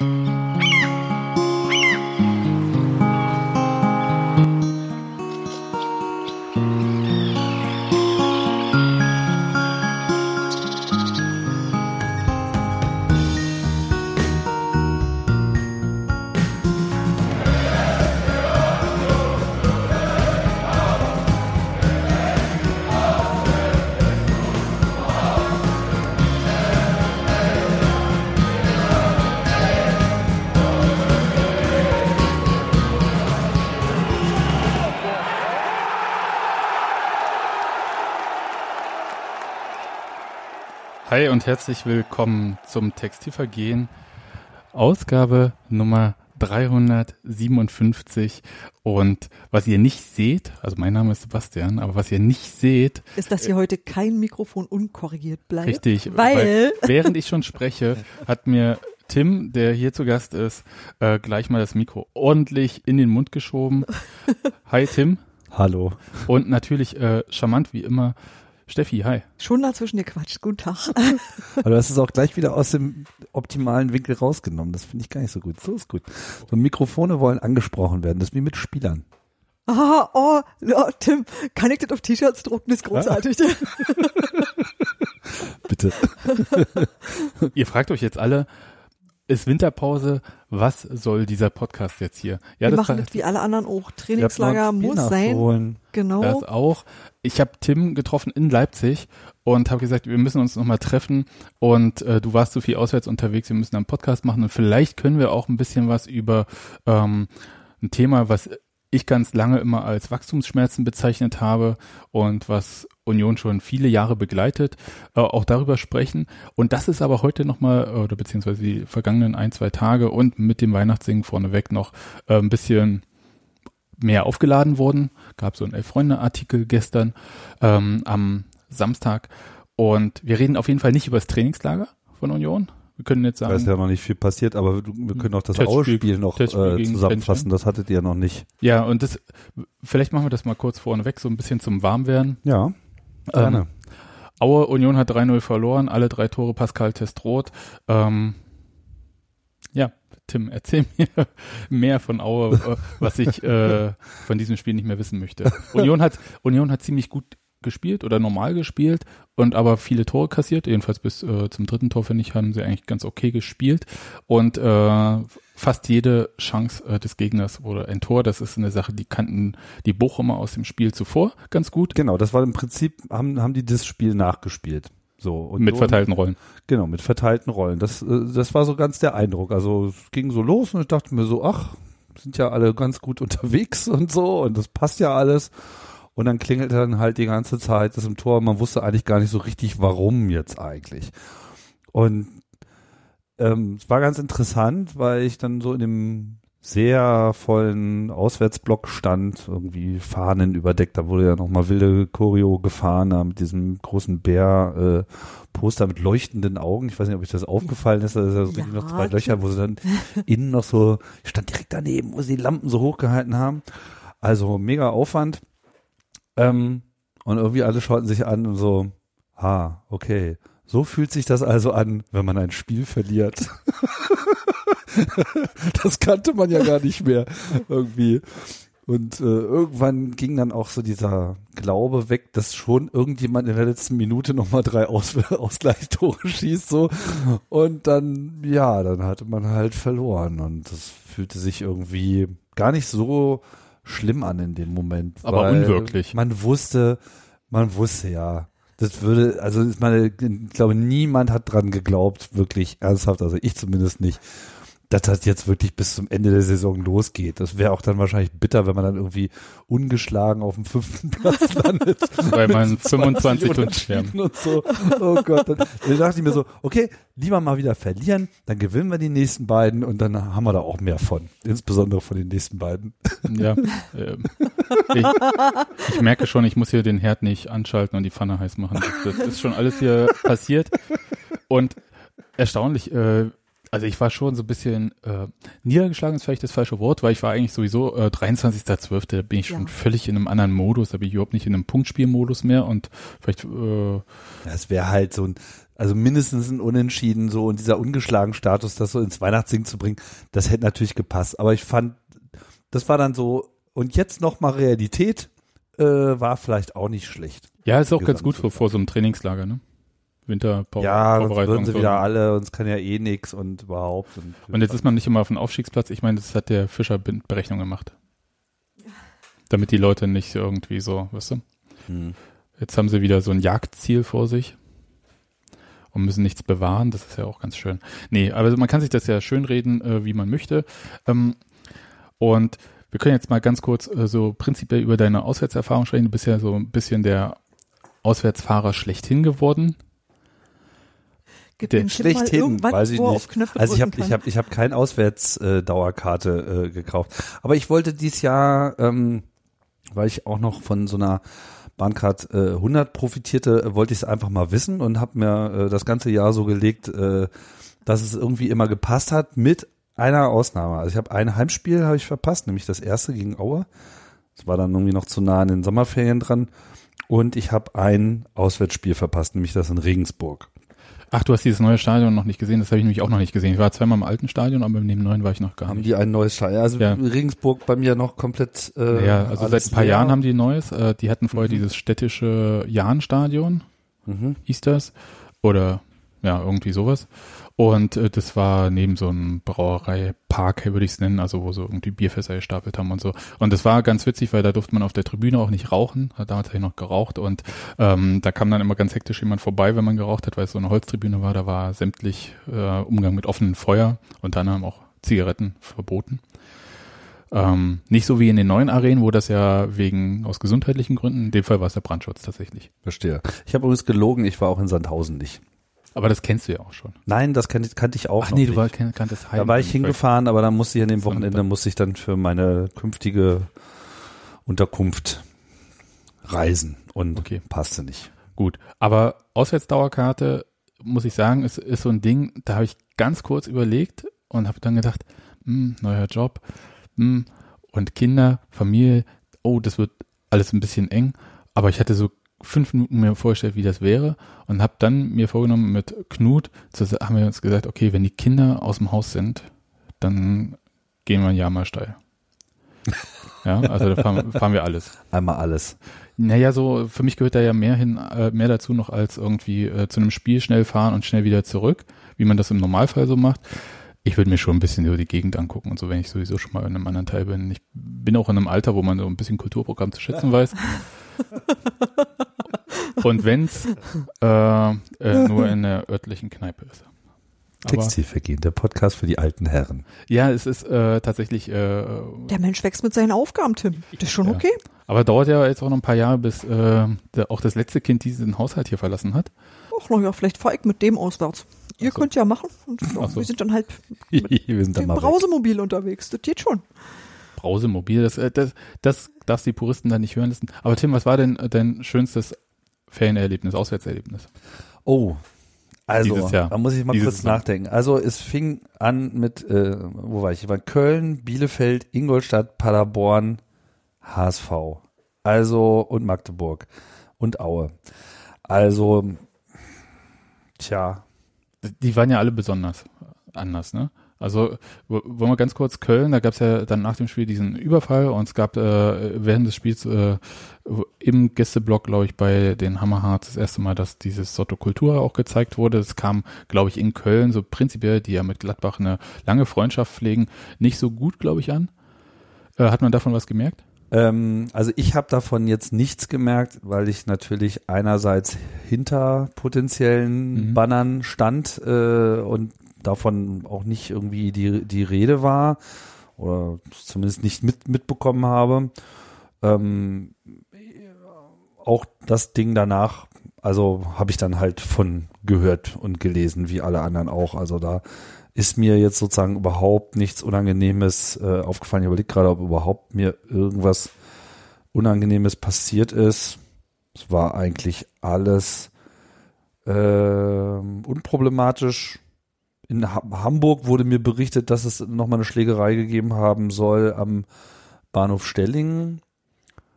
Hi herzlich willkommen zum Textilvergehen, Ausgabe Nummer 357. Und was ihr nicht seht, also mein Name ist Sebastian, aber was ihr nicht seht, ist, dass hier heute kein Mikrofon unkorrigiert bleibt. richtig, Weil, weil während ich schon spreche, hat mir Tim, der hier zu Gast ist, äh, gleich mal das Mikro ordentlich in den Mund geschoben. Hi Tim. Hallo. Und natürlich äh, charmant wie immer Steffi, hi. schon dazwischen gequatscht. Guten Tag. Aber du hast es auch gleich wieder aus dem optimalen Winkel rausgenommen. Das finde ich gar nicht so gut. So ist gut. So Mikrofone wollen angesprochen werden. Das ist wie mit Spielern. Ah, oh, ja, Tim, kann ich das auf T-Shirts drucken? Das ist großartig. Bitte. Ihr fragt euch jetzt alle, ist Winterpause, was soll dieser Podcast jetzt hier? Ja, Wir machen war- das wie alle anderen auch. Trainingslager muss sein. nachzuholen. Genau. Das auch. Ich habe Tim getroffen in Leipzig und habe gesagt, wir müssen uns nochmal treffen und äh, du warst so viel auswärts unterwegs, wir müssen einen Podcast machen und vielleicht können wir auch ein bisschen was über ähm, ein Thema, was ich ganz lange immer als Wachstumsschmerzen bezeichnet habe und was Union schon viele Jahre begleitet, äh, auch darüber sprechen. Und das ist aber heute nochmal, oder beziehungsweise die vergangenen ein, zwei Tage und mit dem Weihnachtssingen vorneweg noch äh, ein bisschen mehr aufgeladen worden. Gab so einen Elf-Freunde-Artikel gestern ähm, am Samstag. Und wir reden auf jeden Fall nicht über das Trainingslager von Union. Wir können jetzt Da ist sagen, ja noch nicht viel passiert, aber wir können auch das Aue-Spiel noch äh, zusammenfassen. Das hattet ihr noch nicht. ja, und das, vielleicht machen wir das mal kurz vorneweg, so ein bisschen zum Warmwerden. Ja, gerne. Ähm, Aue Union hat 3-0 verloren, alle drei Tore Pascal Testroth. Ähm, ja, Tim, erzähl mir mehr von Aue, äh, was ich äh, von diesem Spiel nicht mehr wissen möchte. Union hat, Union hat ziemlich gut gespielt oder normal gespielt und aber viele Tore kassiert. Jedenfalls bis äh, zum dritten Tor, finde ich, haben sie eigentlich ganz okay gespielt. Und äh, fast jede Chance äh, des Gegners wurde ein Tor. Das ist eine Sache, die kannten die Bochumer aus dem Spiel zuvor ganz gut. Genau, das war im Prinzip, haben, haben die das Spiel nachgespielt. So, Mit verteilten Rollen. Genau, mit verteilten Rollen. Das, äh, das war so ganz der Eindruck. Also es ging so los und ich dachte mir so, ach, sind ja alle ganz gut unterwegs und so und das passt ja alles. Und dann klingelte dann halt die ganze Zeit das im Tor. Man wusste eigentlich gar nicht so richtig, warum jetzt eigentlich. Und ähm, es war ganz interessant, weil ich dann so in dem sehr vollen Auswärtsblock stand, irgendwie Fahnen überdeckt. Da wurde ja nochmal wilde Choreo gefahren, da mit diesem großen Bär, äh, Poster mit leuchtenden Augen. Ich weiß nicht, ob euch das aufgefallen ist. Da ist ja so Ja, noch zwei Löcher, wo sie dann innen noch so, ich stand direkt daneben, wo sie die Lampen so hochgehalten haben. Also mega Aufwand. Ähm, und irgendwie alle schauten sich an und so, ah, okay. So fühlt sich das also an, wenn man ein Spiel verliert. das kannte man ja gar nicht mehr irgendwie. Und äh, irgendwann ging dann auch so dieser Glaube weg, dass schon irgendjemand in der letzten Minute nochmal drei Aus Ausgleichstore schießt so. Und dann, ja, dann hatte man halt verloren. Und das fühlte sich irgendwie gar nicht so schlimm an in dem Moment. Aber unwirklich. Man wusste, man wusste ja. Das würde, also ich meine, ich glaube, niemand hat dran geglaubt, wirklich ernsthaft, also ich zumindest nicht, dass das jetzt wirklich bis zum Ende der Saison losgeht. Das wäre auch dann wahrscheinlich bitter, wenn man dann irgendwie ungeschlagen auf dem fünften Platz landet. Weil man Mit 25 und Unentschieden und so. Oh Gott. Dann, dann dachte ich mir so, okay, lieber mal wieder verlieren, dann gewinnen wir die nächsten beiden und dann haben wir da auch mehr von. Insbesondere von den nächsten beiden. Ja. ähm, ich, ich merke schon, ich muss hier den Herd nicht anschalten und die Pfanne heiß machen. Das, das ist schon alles hier passiert. Und erstaunlich, äh, Also ich war schon so ein bisschen äh, niedergeschlagen, ist vielleicht das falsche Wort, weil ich war eigentlich sowieso äh, 23.12., da bin ich Ja. schon völlig in einem anderen Modus, da bin ich überhaupt nicht in einem Punktspielmodus mehr und vielleicht, äh, Ja, Es wäre halt so ein, also mindestens ein Unentschieden so und dieser ungeschlagen Status, das so ins Weihnachtssingen zu bringen, das hätte natürlich gepasst. Aber ich fand, das war dann so, und jetzt nochmal Realität, äh, war vielleicht auch nicht schlecht. ja, ist auch ganz gut vor, vor so einem Trainingslager, ne? Winterpause, ja, sonst würden sie so. wieder alle, uns kann ja eh nix und überhaupt. Und, Und jetzt ist man nicht immer auf dem Aufstiegsplatz. Ich meine, das hat der Fischer Be- Berechnung gemacht. Damit die Leute nicht irgendwie so, weißt du? Hm. Jetzt haben sie wieder so ein Jagdziel vor sich und müssen nichts bewahren. Das ist ja auch ganz schön. Nee, aber man kann sich das ja schönreden, äh, wie man möchte. Ähm, und wir können jetzt mal ganz kurz äh, so prinzipiell über deine Auswärtserfahrung sprechen. Du bist ja so ein bisschen der Auswärtsfahrer schlechthin geworden. Gib Der dem Kind mal Schlechthin, weiß ich nicht. Also ich habe ich hab, ich hab kein Auswärts-Dauerkarte äh, gekauft. Aber ich wollte dieses Jahr, ähm, weil ich auch noch von so einer Bahncard äh, 100 profitierte, äh, wollte ich es einfach mal wissen und habe mir äh, das ganze Jahr so gelegt, äh, dass es irgendwie immer gepasst hat mit einer Ausnahme. Also ich habe ein Heimspiel habe ich verpasst, nämlich das erste gegen Aue. Das war dann irgendwie noch zu nah an den Sommerferien dran. Und ich habe ein Auswärtsspiel verpasst, nämlich das in Regensburg. Ach, du hast dieses neue Stadion noch nicht gesehen. Das habe ich nämlich auch noch nicht gesehen. Ich war zweimal im alten Stadion, aber in dem neuen war ich noch gar Haben nicht. die ein neues Stadion? Also Ja. Regensburg bei mir noch komplett. Äh, Ja, also seit ein paar leer. Jahren haben die ein neues. Äh, die hatten vorher Mhm. dieses städtische Jahnstadion, Mhm. hieß das. Oder ja, irgendwie sowas. Und äh, das war neben so einem Brauereipark, würde ich es nennen, also wo so irgendwie Bierfässer gestapelt haben und so. Und das war ganz witzig, weil da durfte man auf der Tribüne auch nicht rauchen. Damals habe ich noch geraucht und ähm, da kam dann immer ganz hektisch jemand vorbei, wenn man geraucht hat, weil es so eine Holztribüne war. Da war sämtlich äh, Umgang mit offenem Feuer, unter anderem auch Zigaretten verboten. Ähm, nicht so wie in den neuen Arenen, wo das ja wegen aus gesundheitlichen Gründen, in dem Fall war es der Brandschutz tatsächlich. Verstehe. Ich habe übrigens gelogen, ich war auch in Sandhausen nicht. Aber das kennst du ja auch schon. Nein, das kannte, kannte ich auch Ach nee, nicht. du war, kenn- kanntest Heim. da war ich hingefahren, aber dann musste ich an dem Wochenende musste ich dann für meine künftige Unterkunft reisen und Okay. passte nicht. Gut, aber Auswärtsdauerkarte, muss ich sagen, ist, ist so ein Ding, da habe ich ganz kurz überlegt und habe dann gedacht, hm, neuer Job hm, und Kinder, Familie, oh, das wird alles ein bisschen eng, aber ich hatte so fünf Minuten mir vorgestellt, wie das wäre und habe dann mir vorgenommen mit Knut, zu, haben wir uns gesagt, okay, wenn die Kinder aus dem Haus sind, dann gehen wir ein Jahr mal steil. Ja, also da fahren, fahren wir alles. Einmal alles. Naja, so für mich gehört da ja mehr hin, äh, mehr dazu noch als irgendwie äh, zu einem Spiel schnell fahren und schnell wieder zurück, wie man das im Normalfall so macht. Ich würde mir schon ein bisschen so die Gegend angucken und so, wenn ich sowieso schon mal in einem anderen Teil bin. Ich bin auch in einem Alter, wo man so ein bisschen Kulturprogramm zu schätzen weiß. und wenn's äh, äh, nur in der örtlichen Kneipe ist. Aber, Textilvergehen, der Podcast für die alten Herren. ja, es ist äh, tatsächlich äh, Der Mensch wächst mit seinen Aufgaben, Tim. Das ist schon Ja. okay. aber dauert ja jetzt auch noch ein paar Jahre, bis äh, der, auch das letzte Kind diesen Haushalt hier verlassen hat. Ach, ja, vielleicht fahr ich mit dem auswärts. Ihr so. könnt ja machen. Und ja, so. wir sind dann halt Wir sind dann im mal weg. Brausemobil unterwegs. Das geht schon. Brausemobil, das, äh, das, das darfst die Puristen da nicht hören lassen. Aber Tim, was war denn äh, dein schönstes Ferienerlebnis, Auswärtserlebnis? Oh, also, da muss ich mal Dieses kurz nachdenken. Also es fing an mit, äh, wo war ich? Ich war in Köln, Bielefeld, Ingolstadt, Paderborn, HSV. Also und Magdeburg und Aue. Also, tja, Die waren ja alle besonders anders, ne? Also wo- wollen wir ganz kurz Köln, da gab es ja dann nach dem Spiel diesen Überfall und es gab äh, während des Spiels äh, im Gästeblock, glaube ich, bei den Hammerharts das erste Mal, dass dieses Sotto Kultur auch gezeigt wurde. Es kam, glaube ich, in Köln so prinzipiell, die ja mit Gladbach eine lange Freundschaft pflegen, nicht so gut, glaube ich, an. Äh, hat man davon was gemerkt? Ähm, also ich habe davon jetzt nichts gemerkt, weil ich natürlich einerseits hinter potenziellen Mhm. Bannern stand äh, und davon auch nicht irgendwie die, die Rede war oder zumindest nicht mit, mitbekommen habe. Ähm, auch das Ding danach, also habe ich dann halt von gehört und gelesen, wie alle anderen auch. Also da ist mir jetzt sozusagen überhaupt nichts Unangenehmes äh, aufgefallen. Ich überlege gerade, ob überhaupt mir irgendwas Unangenehmes passiert ist. Es war eigentlich alles ähm, unproblematisch. In ha Hamburg wurde mir berichtet, dass es nochmal eine Schlägerei gegeben haben soll am Bahnhof Stellingen,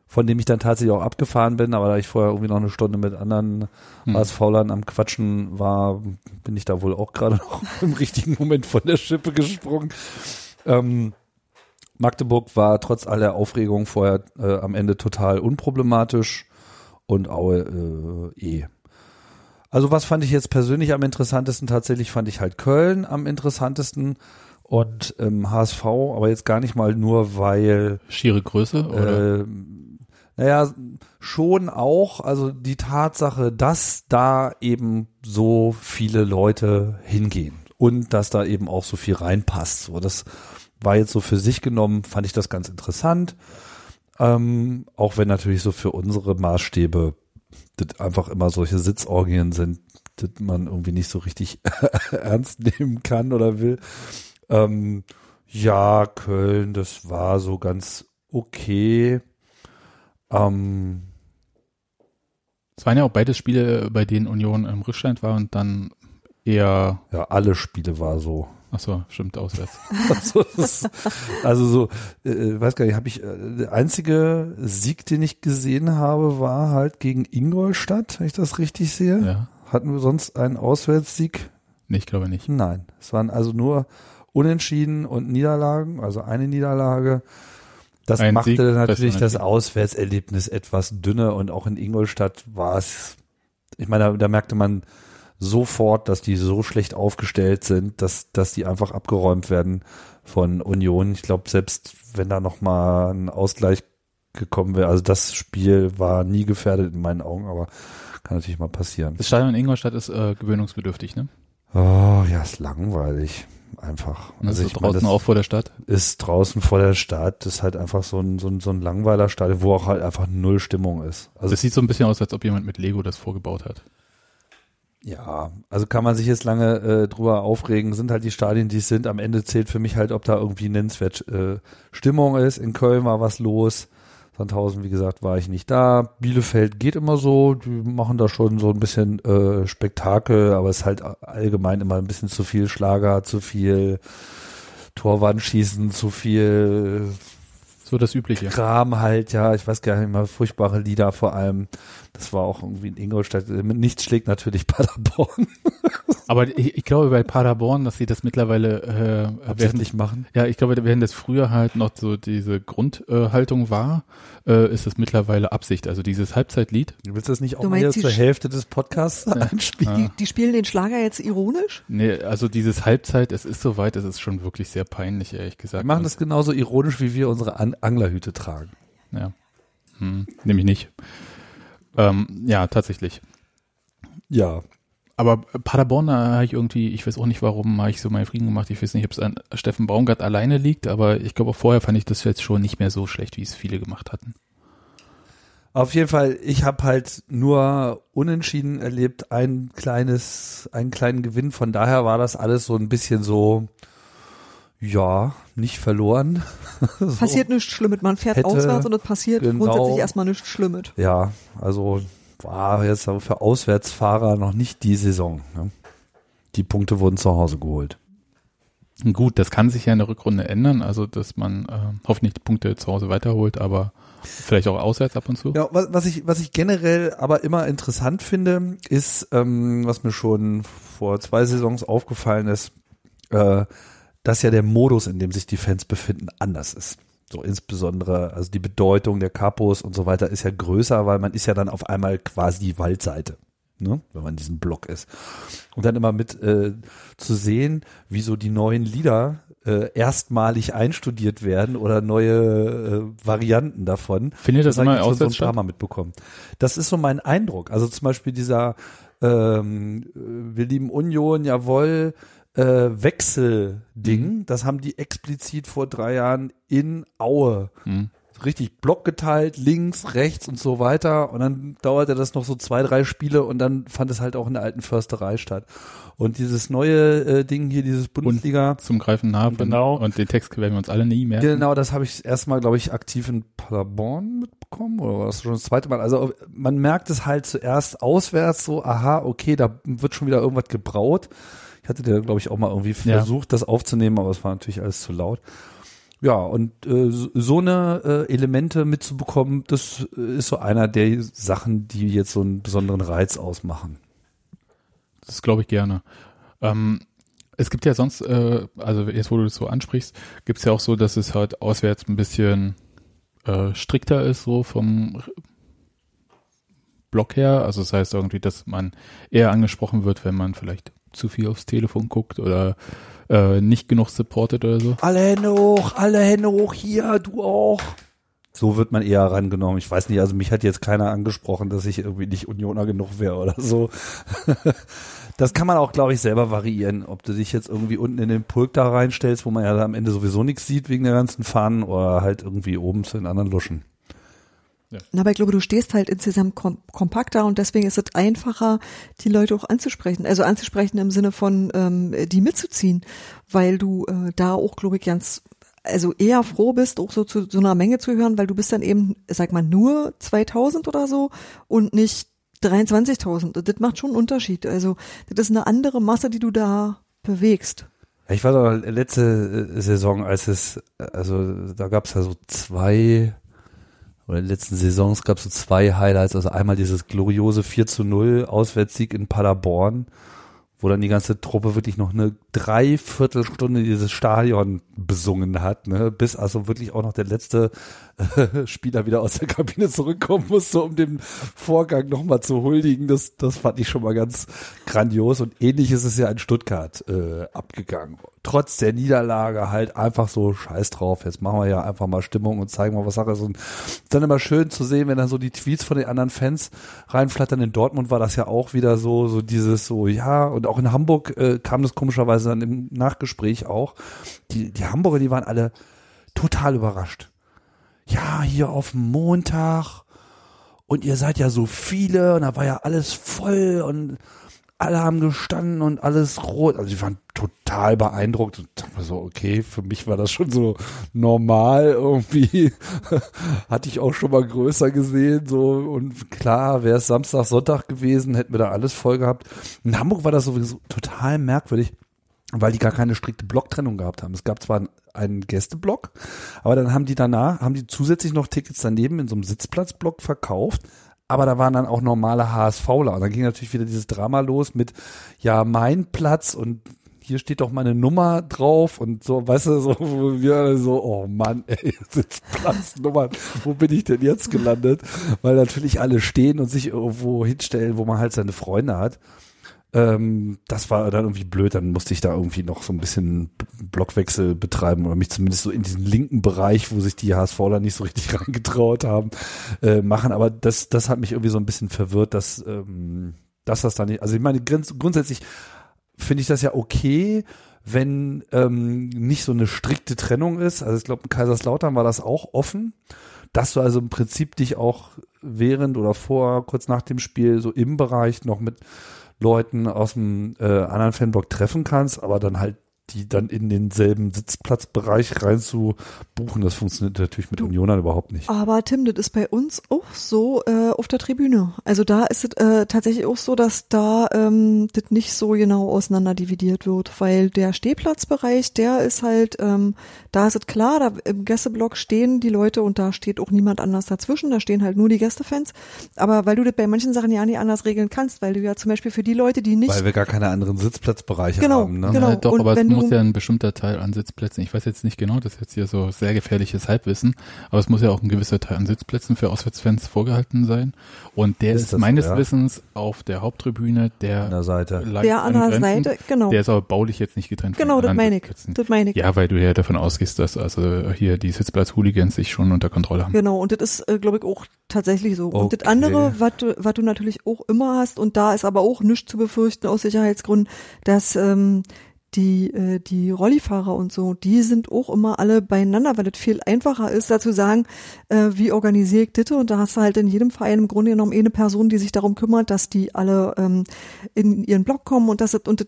von dem ich dann tatsächlich auch abgefahren bin, aber da ich vorher irgendwie noch eine Stunde mit anderen Hm. HSV-Lern am Quatschen war, bin ich da wohl auch gerade noch im richtigen Moment von der Schippe gesprungen. Ähm, Magdeburg war trotz aller Aufregung vorher äh, am Ende total unproblematisch und Aue äh, eh. Also was fand ich jetzt persönlich am interessantesten? Tatsächlich fand ich halt Köln am interessantesten und ähm, HSV, aber jetzt gar nicht mal nur, weil Schiere Größe oder? äh, naja, schon auch, also die Tatsache, dass da eben so viele Leute hingehen und dass da eben auch so viel reinpasst. So, das war jetzt so für sich genommen, fand ich das ganz interessant. Ähm, auch wenn natürlich so für unsere Maßstäbe das einfach immer solche Sitzorgien sind, das man irgendwie nicht so richtig ernst nehmen kann oder will. Ähm, ja, Köln, das war so ganz okay. Ähm, Es waren ja auch beides Spiele, bei denen Union im Rückstand war und dann eher, ja, alle Spiele war so. Ach so, stimmt, auswärts. Also, das, also so, äh, weiß gar nicht, habe ich, äh, der einzige Sieg, den ich gesehen habe, war halt gegen Ingolstadt, wenn ich das richtig sehe. Ja. Hatten wir sonst einen Auswärtssieg? Nee, ich glaube nicht. Nein. Es waren also nur Unentschieden und Niederlagen, also eine Niederlage. Das Ein machte Sieg, natürlich das das Auswärtserlebnis etwas dünner und auch in Ingolstadt war es, ich meine, da, da merkte man sofort, dass die so schlecht aufgestellt sind, dass, dass die einfach abgeräumt werden von Union. Ich glaube, selbst wenn da nochmal ein Ausgleich gekommen wäre, also das Spiel war nie gefährdet in meinen Augen, aber kann natürlich mal passieren. Das Stadion in Ingolstadt ist äh, gewöhnungsbedürftig, ne? Oh, ja, ist langweilig. Einfach. Und das also ist ich meine, draußen das auch vor der Stadt. ist draußen vor der Stadt. Das ist halt einfach so ein, so ein, so ein Langweilerstadion, wo auch halt einfach null Stimmung ist. Also Das sieht so ein bisschen aus, als ob jemand mit Lego das vorgebaut hat. Ja, also kann man sich jetzt lange äh, drüber aufregen. Sind halt die Stadien, die es sind. Am Ende zählt für mich halt, ob da irgendwie nennenswert äh, Stimmung ist. In Köln war was los. Sandhausen, wie gesagt, war ich nicht da. Bielefeld geht immer so. Die machen da schon so ein bisschen äh, Spektakel, aber es ist halt allgemein immer ein bisschen zu viel Schlager, zu viel Torwandschießen, zu viel So das Übliche. Kram halt, ja, ich weiß gar nicht mehr, furchtbare Lieder vor allem. Das war auch irgendwie in Ingolstadt. Nichts schlägt natürlich Paderborn Aber ich, ich glaube bei Paderborn, dass sie das mittlerweile äh, absichtlich machen. ja, ich glaube, während das früher halt noch so diese Grundhaltung äh, war, äh, ist es mittlerweile Absicht. Also dieses Halbzeitlied. Du willst das nicht auch die zur Hälfte des Podcasts einspielen? Die, die spielen den Schlager jetzt ironisch? Nee, also dieses Halbzeit, es ist soweit, es ist schon wirklich sehr peinlich, ehrlich gesagt. Wir machen das genauso ironisch, wie wir unsere An Anglerhüte tragen. Ja. Hm, nämlich nicht. Ähm, ja, tatsächlich. Ja. Aber Paderborn, da habe ich irgendwie, ich weiß auch nicht warum, habe ich so meinen Frieden gemacht. Ich weiß nicht, ob es an Steffen Baumgart alleine liegt, aber ich glaube auch vorher fand ich das jetzt schon nicht mehr so schlecht, wie es viele gemacht hatten. Auf jeden Fall, ich habe halt nur unentschieden erlebt, ein kleines, einen kleinen Gewinn. Von daher war das alles so ein bisschen so, ja, nicht verloren. so. Passiert nichts Schlimmes. Man fährt Hätte- auswärts und es passiert genau. grundsätzlich erstmal nichts Schlimmes. Ja, also war jetzt aber für Auswärtsfahrer noch nicht die Saison. Ne? Die Punkte wurden zu Hause geholt. Gut, das kann sich ja in der Rückrunde ändern, also dass man äh, hoffentlich die Punkte zu Hause weiterholt, aber vielleicht auch auswärts ab und zu. Ja, was, was ich was ich generell aber immer interessant finde, ist, ähm, was mir schon vor zwei Saisons aufgefallen ist, äh, dass ja der Modus, in dem sich die Fans befinden, anders ist. So insbesondere, also die Bedeutung der Kapos und so weiter ist ja größer, weil man ist ja dann auf einmal quasi die Waldseite, ne? wenn man in diesem Block ist. Und dann immer mit äh, zu sehen, wie so die neuen Lieder äh, erstmalig einstudiert werden oder neue äh, Varianten davon. Findet das hab immer schon so ein auswärts paar statt? Mal mitbekommen. Das ist so mein Eindruck. Also zum Beispiel dieser ähm, äh, Wir lieben Union, jawohl, äh, Wechselding, Mhm. das haben die explizit vor drei Jahren in Aue Hm. richtig Block geteilt, links, rechts und so weiter. Und dann dauerte das noch so zwei, drei Spiele und dann fand es halt auch in der alten Försterei statt. Und dieses neue äh, Ding hier, dieses Bundesliga, Zum Greifen nah. Genau. Und den Text werden wir uns alle nie merken. Genau, das habe ich erstmal, glaube ich, aktiv in Paderborn mitbekommen oder war das schon das zweite Mal? Also man merkt es halt zuerst auswärts so, aha, okay, da wird schon wieder irgendwas gebraut. Ich hatte da, glaube ich, auch mal irgendwie Ja. versucht, das aufzunehmen, aber es war natürlich alles zu laut. Ja, und äh, so- so eine äh, Elemente mitzubekommen, das äh, ist so einer der Sachen, die jetzt so einen besonderen Reiz ausmachen. Das glaube ich gerne. Ähm, es gibt ja sonst, äh, also jetzt wo du das so ansprichst, gibt es ja auch so, dass es halt auswärts ein bisschen äh, strikter ist, so vom Block her. Also das heißt irgendwie, dass man eher angesprochen wird, wenn man vielleicht zu viel aufs Telefon guckt oder äh, nicht genug supportet oder so. Alle Hände hoch, alle Hände hoch, hier, du auch. So wird man eher rangenommen. Ich weiß nicht, also mich hat jetzt keiner angesprochen, dass ich irgendwie nicht Unioner genug wäre oder so. Das kann man auch, glaube ich, selber variieren, ob du dich jetzt irgendwie unten in den Pulk da reinstellst, wo man ja am Ende sowieso nichts sieht wegen der ganzen Fahnen oder halt irgendwie oben zu den anderen Luschen. Na, aber ich glaube, du stehst halt insgesamt kom kompakter und deswegen ist es einfacher, die Leute auch anzusprechen. Also anzusprechen im Sinne von, ähm, die mitzuziehen, weil du äh, da auch, glaube ich, ganz, also eher froh bist, auch so zu so einer Menge zu hören, weil du bist dann eben, sag mal, nur 2000 oder so und nicht 23.000. Und Das macht schon einen Unterschied. Also das ist eine andere Masse, die du da bewegst. Ja, ich war doch letzte äh, Saison, als es, äh, also da gab es ja so zwei, oder in den letzten Saisons gab es so zwei Highlights. Also einmal dieses gloriose 4 zu 0 Auswärtssieg in Paderborn, wo dann die ganze Truppe wirklich noch eine Dreiviertelstunde dieses Stadion besungen hat, ne? bis also wirklich auch noch der letzte äh, Spieler wieder aus der Kabine zurückkommen musste, um den Vorgang nochmal zu huldigen. Das, das fand ich schon mal ganz grandios und ähnlich ist es ja in Stuttgart äh, abgegangen. Trotz der Niederlage halt einfach so scheiß drauf. Jetzt machen wir ja einfach mal Stimmung und zeigen mal, was Sache ist. Und dann immer schön zu sehen, wenn dann so die Tweets von den anderen Fans reinflattern. In Dortmund war das ja auch wieder so, so dieses so, ja, und auch in Hamburg äh, kam das komischerweise dann im Nachgespräch auch. Die, die Hamburger, die waren alle total überrascht. Ja, hier auf Montag und ihr seid ja so viele und da war ja alles voll und alle haben gestanden und alles rot. Also die waren total beeindruckt und dachte so, okay, für mich war das schon so normal irgendwie. Hatte ich auch schon mal größer gesehen, so und klar, wäre es Samstag, Sonntag gewesen, hätten wir da alles voll gehabt. In Hamburg war das sowieso total merkwürdig, weil die gar keine strikte Blocktrennung gehabt haben. Es gab zwar einen, Gästeblock, aber dann haben die danach, haben die zusätzlich noch Tickets daneben in so einem Sitzplatzblock verkauft, aber da waren dann auch normale HSVler. Und dann ging natürlich wieder dieses Drama los mit, ja, mein Platz und hier steht doch meine Nummer drauf und so, weißt du, so, wir so, oh Mann, ey, Sitzplatznummern, wo bin ich denn jetzt gelandet? Weil natürlich alle stehen und sich irgendwo hinstellen, wo man halt seine Freunde hat. Ähm, das war dann irgendwie blöd, dann musste ich da irgendwie noch so ein bisschen Blockwechsel betreiben oder mich zumindest so in diesen linken Bereich, wo sich die HSVler nicht so richtig reingetraut haben, äh, machen. Aber das, das hat mich irgendwie so ein bisschen verwirrt, dass, ähm, dass das da nicht, also ich meine, grunds- grundsätzlich finde ich das ja okay, wenn ähm, nicht so eine strikte Trennung ist. Also ich glaube, in Kaiserslautern war das auch offen, dass du also im Prinzip dich auch während oder vor, kurz nach dem Spiel so im Bereich noch mit Leuten aus dem äh, anderen Fanblock treffen kannst, aber dann halt die dann in denselben Sitzplatzbereich rein zu buchen, das funktioniert natürlich mit Du- Unionern überhaupt nicht. Aber Tim, das ist bei uns auch so äh, auf der Tribüne. Also da ist es äh, tatsächlich auch so, dass da ähm, das nicht so genau auseinander dividiert wird, weil der Stehplatzbereich, der ist halt, ähm, da ist es klar, da im Gästeblock stehen die Leute und da steht auch niemand anders dazwischen, da stehen halt nur die Gästefans. Aber weil du das bei manchen Sachen ja nicht anders regeln kannst, weil du ja zum Beispiel für die Leute, die nicht Weil wir gar keine anderen Sitzplatzbereiche Genau, haben. Ne? genau. Ja, doch, und aber wenn du- muss ja ein bestimmter Teil an Sitzplätzen, ich weiß jetzt nicht genau, das ist jetzt hier so sehr gefährliches Halbwissen, aber es muss ja auch ein gewisser Teil an Sitzplätzen für Auswärtsfans vorgehalten sein. Und der Ist ist, das so, meines ja? Wissens auf der Haupttribüne der An der Seite. der an der. Seite, genau. Der ist aber baulich jetzt nicht getrennt von Genau, das anderen meine ich. Das meine ich. Ja, weil du ja davon ausgehst, dass also hier die Sitzplatz-Hooligans sich schon unter Kontrolle haben. Genau, und das ist, äh, glaube ich, auch tatsächlich so. Und Okay. das andere, was du, was du natürlich auch immer hast, und da ist aber auch nichts zu befürchten aus Sicherheitsgründen, dass ähm, die, äh, die Rollifahrer und so, die sind auch immer alle beieinander, weil es viel einfacher ist, da zu sagen, äh, wie organisiere ich das? Und da hast du halt in jedem Verein im Grunde genommen eine Person, die sich darum kümmert, dass die alle ähm, in ihren Block kommen und das und das,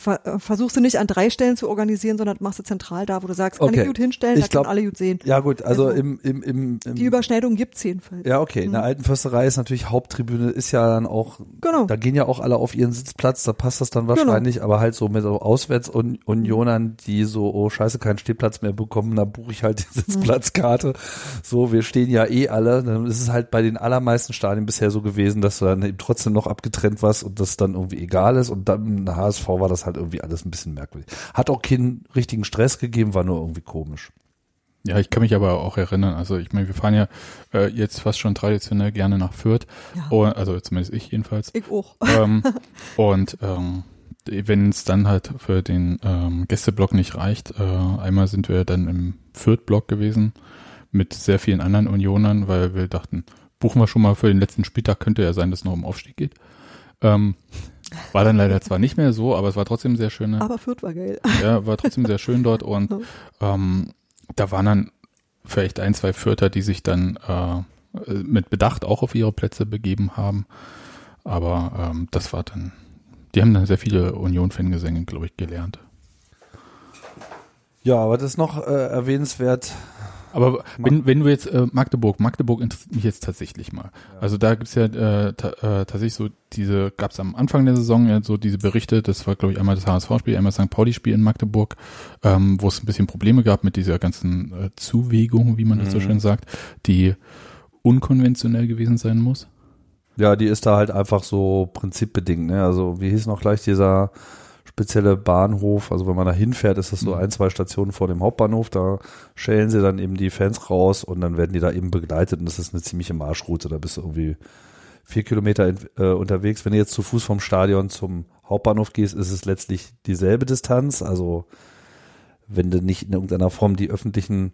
ver, versuchst du nicht an drei Stellen zu organisieren, sondern machst du zentral da, wo du sagst, kann Okay. ich gut hinstellen, Ich da glaub- können alle gut sehen. Ja gut, also Also, im, im, im, im Die Überschneidung gibt's jedenfalls. ja okay, in der alten Försterei ist natürlich Haupttribüne, ist ja dann auch, Genau. da gehen ja auch alle auf ihren Sitzplatz, da passt das dann wahrscheinlich, aber halt so mit so Auswärtsunionern, die so, oh scheiße, keinen Stehplatz mehr bekommen, da buche ich halt die Sitzplatzkarte. So, wir stehen ja eh alle, dann ist es halt bei den allermeisten Stadien bisher so gewesen, dass du dann eben trotzdem noch abgetrennt warst und das dann irgendwie egal ist und dann in der HSV war das halt irgendwie alles ein bisschen merkwürdig. Hat auch keinen richtigen Stress gegeben, war nur irgendwie komisch. Ja, ich kann mich aber auch erinnern. Also ich meine, wir fahren ja äh, jetzt fast schon traditionell gerne nach Fürth. Ja. Oh, also zumindest ich jedenfalls. Ich auch. ähm, und ähm, wenn es dann halt für den ähm, Gästeblock nicht reicht, äh, einmal sind wir dann im Fürth-Block gewesen mit sehr vielen anderen Unionern, weil wir dachten, buchen wir schon mal für den letzten Spieltag, könnte ja sein, dass es noch um Aufstieg geht. Ähm, war dann leider zwar nicht mehr so, aber es war trotzdem sehr schön. Aber Fürth war geil. Ja, war trotzdem sehr schön dort und ähm, da waren dann vielleicht ein, zwei Fürther, die sich dann äh, mit Bedacht auch auf ihre Plätze begeben haben. Aber ähm, das war dann, die haben dann sehr viele Union-Fangesänge, glaube ich, gelernt. Ja, aber das ist noch äh, erwähnenswert. Aber wenn, wenn du jetzt äh, Magdeburg, Magdeburg interessiert mich jetzt tatsächlich mal. Also da gibt's ja äh, ta äh, tatsächlich so diese, gab's am Anfang der Saison ja so diese Berichte, das war glaube ich einmal das HSV-Spiel, einmal das St. Pauli-Spiel in Magdeburg, ähm, wo es ein bisschen Probleme gab mit dieser ganzen äh, Zuwägung, wie man das so Mhm. schön sagt, die unkonventionell gewesen sein muss. Ja, die ist da halt einfach so prinzipbedingt. Ne? Also wie hieß noch gleich dieser spezielle Bahnhof? Also wenn man da hinfährt, ist das so Mhm. ein, zwei Stationen vor dem Hauptbahnhof. Da schälen sie dann eben die Fans raus und dann werden die da eben begleitet. Und das ist eine ziemliche Marschroute. Da bist du irgendwie vier Kilometer in, äh, unterwegs. Wenn du jetzt zu Fuß vom Stadion zum Hauptbahnhof gehst, ist es letztlich dieselbe Distanz. Also wenn du nicht in irgendeiner Form die öffentlichen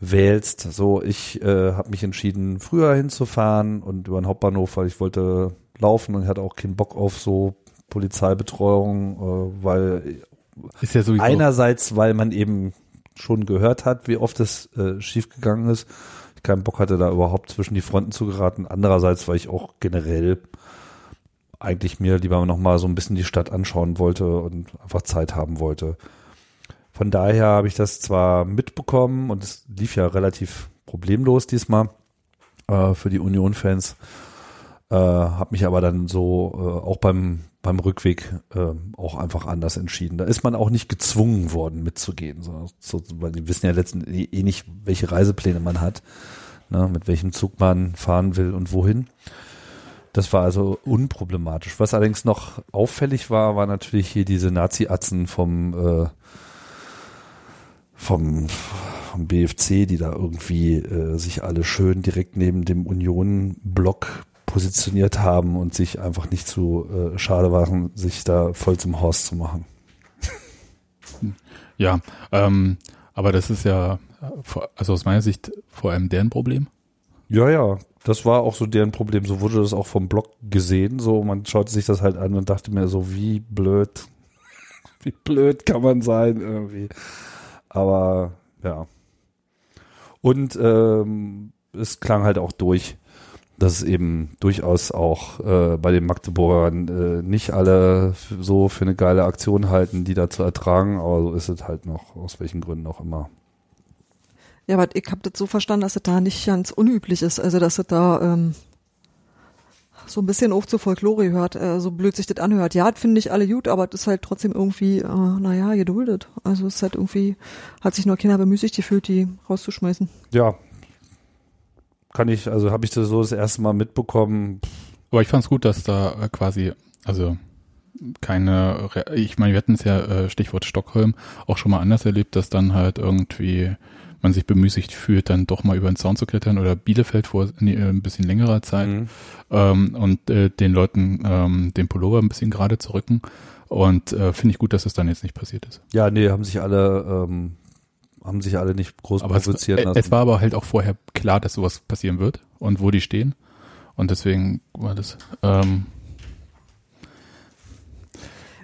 wählst. So, ich äh, habe mich entschieden, früher hinzufahren und über den Hauptbahnhof, weil ich wollte laufen und hatte auch keinen Bock auf so Polizeibetreuung, äh, weil Ist ja sowieso. einerseits, weil man eben schon gehört hat, wie oft es äh, schiefgegangen ist. Ich keinen Bock hatte, da überhaupt zwischen die Fronten zu geraten. Andererseits, weil ich auch generell eigentlich mir lieber noch mal so ein bisschen die Stadt anschauen wollte und einfach Zeit haben wollte. Von daher habe ich das zwar mitbekommen und es lief ja relativ problemlos diesmal äh, für die Union-Fans, äh, habe mich aber dann so äh, auch beim beim Rückweg äh, auch einfach anders entschieden. Da ist man auch nicht gezwungen worden mitzugehen, so, so, weil die wissen ja letztendlich eh, eh nicht, welche Reisepläne man hat, ne, mit welchem Zug man fahren will und wohin. Das war also unproblematisch. Was allerdings noch auffällig war, war natürlich hier diese Nazi-Atzen vom äh, vom, vom BFC, die da irgendwie äh, sich alle schön direkt neben dem Union-Block positioniert haben und sich einfach nicht zu äh, schade waren, sich da voll zum Horst zu machen. Ja, ähm, aber das ist ja, also aus meiner Sicht vor allem deren Problem. Ja, ja, das war auch so deren Problem. So wurde das auch vom Block gesehen. So, man schaute sich das halt an und dachte mir so, wie blöd, wie blöd kann man sein irgendwie. Aber ja. Und ähm, es klang halt auch durch, dass es eben durchaus auch äh, bei den Magdeburgern äh, nicht alle so für eine geile Aktion halten, die da zu ertragen, aber so ist es halt noch, aus welchen Gründen auch immer. Ja, aber ich habe das so verstanden, dass es da nicht ganz unüblich ist. Also, dass es da ähm, so ein bisschen auch zur Folklore gehört, äh, so blöd sich das anhört. Ja, das finde ich alle gut, aber das ist halt trotzdem irgendwie, äh, naja, geduldet. Also es ist halt irgendwie, hat sich nur keiner bemüßigt gefühlt, die rauszuschmeißen. Ja. Kann ich, also habe ich das so das erste Mal mitbekommen. Aber ich fand es gut, dass da äh, quasi, also keine, Re- ich meine, wir hatten es ja, äh, Stichwort Stockholm, auch schon mal anders erlebt, dass dann halt irgendwie man sich bemüßigt fühlt, dann doch mal über den Zaun zu klettern oder Bielefeld vor nee, äh, ein bisschen längerer Zeit Mhm. ähm, und äh, den Leuten ähm, den Pullover ein bisschen gerade zu rücken. Und äh, finde ich gut, dass es dann jetzt nicht passiert ist. Ja, nee, haben sich alle, ähm, haben sich alle nicht groß Aber es, provozieren äh, lassen. es war aber halt auch vorher klar, dass sowas passieren wird und wo die stehen. Und deswegen war das, ähm,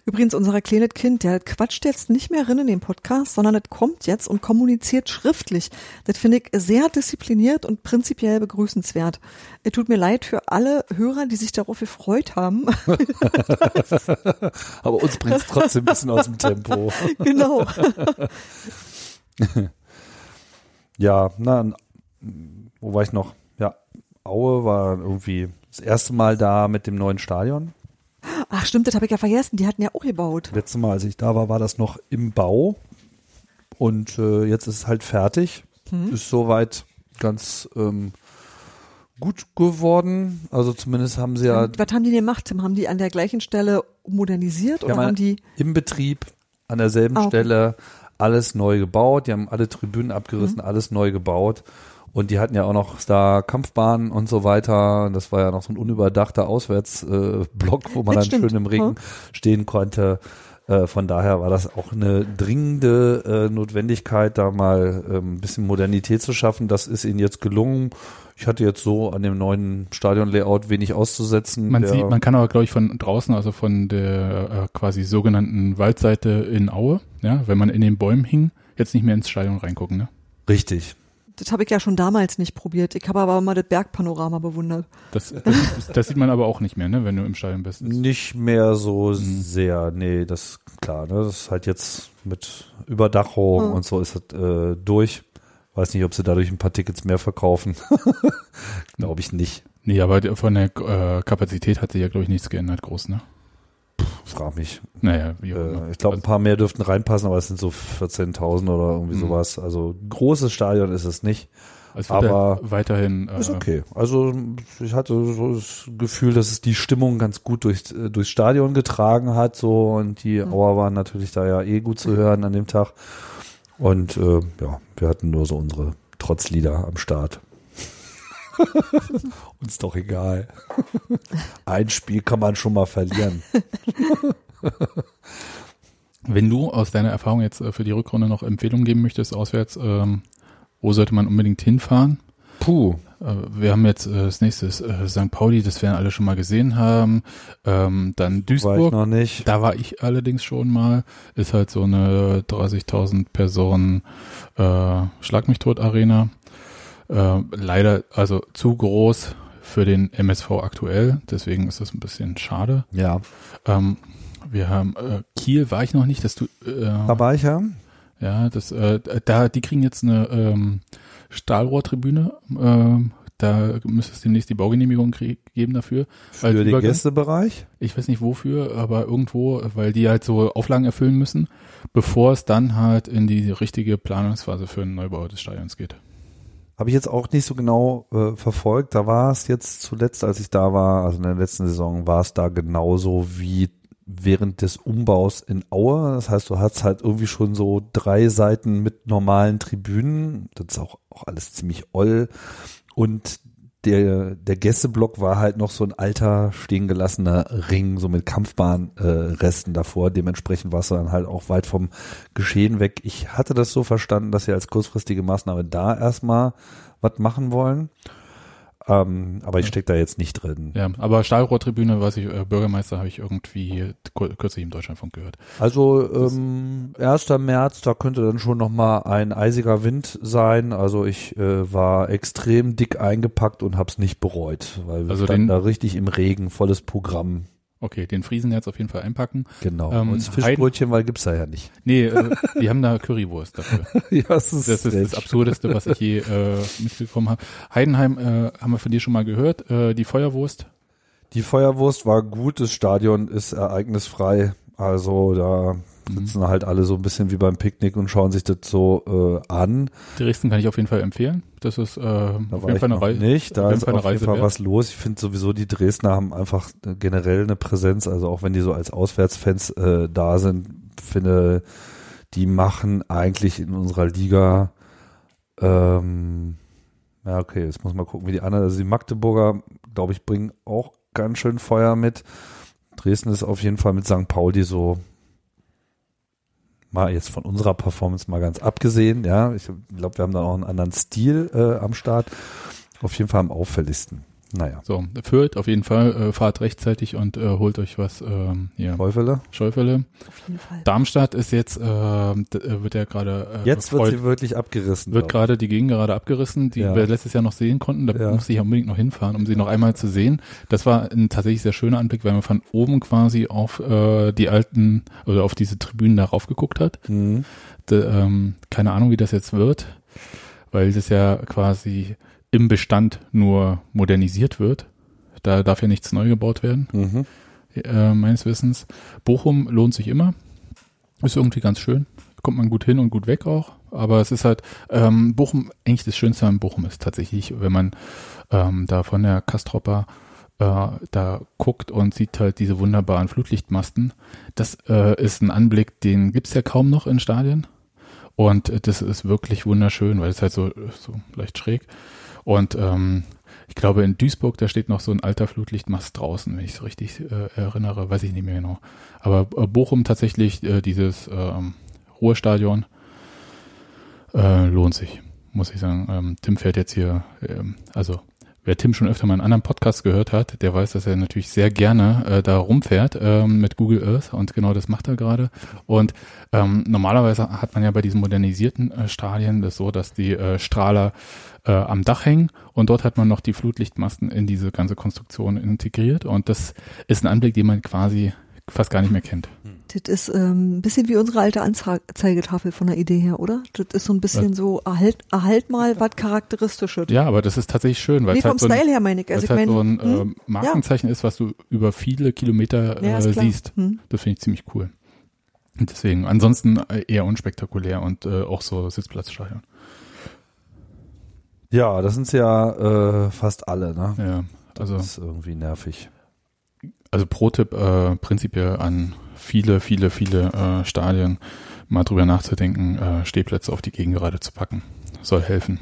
Übrigens, unser kleines Kind, der quatscht jetzt nicht mehr rein in den Podcast, sondern das kommt jetzt und kommuniziert schriftlich. Das finde ich sehr diszipliniert und prinzipiell begrüßenswert. Es tut mir leid für alle Hörer, die sich darauf gefreut haben. Aber uns bringt es trotzdem ein bisschen aus dem Tempo. genau. ja, na, wo war ich noch? Ja, Aue war irgendwie das erste Mal da mit dem neuen Stadion. Ach stimmt, das habe ich ja vergessen. Die hatten ja auch gebaut. Letztes Mal, als ich da war, war das noch im Bau. Und äh, jetzt ist es halt fertig. Hm. Ist soweit ganz ähm, gut geworden. Also zumindest haben sie ja. Und was haben die denn gemacht, Tim? Haben die an der gleichen Stelle modernisiert oder haben die im Betrieb an derselben okay. Stelle alles neu gebaut? Die haben alle Tribünen abgerissen, mhm. alles neu gebaut. Und die hatten ja auch noch da Kampfbahnen und so weiter. Das war ja noch so ein unüberdachter Auswärtsblock, äh, wo man das dann stimmt. schön im Regen ja. stehen konnte. Äh, von daher war das auch eine dringende äh, Notwendigkeit, da mal äh, ein bisschen Modernität zu schaffen. Das ist ihnen jetzt gelungen. Ich hatte jetzt so an dem neuen Stadionlayout wenig auszusetzen. Man sieht, man kann aber glaube ich von draußen, also von der äh, quasi sogenannten Waldseite in Aue, ja, wenn man in den Bäumen hing, jetzt nicht mehr ins Stadion reingucken, ne? Richtig, das habe ich ja schon damals nicht probiert. Ich habe aber mal das Bergpanorama bewundert. Das, das, das, sieht man aber auch nicht mehr, ne, wenn du im Stadion bist. Nicht mehr so mhm. sehr, nee, das klar, ne, das ist halt jetzt mit Überdachung mhm. und so ist das äh, durch. Weiß nicht, ob sie dadurch ein paar Tickets mehr verkaufen. glaube ich nicht. Nee, aber von der äh, Kapazität hat sich ja, glaube ich, nichts geändert, groß, ne? Frag mich. Naja, wie äh, Ich glaube, ein paar mehr dürften reinpassen, aber es sind so 14.000 oder irgendwie mhm. sowas. Also großes Stadion ist es nicht. Also aber weiterhin äh, ist okay. Also ich hatte so das Gefühl, dass es die Stimmung ganz gut durch, äh, durchs Stadion getragen hat, so und die mhm. Auer waren natürlich da ja eh gut zu hören an dem Tag. Und äh, ja, wir hatten nur so unsere Trotzlieder am Start. Uns doch egal. Ein Spiel kann man schon mal verlieren. Wenn du aus deiner Erfahrung jetzt äh, für die Rückrunde noch Empfehlungen geben möchtest, auswärts, ähm, wo sollte man unbedingt hinfahren? Puh. Äh, wir haben jetzt äh, das nächste äh, St. Pauli, das werden alle schon mal gesehen haben. Ähm, dann Duisburg. War ich noch nicht. Da war ich allerdings schon mal. Ist halt so eine 30.000 Personen äh, Schlag mich tot Arena. Äh, leider also zu groß für den MSV aktuell, deswegen ist das ein bisschen schade. Ja. Ähm, wir haben äh, Kiel war ich noch nicht, dass du äh, da war ich ja. Ja, das äh, da die kriegen jetzt eine ähm, Stahlrohrtribüne. Äh, da müsste es demnächst die Baugenehmigung geben dafür. Für den Gästebereich? Ich weiß nicht wofür, aber irgendwo, weil die halt so Auflagen erfüllen müssen, bevor es dann halt in die richtige Planungsphase für einen Neubau des Stadions geht. Habe ich jetzt auch nicht so genau äh, verfolgt. Da war es jetzt zuletzt, als ich da war, also in der letzten Saison, war es da genauso wie während des Umbaus in Aue. Das heißt, du hast halt irgendwie schon so drei Seiten mit normalen Tribünen. Das ist auch, auch alles ziemlich oll. Und der, der Gästeblock war halt noch so ein alter, stehen gelassener Ring, so mit Kampfbahnresten äh, davor. Dementsprechend war es dann halt auch weit vom Geschehen weg. Ich hatte das so verstanden, dass sie als kurzfristige Maßnahme da erstmal was machen wollen. Ähm, aber ich stecke da jetzt nicht drin. Ja, aber Stahlrohrtribüne, weiß ich, äh, Bürgermeister habe ich irgendwie kürzlich im Deutschlandfunk gehört. Also ähm, 1. März, da könnte dann schon nochmal ein eisiger Wind sein. Also ich äh, war extrem dick eingepackt und habe es nicht bereut, weil wir also standen da richtig im Regen, volles Programm. Okay, den Friesen jetzt auf jeden Fall einpacken. Genau. Ähm, und das Fischbrötchen, weil gibt's da ja nicht. Nee, äh, die haben da Currywurst dafür. ja, das ist, das, ist das Absurdeste, was ich je äh, mitbekommen habe. Heidenheim äh, haben wir von dir schon mal gehört. Äh, die Feuerwurst. Die Feuerwurst war gut. Das Stadion ist ereignisfrei. Also da Mhm. sitzen halt alle so ein bisschen wie beim Picknick und schauen sich das so äh, an. Dresden kann ich auf jeden Fall empfehlen. Das ist äh, da auf jeden Fall eine Reise. Nicht, da ist auf jeden Fall was los. Ich finde sowieso, die Dresdner haben einfach generell eine Präsenz, also auch wenn die so als Auswärtsfans äh, da sind, finde, die machen eigentlich in unserer Liga ähm, ja, okay, jetzt muss man gucken, wie die anderen, also die Magdeburger, glaube ich, bringen auch ganz schön Feuer mit. Dresden ist auf jeden Fall mit St. Pauli so mal jetzt von unserer Performance mal ganz abgesehen, ja, ich glaube, wir haben da auch einen anderen Stil äh, am Start. Auf jeden Fall am auffälligsten. Naja. So, Fürth auf jeden Fall, äh, fahrt rechtzeitig und äh, holt euch was ähm, hier. Schäufele? Schäufele. Auf jeden Fall. Darmstadt ist jetzt, äh, äh, wird ja gerade äh, Jetzt wird freut- sie wirklich abgerissen. wird gerade die Gegend gerade abgerissen, die Ja. wir letztes Jahr noch sehen konnten. Da Ja. musste ich ja unbedingt noch hinfahren, um sie noch einmal zu sehen. Das war ein tatsächlich sehr schöner Anblick, weil man von oben quasi auf äh, die alten oder auf diese Tribünen da raufgeguckt hat. Mhm. De, ähm, keine Ahnung, wie das jetzt wird, weil das ja quasi im Bestand nur modernisiert wird. Da darf ja nichts neu gebaut werden Mhm. äh, meines Wissens. Bochum lohnt sich immer. Ist irgendwie ganz schön. Kommt man gut hin und gut weg auch. Aber es ist halt, ähm, Bochum, eigentlich das Schönste an Bochum ist tatsächlich, wenn man ähm, da von der Kastropper äh, da guckt und sieht halt diese wunderbaren Flutlichtmasten. Das äh, ist ein Anblick, den gibt's ja kaum noch in Stadien. Und das ist wirklich wunderschön, weil es halt so, so leicht schräg. Und ähm, ich glaube, in Duisburg, da steht noch so ein alter Flutlichtmast draußen, wenn ich es richtig äh, erinnere, weiß ich nicht mehr genau. Aber äh, Bochum tatsächlich, äh, dieses ähm, Ruhestadion, äh, lohnt sich, muss ich sagen. Ähm, Tim fährt jetzt hier, ähm, also wer Tim schon öfter mal in anderen Podcast gehört hat, der weiß, dass er natürlich sehr gerne äh, da rumfährt ähm, mit Google Earth und genau das macht er gerade. Und ähm, normalerweise hat man ja bei diesen modernisierten äh, Stadien das so, dass die äh, Strahler äh, am Dach hängen und dort hat man noch die Flutlichtmasten in diese ganze Konstruktion integriert und das ist ein Anblick, den man quasi fast gar nicht mehr kennt. Das ist ähm, ein bisschen wie unsere alte Anzeigetafel von der Idee her, oder? Das ist so ein bisschen so, erhalt, erhalt mal was Charakteristisches. Ja, aber das ist tatsächlich schön, weil nee, es halt vom so ein, Style her meine ich. Also ich halt meine, so ein hm? äh, Markenzeichen ist, was du über viele Kilometer Ja, äh, klar. siehst. Hm. Das finde ich ziemlich cool. Und deswegen, ansonsten äh, eher unspektakulär und äh, auch so Sitzplatzstadion. Ja, das sind ja äh, fast alle, ne? Ja, also Das ist irgendwie nervig. Also Pro-Tipp äh, prinzipiell an viele, viele, viele äh, Stadien mal drüber nachzudenken, äh, Stehplätze auf die Gegengerade zu packen. Soll helfen.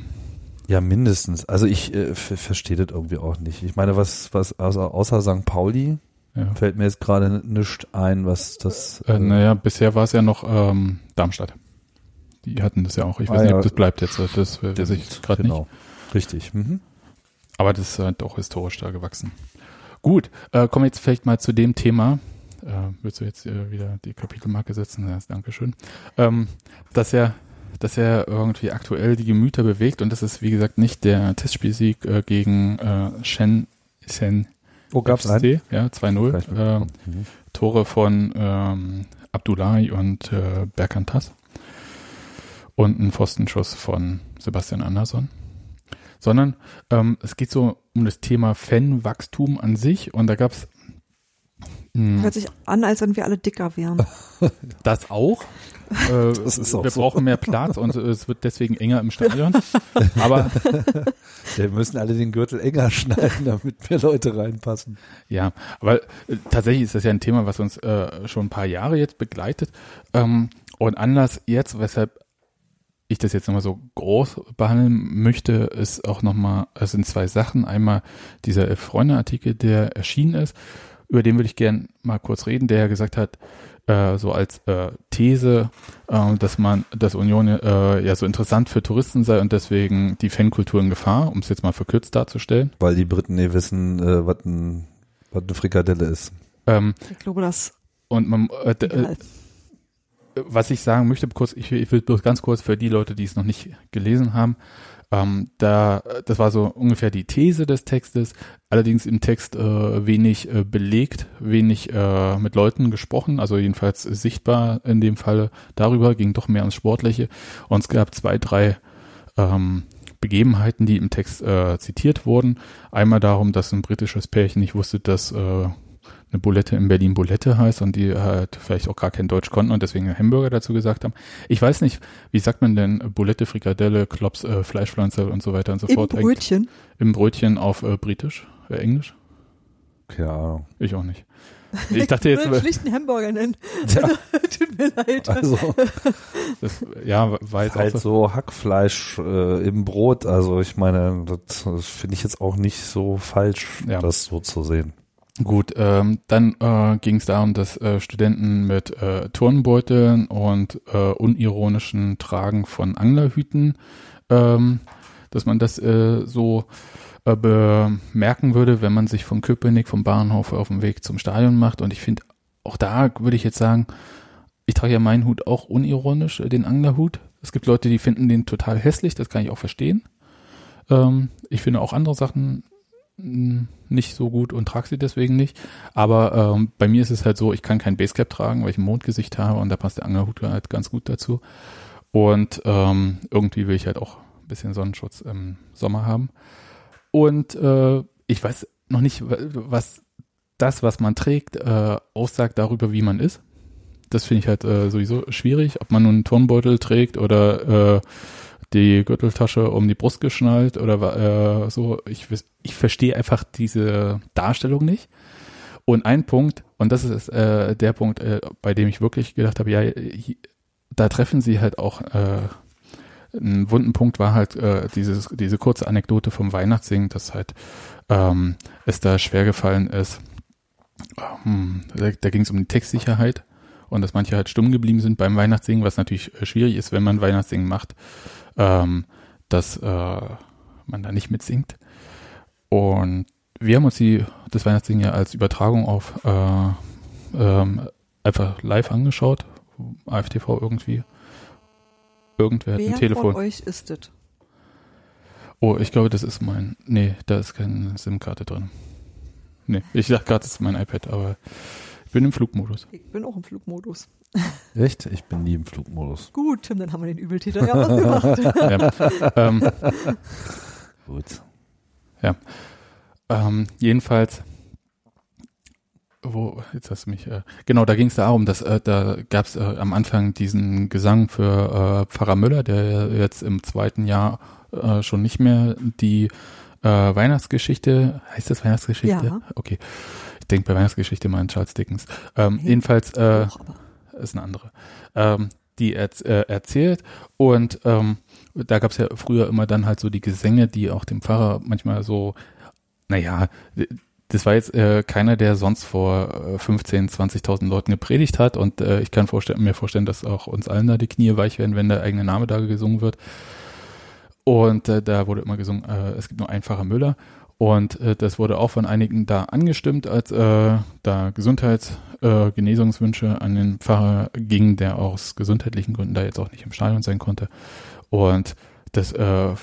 Ja, mindestens. Also ich äh, ver- verstehe das irgendwie auch nicht. Ich meine, was, was außer, außer St. Pauli Ja. fällt mir jetzt gerade nichts ein, was das. Äh, naja, bisher war es ja noch ähm, Darmstadt. Die hatten das ja auch. Ich weiß Ah, nicht, ob das bleibt jetzt. Das weiß ich gerade nicht. genau. Richtig. Mhm. Aber das ist halt auch historisch da gewachsen. Gut, äh, kommen wir jetzt vielleicht mal zu dem Thema. Äh, willst du jetzt äh, wieder die Kapitelmarke setzen? Ja, Dankeschön. Ähm, dass er dass er irgendwie aktuell die Gemüter bewegt und das ist, wie gesagt, nicht der Testspielsieg äh, gegen äh, Shen Sen Wo gab's einen? FC, ja, 2-0. Vielleicht Äh, Mhm. Tore von ähm, Abdullahi und äh, Berkantas und ein Pfostenschuss von Sebastian Andersson. Sondern ähm, es geht so um das Thema Fanwachstum an sich und da gab's mh, Hört sich an, als wenn wir alle dicker wären. das auch. Äh, Das ist auch wir so. brauchen mehr Platz und es wird deswegen enger im Stadion. Aber Wir müssen alle den Gürtel enger schneiden, damit mehr Leute reinpassen. Ja, aber äh, tatsächlich ist das ja ein Thema, was uns äh, schon ein paar Jahre jetzt begleitet. Ähm, und anders jetzt, weshalb ich das jetzt nochmal so groß behandeln möchte, ist auch nochmal, es sind zwei Sachen. Einmal dieser Elf-Freunde-Artikel, der erschienen ist, über den würde ich gern mal kurz reden, der ja gesagt hat, äh, so als äh, These, äh, dass man, dass Union äh, ja so interessant für Touristen sei und deswegen die Fankultur in Gefahr, um es jetzt mal verkürzt darzustellen. Weil die Briten nie wissen, äh, was ein, was eine Frikadelle ist. Ähm, Ich glaube, das und man, äh. Was ich sagen möchte, kurz, ich, will- ich will bloß ganz kurz für die Leute, die es noch nicht gelesen haben, ähm, da, das war so ungefähr die These des Textes, allerdings im Text äh, wenig äh, belegt, wenig äh, mit Leuten gesprochen, also jedenfalls sichtbar in dem Falle darüber, ging doch mehr ums Sportliche und es gab zwei, drei ähm, Begebenheiten, die im Text äh, zitiert wurden. Einmal darum, dass ein britisches Pärchen nicht wusste, dass äh, eine Bulette in Berlin Bulette heißt und die halt vielleicht auch gar kein Deutsch konnten und deswegen Hamburger dazu gesagt haben. Ich weiß nicht, wie sagt man denn Bulette, Frikadelle, Klops, äh, Fleischpflanze und so weiter und so Im fort. Brötchen. Im Brötchen auf äh, Britisch, äh, Englisch? Keine Ahnung. Ich auch nicht. Ich dachte jetzt, würde einen schlichten Hamburger nennen. Ja. Tut mir leid. Also das, ja, jetzt halt auch so. so Hackfleisch äh, im Brot. Also ich meine, das, das finde ich jetzt auch nicht so falsch, Ja. das so zu sehen. Gut, ähm, dann äh, ging es darum, dass äh, Studenten mit äh, Turnbeuteln und äh, unironischen Tragen von Anglerhüten ähm, dass man das äh, so äh, bemerken würde, wenn man sich von Köpenick vom Bahnhof auf dem Weg zum Stadion macht. Und ich finde, auch da würde ich jetzt sagen, ich trage ja meinen Hut auch unironisch, äh, den Anglerhut. Es gibt Leute, die finden den total hässlich, das kann ich auch verstehen. Ähm, ich finde auch andere Sachen nicht so gut und trage sie deswegen nicht. Aber ähm, bei mir ist es halt so, ich kann kein Basecap tragen, weil ich ein Mondgesicht habe und da passt der Anglerhut halt ganz gut dazu. Und ähm, irgendwie will ich halt auch ein bisschen Sonnenschutz im Sommer haben. Und äh, ich weiß noch nicht, was das, was man trägt, äh, aussagt darüber, wie man ist. Das finde ich halt äh, sowieso schwierig, ob man nun einen Turnbeutel trägt oder äh, die Gürteltasche um die Brust geschnallt oder äh, so. Ich, ich verstehe einfach diese Darstellung nicht. Und ein Punkt, und das ist äh, der Punkt, äh, bei dem ich wirklich gedacht habe, ja, da treffen sie halt auch äh, ein wunden Punkt war halt äh, dieses, diese kurze Anekdote vom Weihnachtssingen, dass halt ähm, es da schwer gefallen ist. Ähm, da da ging es um die Textsicherheit und dass manche halt stumm geblieben sind beim Weihnachtssingen, was natürlich äh, schwierig ist, wenn man Weihnachtssingen macht, ähm, dass äh, man da nicht mitsingt. Und wir haben uns die, das Weihnachtssingen ja als Übertragung auf äh, ähm, einfach live angeschaut, AFTV irgendwie. Irgendwer Wer hat ein Telefon. von euch ist es? Oh, ich glaube, das ist mein. Nee, da ist keine SIM-Karte drin. Nee, ich dachte gerade, das ist mein iPad, aber ich bin im Flugmodus. Ich bin auch im Flugmodus. Echt? Ich bin nie im Flugmodus. Gut, Tim, dann haben wir den Übeltäter ja ausgemacht. ja, ähm, Gut. ja. Ähm, jedenfalls wo, jetzt hast du mich, äh, genau, da ging es darum, dass äh, da gab es äh, am Anfang diesen Gesang für äh, Pfarrer Müller, der jetzt im zweiten Jahr äh, schon nicht mehr die äh, Weihnachtsgeschichte, heißt das Weihnachtsgeschichte? Ja. Okay. Ich denke bei Weihnachtsgeschichte mal an Charles Dickens. Ähm. Jedenfalls äh, ist eine andere, ähm, die er, äh, erzählt und ähm, da gab es ja früher immer dann halt so die Gesänge, die auch dem Pfarrer manchmal so, naja, das war jetzt äh, keiner, der sonst vor äh, 15, 20.000 Leuten gepredigt hat und äh, ich kann vorstellen, mir vorstellen, dass auch uns allen da die Knie weich werden, wenn der eigene Name da gesungen wird. Und äh, da wurde immer gesungen, äh, es gibt nur einen Pfarrer Müller und äh, das wurde auch von einigen da angestimmt, als äh, da Gesundheits-, äh, an den Pfarrer gingen, der aus gesundheitlichen Gründen da jetzt auch nicht im Stadion sein konnte. Und das äh,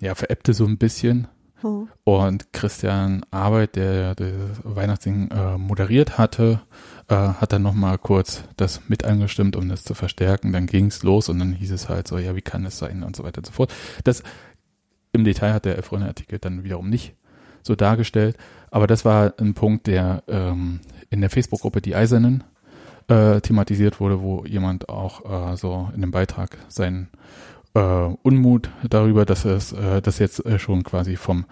ja, veräppte so ein bisschen. Hm. Und Christian Arbeit, der das Weihnachtssingen äh, moderiert hatte, äh, hat dann nochmal kurz das mit angestimmt, um das zu verstärken. Dann ging's los und dann hieß es halt so, ja, wie kann es sein und so weiter und so fort. Das im Detail hat der Freunde-Artikel dann wiederum nicht so dargestellt, aber das war ein Punkt, der ähm, in der Facebook-Gruppe Die Eisernen äh, thematisiert wurde, wo jemand auch äh, so in dem Beitrag seinen äh, Unmut darüber, dass es, äh, dass jetzt äh, schon quasi vom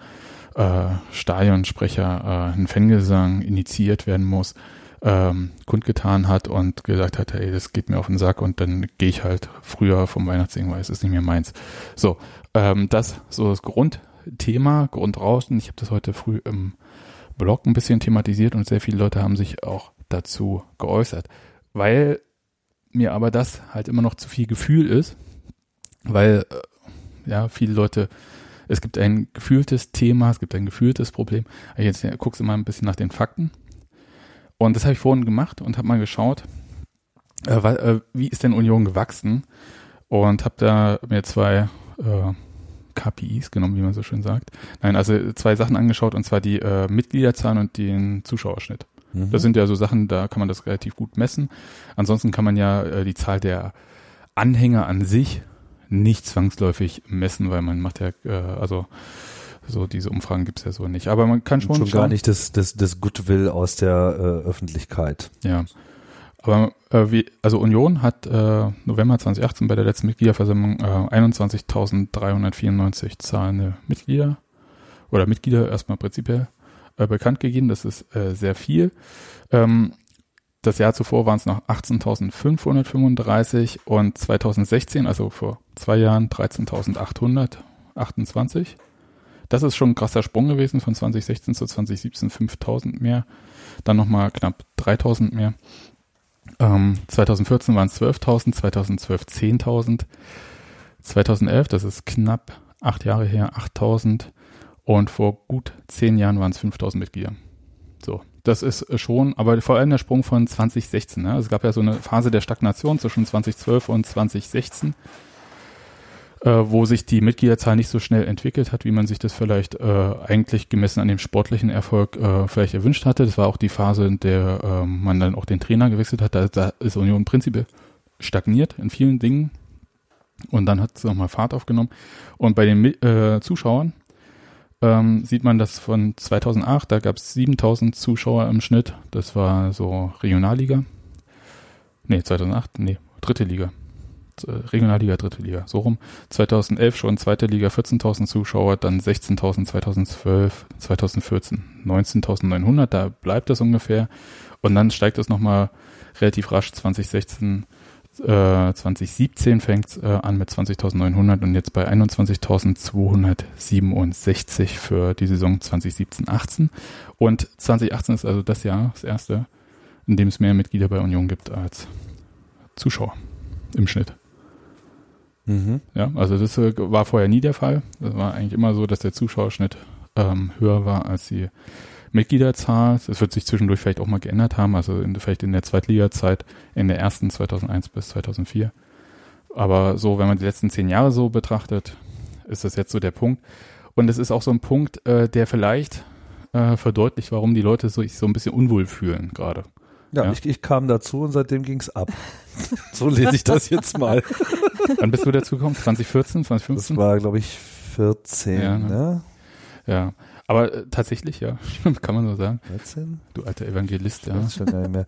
äh, Stadionsprecher ein Fangesang initiiert werden muss, ähm, kundgetan hat und gesagt hat, hey, das geht mir auf den Sack und dann gehe ich halt früher vom Weihnachtssingen, weil es ist nicht mehr meins. So, ähm, das so das Grundthema, Grundrauschen. Ich habe das heute früh im Blog ein bisschen thematisiert und sehr viele Leute haben sich auch dazu geäußert, weil mir aber das halt immer noch zu viel Gefühl ist, weil äh, ja viele Leute es gibt ein gefühltes Thema, es gibt ein gefühltes Problem. Jetzt guckst du mal ein bisschen nach den Fakten. Und das habe ich vorhin gemacht und habe mal geschaut, äh, äh, wie ist denn Union gewachsen? Und habe da mir zwei äh, KPIs genommen, wie man so schön sagt. Nein, also zwei Sachen angeschaut, und zwar die äh, Mitgliederzahlen und den Zuschauerschnitt. Mhm. Das sind ja so Sachen, da kann man das relativ gut messen. Ansonsten kann man ja äh, die Zahl der Anhänger an sich nicht zwangsläufig messen, weil man macht ja, äh, also so diese Umfragen gibt's ja so nicht. Aber man kann schon, schon schauen. gar nicht das, das, das Goodwill aus der äh, Öffentlichkeit. Ja. Aber äh, wie, also Union hat äh, November 2018 bei der letzten Mitgliederversammlung äh, 21.394 zahlende Mitglieder oder Mitglieder erstmal prinzipiell äh, bekannt gegeben. Das ist äh, sehr viel. Ähm, das Jahr zuvor waren es noch 18.535 und 2016, also vor zwei Jahren, 13.828. Das ist schon ein krasser Sprung gewesen von 2016 zu 2017, 5.000 mehr. Dann nochmal knapp 3.000 mehr. Ähm, 2014 waren es 12.000, 2012 10.000. 2011, das ist knapp acht Jahre her 8000 und vor gut zehn Jahren waren es 5000 Mitglieder. So, das ist schon, aber vor allem der Sprung von 2016. Ne? Also es gab ja so eine Phase der Stagnation zwischen 2012 und 2016, äh, wo sich die Mitgliederzahl nicht so schnell entwickelt hat, wie man sich das vielleicht äh, eigentlich gemessen an dem sportlichen Erfolg äh, vielleicht erwünscht hatte. Das war auch die Phase, in der äh, man dann auch den Trainer gewechselt hat. Da, da ist Union prinzipiell stagniert in vielen Dingen. Und dann hat es nochmal Fahrt aufgenommen. Und bei den äh, Zuschauern ähm, sieht man das von 2008, da gab es 7000 Zuschauer im Schnitt. Das war so Regionalliga. Nee, 2008, nee, dritte Liga. Äh, Regionalliga, dritte Liga, so rum. 2011 schon zweite Liga, 14.000 Zuschauer, dann 16.000 2012, 2014 19.900, da bleibt das ungefähr. Und dann steigt es nochmal relativ rasch 2016 äh, 2017 fängt es äh, an mit 20.900 und jetzt bei 21.267 für die Saison 2017-18. Und 2018 ist also das Jahr, das erste, in dem es mehr Mitglieder bei Union gibt als Zuschauer im Schnitt. Mhm. Ja, also das äh, war vorher nie der Fall. Das war eigentlich immer so, dass der Zuschauerschnitt ähm, höher war als die Mitgliederzahl. Es wird sich zwischendurch vielleicht auch mal geändert haben, also in, vielleicht in der Zweitliga-Zeit, in der ersten 2001 bis 2004. Aber so, wenn man die letzten zehn Jahre so betrachtet, ist das jetzt so der Punkt. Und es ist auch so ein Punkt, äh, der vielleicht äh, verdeutlicht, warum die Leute sich so ein bisschen unwohl fühlen gerade. Ja, ja, Ich, ich kam dazu und seitdem ging's ab. so lese ich das jetzt mal. Wann bist du dazu gekommen? 2014, 2015? Das war, glaube ich, 14, ja, ne? ne? Ja, aber äh, tatsächlich, ja, kann man so sagen. 14? Du alter Evangelist, ja. Schon gar nicht mehr.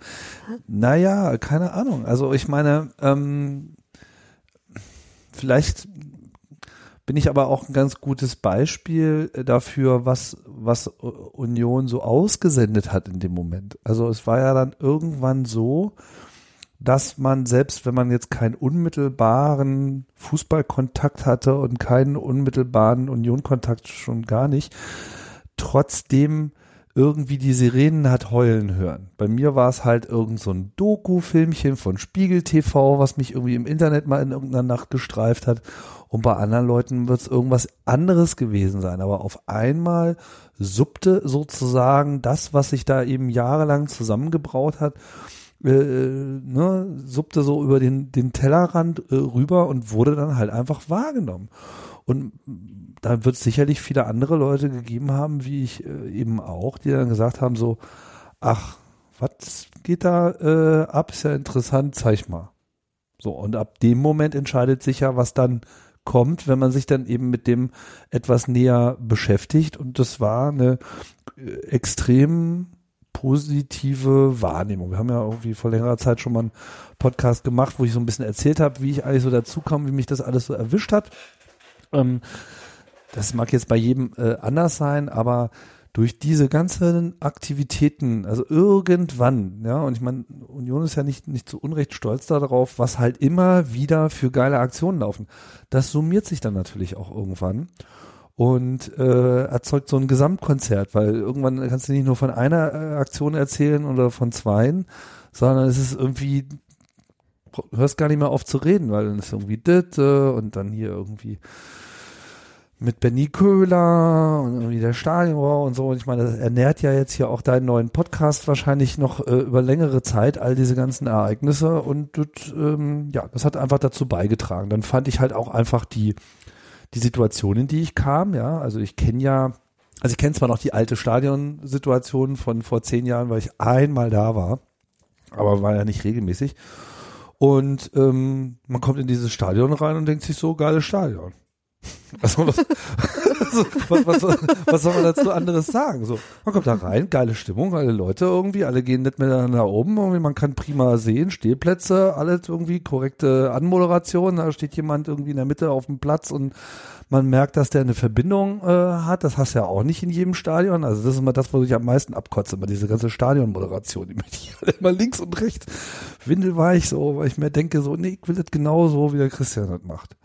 Naja, keine Ahnung. Also ich meine, ähm, vielleicht bin ich aber auch ein ganz gutes Beispiel dafür, was, was Union so ausgesendet hat in dem Moment. Also es war ja dann irgendwann so, dass man selbst, wenn man jetzt keinen unmittelbaren Fußballkontakt hatte und keinen unmittelbaren Unionkontakt schon gar nicht, trotzdem irgendwie die Sirenen hat heulen hören. Bei mir war es halt irgend so ein Doku-Filmchen von Spiegel TV, was mich irgendwie im Internet mal in irgendeiner Nacht gestreift hat. Und bei anderen Leuten wird es irgendwas anderes gewesen sein. Aber auf einmal suppte sozusagen das, was sich da eben jahrelang zusammengebraut hat, äh, ne, suppte so über den, den Tellerrand äh, rüber und wurde dann halt einfach wahrgenommen. Und da wird es sicherlich viele andere Leute gegeben haben, wie ich äh, eben auch, die dann gesagt haben so, ach, was geht da äh, ab? Ist ja interessant, zeig mal. So, und ab dem Moment entscheidet sich ja, was dann kommt, wenn man sich dann eben mit dem etwas näher beschäftigt. Und das war eine äh, extrem positive Wahrnehmung. Wir haben ja irgendwie vor längerer Zeit schon mal einen Podcast gemacht, wo ich so ein bisschen erzählt habe, wie ich eigentlich so dazu kam, wie mich das alles so erwischt hat. Ähm, das mag jetzt bei jedem äh, anders sein, aber durch diese ganzen Aktivitäten, also irgendwann, ja, und ich meine, Union ist ja nicht, nicht zu Unrecht stolz darauf, was halt immer wieder für geile Aktionen laufen. Das summiert sich dann natürlich auch irgendwann und äh, erzeugt so ein Gesamtkonzert, weil irgendwann kannst du nicht nur von einer äh, Aktion erzählen oder von zweien, sondern es ist irgendwie, hörst gar nicht mehr auf zu reden, weil dann ist irgendwie dit und dann hier irgendwie mit Benny Köhler und irgendwie der Stadionbau und so. Und ich meine, das ernährt ja jetzt hier auch deinen neuen Podcast wahrscheinlich noch äh, über längere Zeit, all diese ganzen Ereignisse. Und das, ähm, ja, das hat einfach dazu beigetragen. Dann fand ich halt auch einfach die, die Situation, in die ich kam, ja. Also ich kenne ja, also ich kenne zwar noch die alte Stadionsituation von vor zehn Jahren, weil ich einmal da war, aber war ja nicht regelmäßig. Und ähm, man kommt in dieses Stadion rein und denkt sich so, geiles Stadion. Was, was, was, was, soll man dazu anderes sagen? So, man kommt da rein, geile Stimmung, alle Leute irgendwie, alle gehen nicht miteinander oben, irgendwie, man kann prima sehen, Stehplätze, alles irgendwie, korrekte Anmoderation, da steht jemand irgendwie in der Mitte auf dem Platz und man merkt, dass der eine Verbindung äh, hat. Das hast du ja auch nicht in jedem Stadion. Also das ist immer das, wo ich am meisten abkotze, immer diese ganze Stadionmoderation. Die möchte ich immer links und rechts windelweich so, weil ich mir denke so, nee, ich will das genauso, wie der Christian das macht.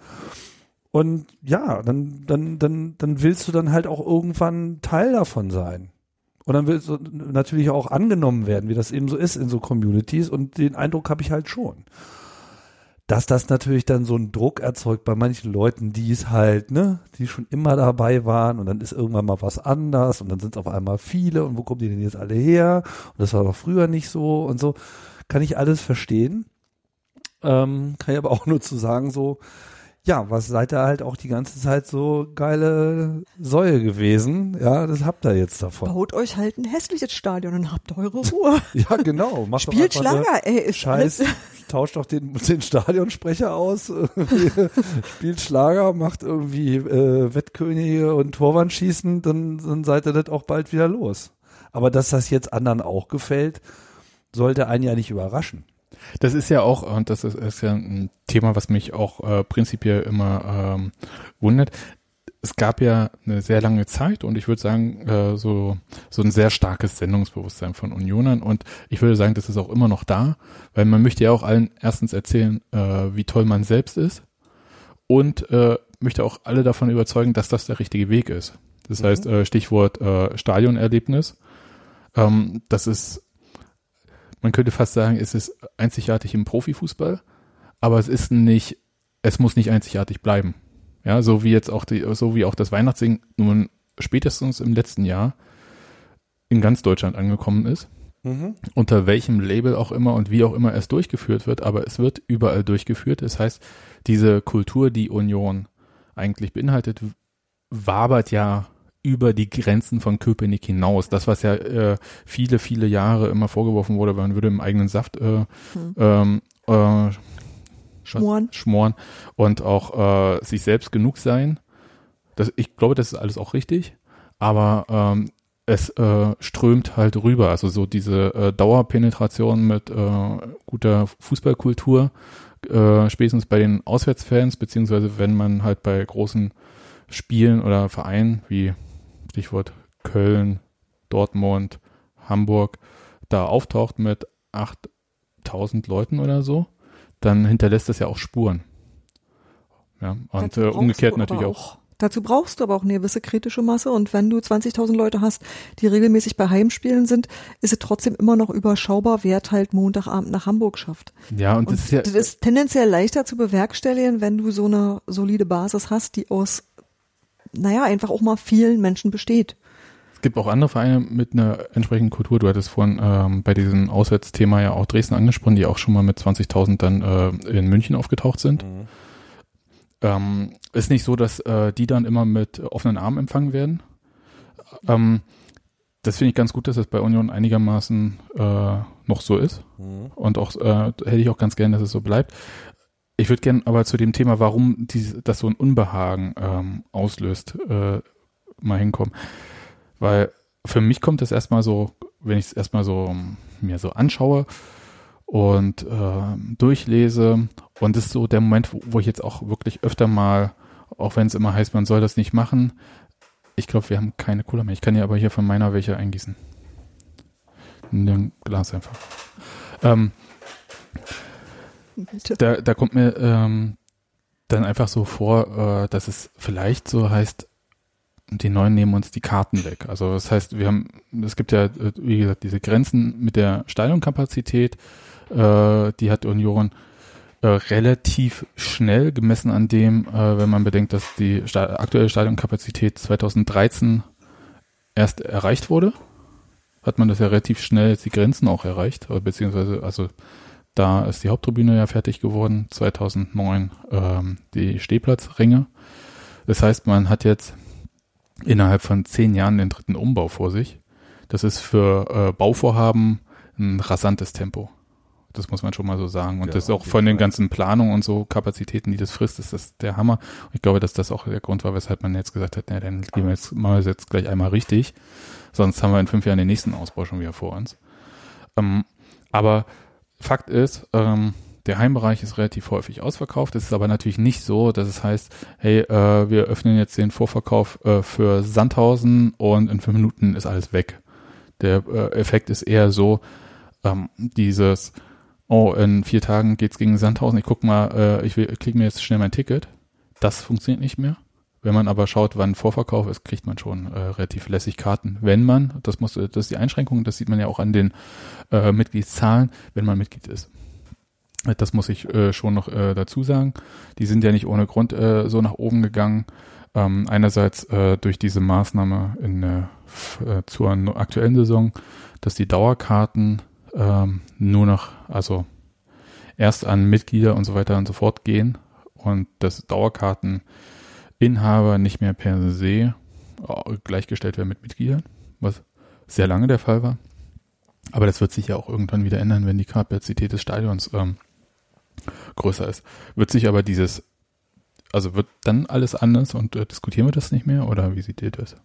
Und ja, dann, dann, dann, dann willst du dann halt auch irgendwann Teil davon sein. Und dann willst du natürlich auch angenommen werden, wie das eben so ist in so Communities. Und den Eindruck habe ich halt schon. dass das natürlich dann so einen Druck erzeugt bei manchen Leuten, die es halt, ne, die schon immer dabei waren und dann ist irgendwann mal was anders und dann sind es auf einmal viele und wo kommen die denn jetzt alle her? Und das war doch früher nicht so und so. Kann ich alles verstehen. Ähm, kann ich aber auch nur zu sagen, so, ja, was seid ihr halt auch die ganze Zeit so geile Säue gewesen? Ja, das habt ihr jetzt davon. Baut euch halt ein hässliches Stadion und habt eure Ruhe. ja, genau. Macht Spielt Schlager, ey. Ist Scheiß, tauscht doch den, den Stadionsprecher aus, spielt Schlager, macht irgendwie äh, Wettkönige und Torwandschießen, dann, dann seid ihr das auch bald wieder los. Aber dass das jetzt anderen auch gefällt, sollte einen ja nicht überraschen. Das ist ja auch, und das ist, ist ja ein Thema, was mich auch äh, prinzipiell immer ähm, wundert. Es gab ja eine sehr lange Zeit und ich würde sagen, äh, so, so ein sehr starkes Sendungsbewusstsein von Unionern und ich würde sagen, das ist auch immer noch da, weil man möchte ja auch allen erstens erzählen, äh, wie toll man selbst ist und äh, möchte auch alle davon überzeugen, dass das der richtige Weg ist. Das mhm. heißt, äh, Stichwort äh, Stadionerlebnis. Ähm, das ist man könnte fast sagen, es ist einzigartig im Profifußball, aber es ist nicht, es muss nicht einzigartig bleiben. Ja, so wie jetzt auch die, so wie auch das Weihnachtssingen nun spätestens im letzten Jahr in ganz Deutschland angekommen ist. Mhm. Unter welchem Label auch immer und wie auch immer es durchgeführt wird, aber es wird überall durchgeführt. Das heißt, diese Kultur, die Union eigentlich beinhaltet, wabert ja über die Grenzen von Köpenick hinaus. Das, was ja äh, viele, viele Jahre immer vorgeworfen wurde, man würde im eigenen Saft äh, hm. ähm, äh, schmoren. schmoren und auch äh, sich selbst genug sein. Das, ich glaube, das ist alles auch richtig, aber ähm, es äh, strömt halt rüber. Also so diese äh, Dauerpenetration mit äh, guter Fußballkultur, äh, spätestens bei den Auswärtsfans, beziehungsweise wenn man halt bei großen Spielen oder Vereinen wie Stichwort Köln, Dortmund, Hamburg, da auftaucht mit 8000 Leuten oder so, dann hinterlässt das ja auch Spuren. Ja, und äh, umgekehrt natürlich auch. auch. Dazu brauchst du aber auch eine gewisse kritische Masse und wenn du 20.000 Leute hast, die regelmäßig bei Heimspielen sind, ist es trotzdem immer noch überschaubar, wer halt Montagabend nach Hamburg schafft. Ja, und, und das, ist ja, das ist tendenziell leichter zu bewerkstelligen, wenn du so eine solide Basis hast, die aus naja, einfach auch mal vielen Menschen besteht. Es gibt auch andere Vereine mit einer entsprechenden Kultur. Du hattest vorhin ähm, bei diesem Auswärtsthema ja auch Dresden angesprochen, die auch schon mal mit 20.000 dann äh, in München aufgetaucht sind. Mhm. Ähm, ist nicht so, dass äh, die dann immer mit offenen Armen empfangen werden. Ähm, das finde ich ganz gut, dass das bei Union einigermaßen äh, noch so ist. Mhm. Und auch äh, hätte ich auch ganz gern, dass es so bleibt. Ich würde gerne aber zu dem Thema, warum die, das so ein Unbehagen ähm, auslöst, äh, mal hinkommen. Weil für mich kommt das erstmal so, wenn ich es erstmal so ähm, mir so anschaue und äh, durchlese und das ist so der Moment, wo, wo ich jetzt auch wirklich öfter mal, auch wenn es immer heißt, man soll das nicht machen, ich glaube, wir haben keine Cola mehr. Ich kann ja aber hier von meiner welche eingießen. In Glas einfach. Ähm, da, da kommt mir ähm, dann einfach so vor, äh, dass es vielleicht so heißt, die Neuen nehmen uns die Karten weg. Also das heißt, wir haben, es gibt ja, äh, wie gesagt, diese Grenzen mit der Stadionkapazität, äh, die hat Union äh, relativ schnell gemessen an dem, äh, wenn man bedenkt, dass die Sta aktuelle Stadionkapazität 2013 erst erreicht wurde, hat man das ja relativ schnell jetzt die Grenzen auch erreicht, beziehungsweise also da ist die Haupttribüne ja fertig geworden, 2009 ähm, die Stehplatzringe. Das heißt, man hat jetzt innerhalb von zehn Jahren den dritten Umbau vor sich. Das ist für äh, Bauvorhaben ein rasantes Tempo. Das muss man schon mal so sagen. Und ja, das ist auch von den ganzen Planungen und so Kapazitäten, die das frisst, ist das der Hammer. Und ich glaube, dass das auch der Grund war, weshalb man jetzt gesagt hat, na, dann gehen wir jetzt mal jetzt gleich einmal richtig. Sonst haben wir in fünf Jahren den nächsten Ausbau schon wieder vor uns. Ähm, aber Fakt ist, ähm, der Heimbereich ist relativ häufig ausverkauft. Es ist aber natürlich nicht so, dass es heißt, hey, äh, wir öffnen jetzt den Vorverkauf äh, für Sandhausen und in fünf Minuten ist alles weg. Der äh, Effekt ist eher so, ähm, dieses, oh, in vier Tagen geht's gegen Sandhausen, ich guck mal, äh, ich, ich krieg mir jetzt schnell mein Ticket. Das funktioniert nicht mehr. Wenn man aber schaut, wann Vorverkauf ist, kriegt man schon äh, relativ lässig Karten. Wenn man, das muss, das ist die Einschränkung, das sieht man ja auch an den äh, Mitgliedszahlen, wenn man Mitglied ist. Das muss ich äh, schon noch äh, dazu sagen. Die sind ja nicht ohne Grund äh, so nach oben gegangen. Ähm, einerseits äh, durch diese Maßnahme in, äh, zur aktuellen Saison, dass die Dauerkarten ähm, nur noch, also erst an Mitglieder und so weiter und so fort gehen und dass Dauerkarteninhaber nicht mehr per se äh, gleichgestellt werden mit Mitgliedern, was sehr lange der Fall war. Aber das wird sich ja auch irgendwann wieder ändern, wenn die Kapazität des Stadions ähm, größer ist. Wird sich aber dieses, also wird dann alles anders und äh, diskutieren wir das nicht mehr oder wie seht ihr das?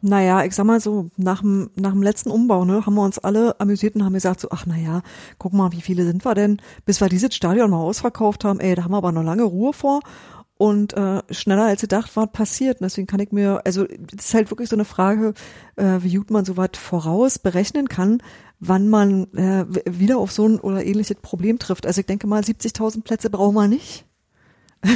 Naja, ich sag mal so, nach dem, nach dem letzten Umbau, ne, haben wir uns alle amüsiert und haben gesagt so, ach naja, guck mal, wie viele sind wir denn, bis wir dieses Stadion mal ausverkauft haben, ey, da haben wir aber noch lange Ruhe vor und äh, schneller als gedacht war passiert. Und deswegen kann ich mir, also es ist halt wirklich so eine Frage, äh, wie gut man so weit voraus berechnen kann, wann man äh, wieder auf so ein oder ähnliches Problem trifft. Also ich denke mal, 70.000 Plätze brauchen wir nicht.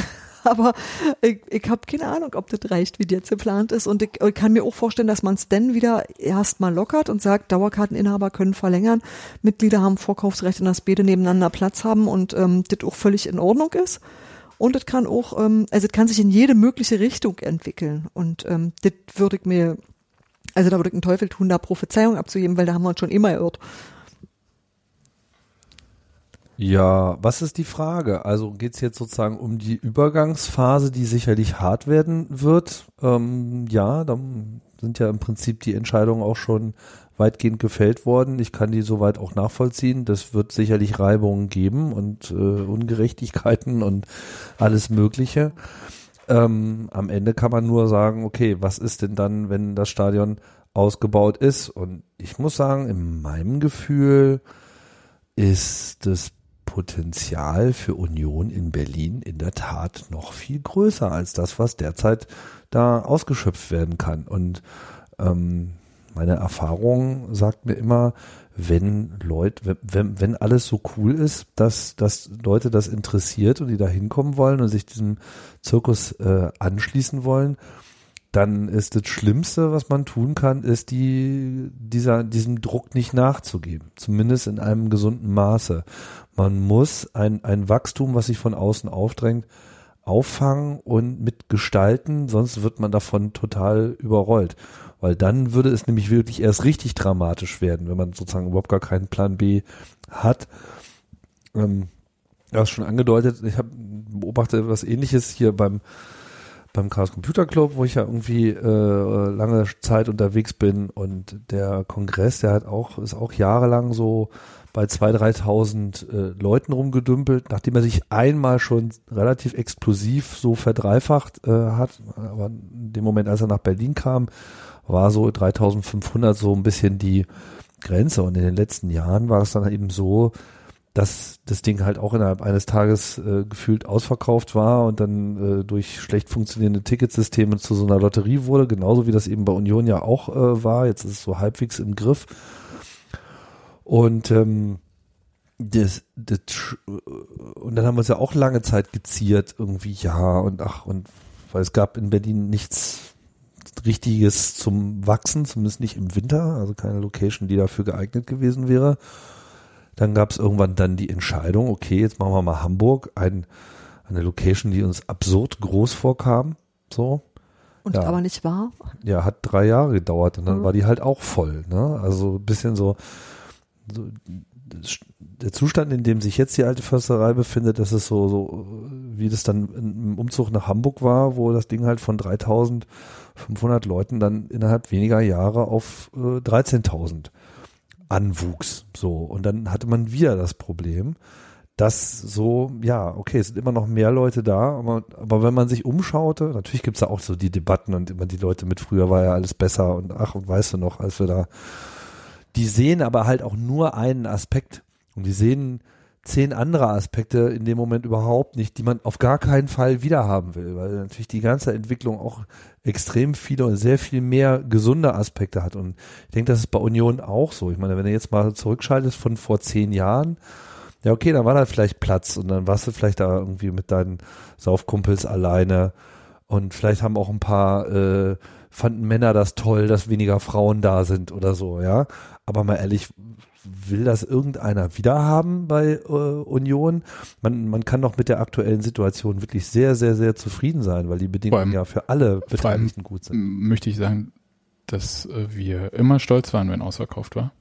Aber ich, ich habe keine Ahnung, ob das reicht, wie jetzt geplant ist. Und ich, ich kann mir auch vorstellen, dass man es dann wieder erstmal lockert und sagt, Dauerkarteninhaber können verlängern, Mitglieder haben Vorkaufsrecht in das Bede nebeneinander Platz haben und ähm, das auch völlig in Ordnung ist. Und es kann auch, ähm, also es kann sich in jede mögliche Richtung entwickeln. Und ähm, das würde ich mir, also da würde ich einen Teufel tun, da Prophezeiung abzugeben, weil da haben wir uns schon immer irrt. Ja, was ist die Frage? Also geht es jetzt sozusagen um die Übergangsphase, die sicherlich hart werden wird? Ähm, ja, dann sind ja im Prinzip die Entscheidungen auch schon weitgehend gefällt worden. Ich kann die soweit auch nachvollziehen. Das wird sicherlich Reibungen geben und äh, Ungerechtigkeiten und alles Mögliche. Ähm, am Ende kann man nur sagen, okay, was ist denn dann, wenn das Stadion ausgebaut ist? Und ich muss sagen, in meinem Gefühl ist das Potenzial für Union in Berlin in der Tat noch viel größer als das, was derzeit da ausgeschöpft werden kann. Und ähm, meine Erfahrung sagt mir immer, wenn Leute, wenn, wenn alles so cool ist, dass, dass Leute das interessiert und die da hinkommen wollen und sich diesem Zirkus äh, anschließen wollen, dann ist das Schlimmste, was man tun kann, ist die, dieser, diesem Druck nicht nachzugeben. Zumindest in einem gesunden Maße. Man muss ein, ein Wachstum, was sich von außen aufdrängt, auffangen und mitgestalten, sonst wird man davon total überrollt. Weil dann würde es nämlich wirklich erst richtig dramatisch werden, wenn man sozusagen überhaupt gar keinen Plan B hat. Ähm, du hast schon angedeutet, ich habe beobachtet was ähnliches hier beim beim Chaos Computer Club, wo ich ja irgendwie äh, lange Zeit unterwegs bin und der Kongress, der hat auch, ist auch jahrelang so bei 2.000, 3.000 äh, Leuten rumgedümpelt, nachdem er sich einmal schon relativ explosiv so verdreifacht äh, hat, aber in dem Moment, als er nach Berlin kam, war so 3500 so ein bisschen die Grenze. Und in den letzten Jahren war es dann eben so, dass das Ding halt auch innerhalb eines Tages äh, gefühlt ausverkauft war und dann äh, durch schlecht funktionierende Ticketsysteme zu so einer Lotterie wurde, genauso wie das eben bei Union ja auch äh, war. Jetzt ist es so halbwegs im Griff. Und ähm, das, das, und dann haben wir uns ja auch lange Zeit geziert, irgendwie, ja, und ach, und weil es gab in Berlin nichts richtiges zum Wachsen, zumindest nicht im Winter, also keine Location, die dafür geeignet gewesen wäre. Dann gab es irgendwann dann die Entscheidung, okay, jetzt machen wir mal Hamburg, ein, eine Location, die uns absurd groß vorkam, so. Und ja. aber nicht wahr? Ja, hat drei Jahre gedauert und dann mhm. war die halt auch voll, ne? Also ein bisschen so, so der Zustand, in dem sich jetzt die alte Försterei befindet, das ist so, so, wie das dann im Umzug nach Hamburg war, wo das Ding halt von 3000 500 Leuten dann innerhalb weniger Jahre auf äh, 13.000 anwuchs. So. Und dann hatte man wieder das Problem, dass so, ja, okay, es sind immer noch mehr Leute da, aber, aber wenn man sich umschaute, natürlich gibt's da auch so die Debatten und immer die Leute mit früher war ja alles besser und ach, und weißt du noch, als wir da, die sehen aber halt auch nur einen Aspekt und die sehen zehn andere Aspekte in dem Moment überhaupt nicht, die man auf gar keinen Fall wiederhaben will, weil natürlich die ganze Entwicklung auch extrem viele und sehr viel mehr gesunde Aspekte hat. Und ich denke, das ist bei Union auch so. Ich meine, wenn du jetzt mal zurückschaltest von vor zehn Jahren, ja okay, dann war da vielleicht Platz und dann warst du vielleicht da irgendwie mit deinen Saufkumpels alleine und vielleicht haben auch ein paar äh, fanden Männer das toll, dass weniger Frauen da sind oder so, ja. Aber mal ehrlich, will das irgendeiner wiederhaben bei äh, Union? Man, man kann doch mit der aktuellen Situation wirklich sehr, sehr, sehr zufrieden sein, weil die Bedingungen allem, ja für alle Beteiligten gut sind. Möchte ich sagen, dass äh, wir immer stolz waren, wenn ausverkauft war.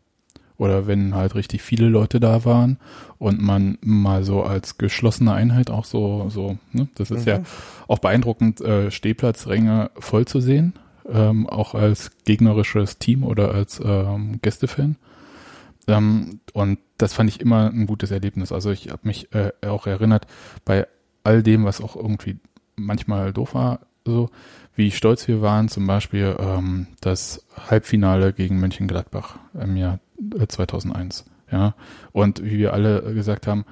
Oder wenn halt richtig viele Leute da waren und man mal so als geschlossene Einheit auch so, so, ne? das ist mhm. ja auch beeindruckend, äh, Stehplatzränge voll zu sehen, ähm, auch als gegnerisches Team oder als ähm, Gästefan. Ähm, und das fand ich immer ein gutes Erlebnis. Also ich habe mich äh, auch erinnert, bei all dem, was auch irgendwie manchmal doof war, so wie stolz wir waren, zum Beispiel ähm, das Halbfinale gegen Mönchengladbach im Jahr 2001. Äh, ja, und wie wir alle gesagt haben,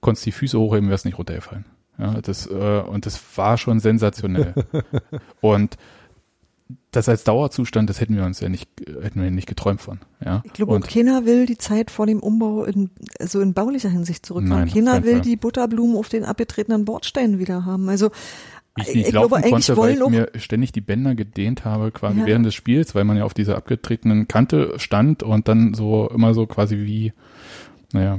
konntest die Füße hochheben, wärst nicht runtergefallen. Ja, das, äh, und das war schon sensationell. und das als Dauerzustand, das hätten wir uns ja nicht, hätten wir nicht geträumt von. Ja? Ich glaube, und keiner will die Zeit vor dem Umbau in, so in baulicher Hinsicht zurückhaben. Keiner will Fall. die Butterblumen auf den abgetretenen Bordsteinen wieder haben. Also ich nicht ich laufen glaube, konnte, weil ich mir ständig die Bänder gedehnt habe, quasi ja. während des Spiels, weil man ja auf dieser abgetretenen Kante stand und dann so immer so quasi wie, naja,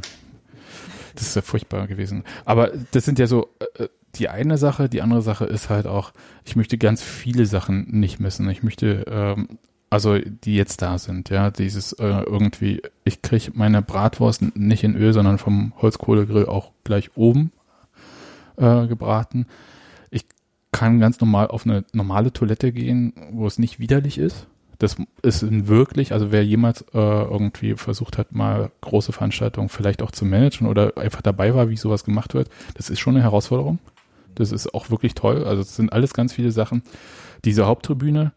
das ist ja furchtbar gewesen. Aber das sind ja so äh, die eine Sache, die andere Sache ist halt auch, ich möchte ganz viele Sachen nicht missen. Ich möchte, ähm, also die jetzt da sind, ja, dieses äh, irgendwie, ich kriege meine Bratwurst nicht in Öl, sondern vom Holzkohlegrill auch gleich oben äh, gebraten kann ganz normal auf eine normale Toilette gehen, wo es nicht widerlich ist. Das ist wirklich, also wer jemals äh, irgendwie versucht hat, mal große Veranstaltungen vielleicht auch zu managen oder einfach dabei war, wie sowas gemacht wird, das ist schon eine Herausforderung. Das ist auch wirklich toll. Also es sind alles ganz viele Sachen. Diese Haupttribüne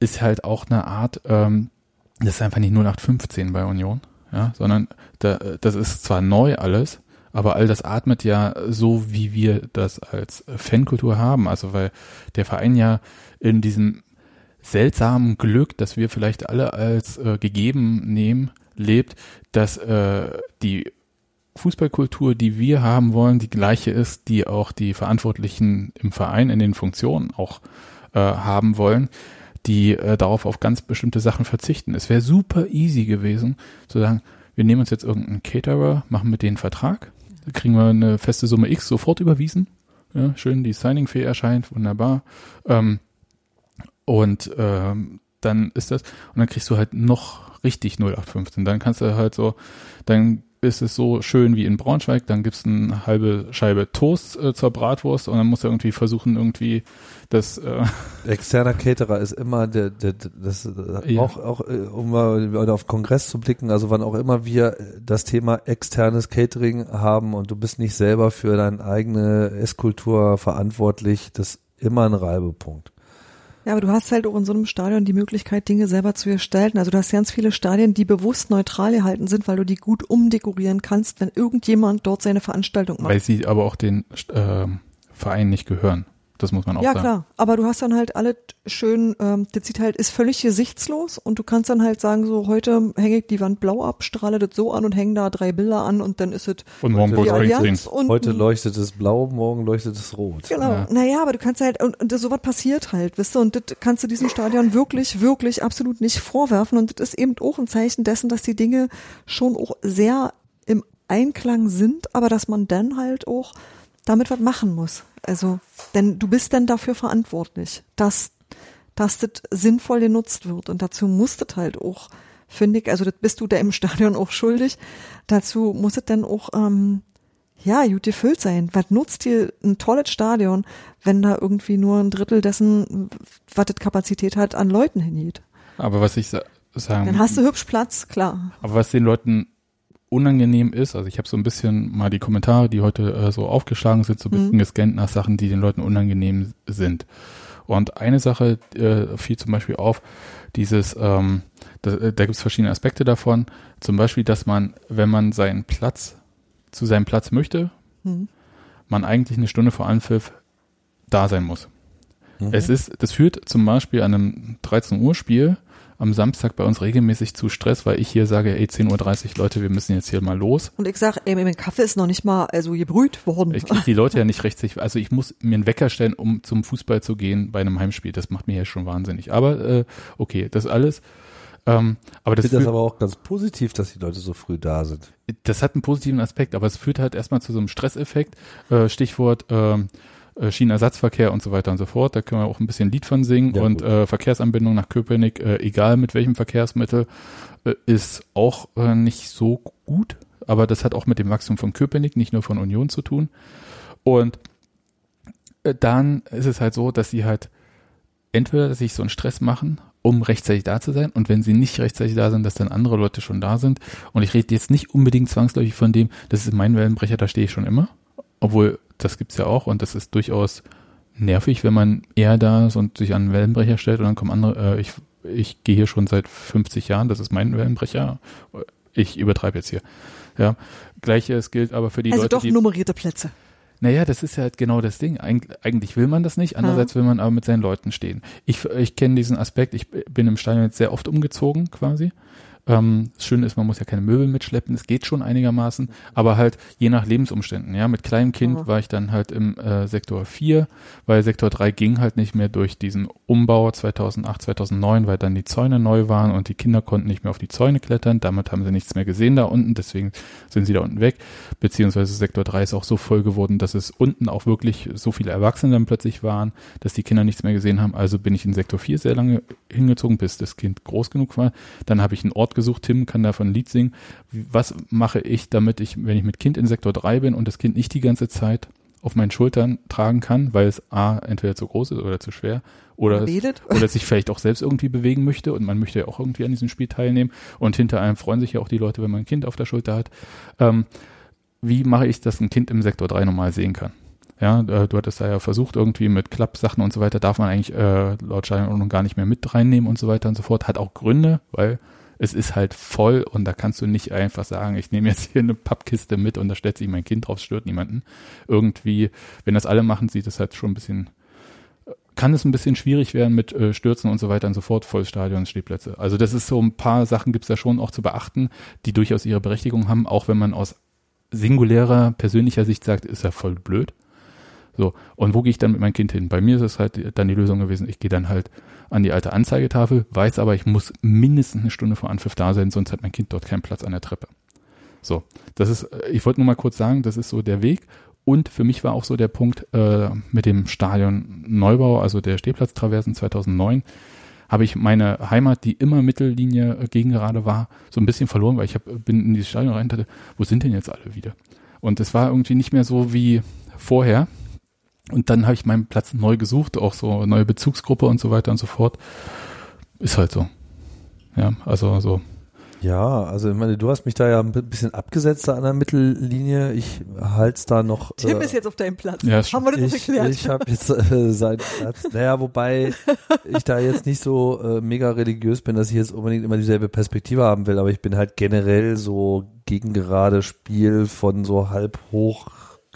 ist halt auch eine Art, ähm, das ist einfach nicht 0815 bei Union, ja, sondern da, das ist zwar neu alles, aber all das atmet ja so, wie wir das als Fankultur haben. Also weil der Verein ja in diesem seltsamen Glück, das wir vielleicht alle als äh, gegeben nehmen, lebt, dass äh, die Fußballkultur, die wir haben wollen, die gleiche ist, die auch die Verantwortlichen im Verein in den Funktionen auch äh, haben wollen, die äh, darauf auf ganz bestimmte Sachen verzichten. Es wäre super easy gewesen, zu sagen, wir nehmen uns jetzt irgendeinen Caterer, machen mit denen Vertrag, kriegen wir eine feste Summe X sofort überwiesen. Ja, schön, die Signing-Fee erscheint, wunderbar. Ähm, und ähm, dann ist das, und dann kriegst du halt noch richtig 0815. Dann kannst du halt so, dann ist es so schön wie in Braunschweig, dann gibt's eine halbe Scheibe Toast äh, zur Bratwurst und dann musst du irgendwie versuchen, irgendwie das äh externer Caterer ist immer der, der das äh, ja. auch auch äh, um mal auf Kongress zu blicken, also wann auch immer wir das Thema externes Catering haben und du bist nicht selber für deine eigene Esskultur verantwortlich, das ist immer ein Reibepunkt. Ja, aber du hast halt auch in so einem Stadion die Möglichkeit, Dinge selber zu gestalten. Also du hast ganz viele Stadien, die bewusst neutral gehalten sind, weil du die gut umdekorieren kannst, wenn irgendjemand dort seine Veranstaltung macht. Weil sie aber auch den äh, Verein nicht gehören. Das muss man auch ja, sagen. Ja, klar. Aber du hast dann halt alle schön, ähm, das sieht halt, ist völlig gesichtslos und du kannst dann halt sagen, so heute hänge ich die Wand blau ab, strahle das so an und hänge da drei Bilder an und dann ist es und morgen die Allianz und Heute leuchtet es blau, morgen leuchtet es rot. Genau. Ja. Naja, aber du kannst halt, und, und sowas passiert halt, wisst du, und das kannst du diesem Stadion wirklich, wirklich absolut nicht vorwerfen und das ist eben auch ein Zeichen dessen, dass die Dinge schon auch sehr im Einklang sind, aber dass man dann halt auch damit was machen muss. Also, denn du bist dann dafür verantwortlich, dass, dass das sinnvoll genutzt wird. Und dazu musst du halt auch, finde ich, also das bist du da im Stadion auch schuldig. Dazu muss es dann auch, ähm, ja, gut gefüllt sein. Was nutzt dir ein tolles Stadion, wenn da irgendwie nur ein Drittel dessen, was das Kapazität hat, an Leuten hingeht? Aber was ich sa sagen. Dann hast du hübsch Platz, klar. Aber was den Leuten unangenehm ist. Also ich habe so ein bisschen mal die Kommentare, die heute äh, so aufgeschlagen sind, so ein bisschen mhm. gescannt nach Sachen, die den Leuten unangenehm sind. Und eine Sache äh, fiel zum Beispiel auf, dieses, ähm, da, äh, da gibt es verschiedene Aspekte davon. Zum Beispiel, dass man, wenn man seinen Platz zu seinem Platz möchte, mhm. man eigentlich eine Stunde vor Anpfiff da sein muss. Mhm. Es ist, das führt zum Beispiel an einem 13 Uhr Spiel am Samstag bei uns regelmäßig zu Stress, weil ich hier sage, ey, 10.30 Uhr, Leute, wir müssen jetzt hier mal los. Und ich sage, ey, mein Kaffee ist noch nicht mal also gebrüht worden. Ich kriege die Leute ja nicht rechtzeitig, also ich muss mir einen Wecker stellen, um zum Fußball zu gehen bei einem Heimspiel. Das macht mir ja schon wahnsinnig. Aber äh, okay, das alles. Ähm, aber das ich finde das aber auch ganz positiv, dass die Leute so früh da sind. Das hat einen positiven Aspekt, aber es führt halt erstmal zu so einem Stresseffekt. Äh, Stichwort ähm, äh, Schienenersatzverkehr und so weiter und so fort. Da können wir auch ein bisschen Lied von singen. Ja, und äh, Verkehrsanbindung nach Köpenick, äh, egal mit welchem Verkehrsmittel, äh, ist auch äh, nicht so gut. Aber das hat auch mit dem Wachstum von Köpenick, nicht nur von Union zu tun. Und äh, dann ist es halt so, dass sie halt entweder sich so einen Stress machen, um rechtzeitig da zu sein. Und wenn sie nicht rechtzeitig da sind, dass dann andere Leute schon da sind. Und ich rede jetzt nicht unbedingt zwangsläufig von dem, das ist mein Wellenbrecher, da stehe ich schon immer. Obwohl, das gibt's ja auch und das ist durchaus nervig, wenn man eher da ist und sich an einen Wellenbrecher stellt und dann kommen andere, äh, ich, ich gehe hier schon seit 50 Jahren, das ist mein Wellenbrecher. Ich übertreibe jetzt hier. Ja. Gleiches gilt aber für die also Leute. Also doch nummerierte Plätze. Naja, das ist ja halt genau das Ding. Eig eigentlich will man das nicht, andererseits will man aber mit seinen Leuten stehen. Ich, ich kenne diesen Aspekt, ich bin im Stadion jetzt sehr oft umgezogen quasi ähm, das Schöne ist, man muss ja keine Möbel mitschleppen, es geht schon einigermaßen, aber halt je nach Lebensumständen. Ja, mit kleinem Kind oh. war ich dann halt im äh, Sektor 4, weil Sektor 3 ging halt nicht mehr durch diesen Umbau 2008, 2009, weil dann die Zäune neu waren und die Kinder konnten nicht mehr auf die Zäune klettern. Damit haben sie nichts mehr gesehen da unten, deswegen sind sie da unten weg. Beziehungsweise Sektor 3 ist auch so voll geworden, dass es unten auch wirklich so viele Erwachsene dann plötzlich waren, dass die Kinder nichts mehr gesehen haben. Also bin ich in Sektor 4 sehr lange hingezogen, bis das Kind groß genug war. Dann habe ich einen Ort gesucht, Tim kann davon ein Lied singen. Was mache ich, damit ich, wenn ich mit Kind in Sektor 3 bin und das Kind nicht die ganze Zeit auf meinen Schultern tragen kann, weil es A, entweder zu groß ist oder zu schwer oder, es, oder sich vielleicht auch selbst irgendwie bewegen möchte und man möchte ja auch irgendwie an diesem Spiel teilnehmen und hinter einem freuen sich ja auch die Leute, wenn man ein Kind auf der Schulter hat. Ähm, wie mache ich, dass ein Kind im Sektor 3 normal sehen kann? Ja, äh, du hattest da ja versucht, irgendwie mit Klappsachen und so weiter, darf man eigentlich äh, laut Stadionordnung gar nicht mehr mit reinnehmen und so weiter und so fort. Hat auch Gründe, weil es ist halt voll und da kannst du nicht einfach sagen, ich nehme jetzt hier eine Pappkiste mit und da stellt sich mein Kind drauf, stört niemanden. Irgendwie, wenn das alle machen, sieht es halt schon ein bisschen, kann es ein bisschen schwierig werden mit äh, Stürzen und so weiter und so fort, Vollstadion, Stehplätze. Also das ist so ein paar Sachen gibt's da schon auch zu beachten, die durchaus ihre Berechtigung haben, auch wenn man aus singulärer persönlicher Sicht sagt, ist ja voll blöd. So, und wo gehe ich dann mit meinem Kind hin? Bei mir ist es halt dann die Lösung gewesen, ich gehe dann halt an die alte Anzeigetafel, weiß aber, ich muss mindestens eine Stunde vor Anpfiff da sein, sonst hat mein Kind dort keinen Platz an der Treppe. So, das ist, ich wollte nur mal kurz sagen, das ist so der Weg. Und für mich war auch so der Punkt äh, mit dem Stadion Neubau, also der Stehplatztraversen 2009, habe ich meine Heimat, die immer Mittellinie äh, gegen gerade war, so ein bisschen verloren, weil ich hab, bin in dieses Stadion rein dachte, wo sind denn jetzt alle wieder? Und es war irgendwie nicht mehr so wie vorher. Und dann habe ich meinen Platz neu gesucht, auch so neue Bezugsgruppe und so weiter und so fort. Ist halt so. Ja, also so. Ja, also ich meine, du hast mich da ja ein bisschen abgesetzt da an der Mittellinie. Ich halte da noch. Tim äh, ist jetzt auf deinem Platz. Ja, Haben wir das ich, erklärt? Ich habe jetzt äh, seinen Platz. Naja, wobei ich da jetzt nicht so äh, mega religiös bin, dass ich jetzt unbedingt immer dieselbe Perspektive haben will, aber ich bin halt generell so gegen gerade Spiel von so halb hoch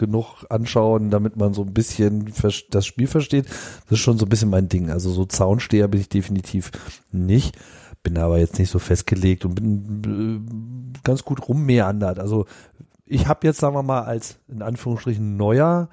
genug anschauen, damit man so ein bisschen das Spiel versteht. Das ist schon so ein bisschen mein Ding. Also so Zaunsteher bin ich definitiv nicht. Bin aber jetzt nicht so festgelegt und bin äh, ganz gut rummeandert. Also ich habe jetzt, sagen wir mal, als in Anführungsstrichen neuer,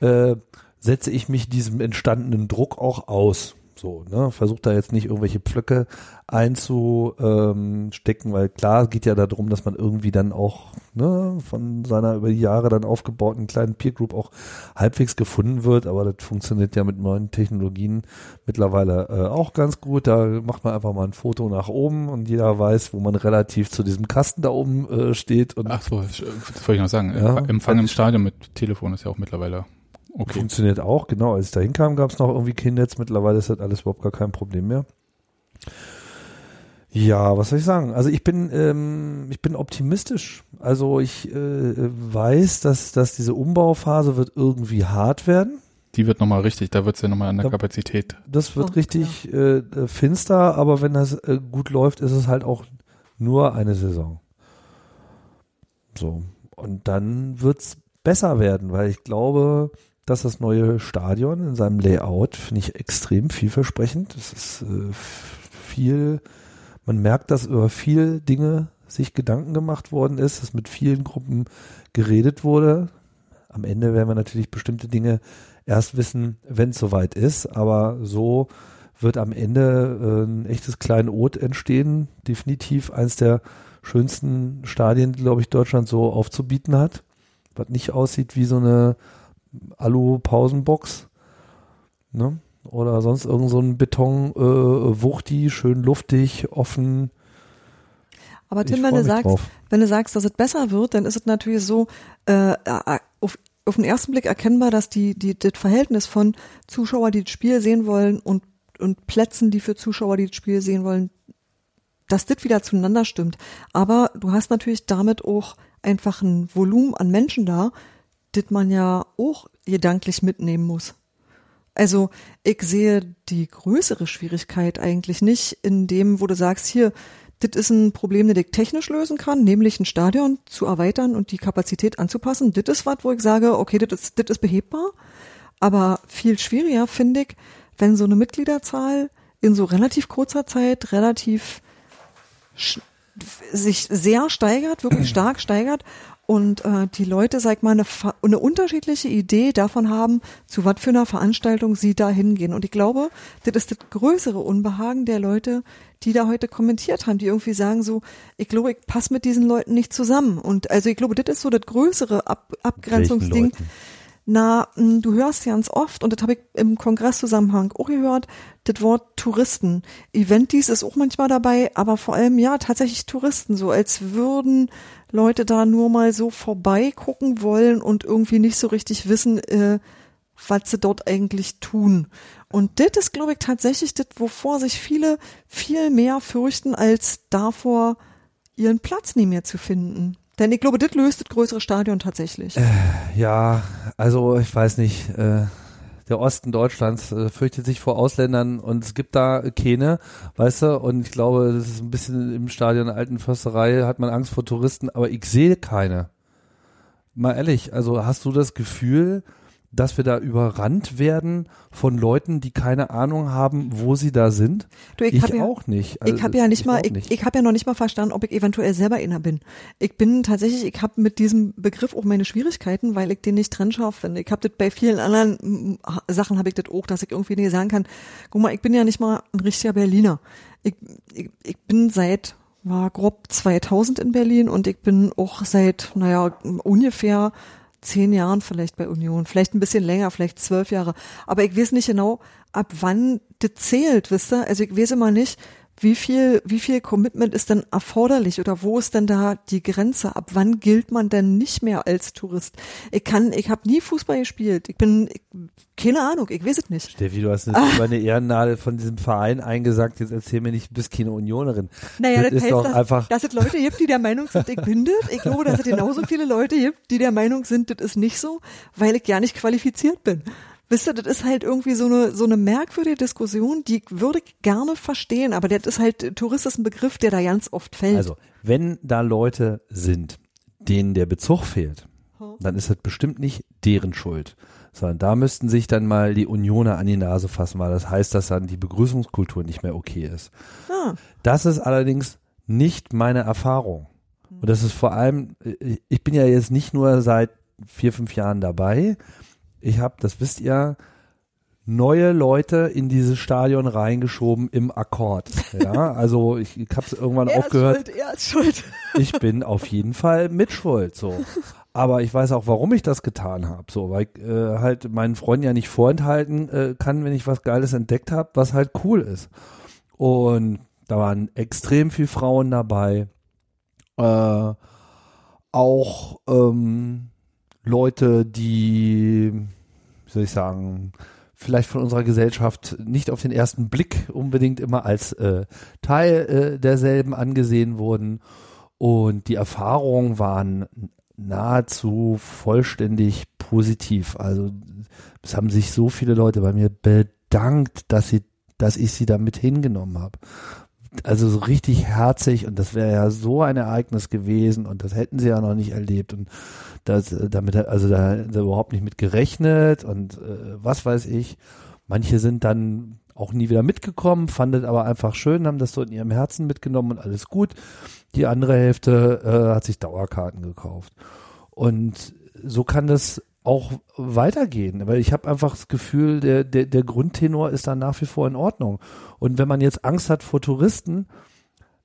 äh, setze ich mich diesem entstandenen Druck auch aus. So, ne, versucht da jetzt nicht irgendwelche Pflöcke einzustecken, weil klar geht ja darum, dass man irgendwie dann auch ne, von seiner über die Jahre dann aufgebauten kleinen Peer Group auch halbwegs gefunden wird, aber das funktioniert ja mit neuen Technologien mittlerweile äh, auch ganz gut. Da macht man einfach mal ein Foto nach oben und jeder weiß, wo man relativ zu diesem Kasten da oben äh, steht. Und Ach so, das wollte ich noch sagen. Ja, Empfang im Stadion mit Telefon ist ja auch mittlerweile Okay. Funktioniert auch, genau. Als ich da hinkam, gab es noch irgendwie kein Netz. Mittlerweile ist das alles überhaupt gar kein Problem mehr. Ja, was soll ich sagen? Also ich bin, ähm, ich bin optimistisch. Also ich äh, weiß, dass, dass diese Umbauphase wird irgendwie hart werden. Die wird nochmal richtig, da wird es ja nochmal an der da, Kapazität. Das wird oh, richtig ja. äh, finster, aber wenn das äh, gut läuft, ist es halt auch nur eine Saison. So. Und dann wird's besser werden, weil ich glaube, dass das neue Stadion in seinem Layout finde ich extrem vielversprechend. Es ist äh, viel, man merkt, dass über viele Dinge sich Gedanken gemacht worden ist, dass mit vielen Gruppen geredet wurde. Am Ende werden wir natürlich bestimmte Dinge erst wissen, wenn es soweit ist, aber so wird am Ende äh, ein echtes Kleinod entstehen. Definitiv eins der schönsten Stadien, glaube ich, Deutschland so aufzubieten hat. Was nicht aussieht wie so eine Alu-Pausenbox. Ne? Oder sonst irgend so ein Beton-Wuchti, äh, schön luftig, offen. Aber Tim, wenn du sagst, drauf. wenn du sagst, dass es besser wird, dann ist es natürlich so, äh, äh, auf, auf den ersten Blick erkennbar, dass die, die, das Verhältnis von Zuschauer, die das Spiel sehen wollen und, und Plätzen, die für Zuschauer, die das Spiel sehen wollen, dass das wieder zueinander stimmt. Aber du hast natürlich damit auch einfach ein Volumen an Menschen da, das man ja auch gedanklich mitnehmen muss. Also ich sehe die größere Schwierigkeit eigentlich nicht in dem, wo du sagst, hier, das ist ein Problem, das ich technisch lösen kann, nämlich ein Stadion zu erweitern und die Kapazität anzupassen. Das ist was, wo ich sage, okay, das ist, das ist behebbar. Aber viel schwieriger finde ich, wenn so eine Mitgliederzahl in so relativ kurzer Zeit relativ sich sehr steigert, wirklich stark steigert und äh, die Leute, sag mal, eine, eine unterschiedliche Idee davon haben, zu was für einer Veranstaltung sie da hingehen. Und ich glaube, das ist das größere Unbehagen der Leute, die da heute kommentiert haben, die irgendwie sagen so, ich glaube, ich passe mit diesen Leuten nicht zusammen. Und also ich glaube, das ist so das größere Ab Abgrenzungsding. Na, hm, du hörst ganz oft, und das habe ich im Kongresszusammenhang auch gehört, das Wort Touristen. Eventis ist auch manchmal dabei, aber vor allem ja tatsächlich Touristen, so als würden Leute da nur mal so vorbeigucken wollen und irgendwie nicht so richtig wissen, äh, was sie dort eigentlich tun. Und das ist, glaube ich, tatsächlich das, wovor sich viele viel mehr fürchten, als davor, ihren Platz nie mehr zu finden. Denn ich glaube, das löst das größere Stadion tatsächlich. Äh, ja, also ich weiß nicht. Äh, der Osten Deutschlands äh, fürchtet sich vor Ausländern und es gibt da keine, weißt du, und ich glaube, das ist ein bisschen im Stadion der alten Försterei, hat man Angst vor Touristen, aber ich sehe keine. Mal ehrlich, also hast du das Gefühl, dass wir da überrannt werden von Leuten, die keine Ahnung haben, wo sie da sind? Du, ich, ich ja, auch nicht. Also, ich habe ja nicht ich mal, ich, ich habe ja noch nicht mal verstanden, ob ich eventuell selber inner bin. Ich bin tatsächlich, ich habe mit diesem Begriff auch meine Schwierigkeiten, weil ich den nicht trennscharf finde. Ich habe das bei vielen anderen Sachen habe ich das auch, dass ich irgendwie nicht sagen kann, guck mal, ich bin ja nicht mal ein richtiger Berliner. Ich, ich, ich bin seit war grob 2000 in Berlin und ich bin auch seit, naja, ungefähr zehn Jahren vielleicht bei Union, vielleicht ein bisschen länger, vielleicht zwölf Jahre. Aber ich weiß nicht genau, ab wann das zählt, wisst ihr? Also ich weiß immer nicht, wie viel, wie viel Commitment ist denn erforderlich oder wo ist denn da die Grenze? Ab wann gilt man denn nicht mehr als Tourist? Ich kann, ich habe nie Fußball gespielt. Ich bin, ich, keine Ahnung, ich weiß es nicht. Steffi, du hast jetzt ah. eine Ehrennadel von diesem Verein eingesagt. Jetzt erzähl mir nicht, du bist keine Unionerin. Naja, das, das heißt, dass, einfach dass es Leute gibt, die der Meinung sind, ich bin das. Ich glaube, dass es genauso viele Leute gibt, die der Meinung sind, das ist nicht so, weil ich gar nicht qualifiziert bin. Wisst ihr, das ist halt irgendwie so eine, so eine merkwürdige Diskussion, die würde ich gerne verstehen, aber das ist halt, Tourist ist ein Begriff, der da ganz oft fällt. Also, wenn da Leute sind, denen der Bezug fehlt, dann ist das bestimmt nicht deren Schuld, sondern da müssten sich dann mal die Unioner an die Nase fassen, weil das heißt, dass dann die Begrüßungskultur nicht mehr okay ist. Ah. Das ist allerdings nicht meine Erfahrung. Und das ist vor allem, ich bin ja jetzt nicht nur seit vier, fünf Jahren dabei, ich habe, das wisst ihr, neue Leute in dieses Stadion reingeschoben im Akkord. Ja, also ich, ich habe es irgendwann er aufgehört. Ist schuld, er ist schuld. ich bin auf jeden Fall mitschuld. So. Aber ich weiß auch, warum ich das getan habe. So, weil ich äh, halt meinen Freunden ja nicht vorenthalten äh, kann, wenn ich was Geiles entdeckt habe, was halt cool ist. Und da waren extrem viel Frauen dabei. Äh, auch ähm, Leute, die, wie soll ich sagen, vielleicht von unserer Gesellschaft nicht auf den ersten Blick unbedingt immer als äh, Teil äh, derselben angesehen wurden. Und die Erfahrungen waren nahezu vollständig positiv. Also es haben sich so viele Leute bei mir bedankt, dass sie, dass ich sie damit hingenommen habe. Also so richtig herzig und das wäre ja so ein Ereignis gewesen und das hätten sie ja noch nicht erlebt und das, äh, damit, also da, überhaupt nicht mit gerechnet und äh, was weiß ich. Manche sind dann auch nie wieder mitgekommen, fandet aber einfach schön, haben das so in ihrem Herzen mitgenommen und alles gut. Die andere Hälfte äh, hat sich Dauerkarten gekauft. Und so kann das auch weitergehen, weil ich habe einfach das Gefühl, der, der, der Grundtenor ist da nach wie vor in Ordnung. Und wenn man jetzt Angst hat vor Touristen,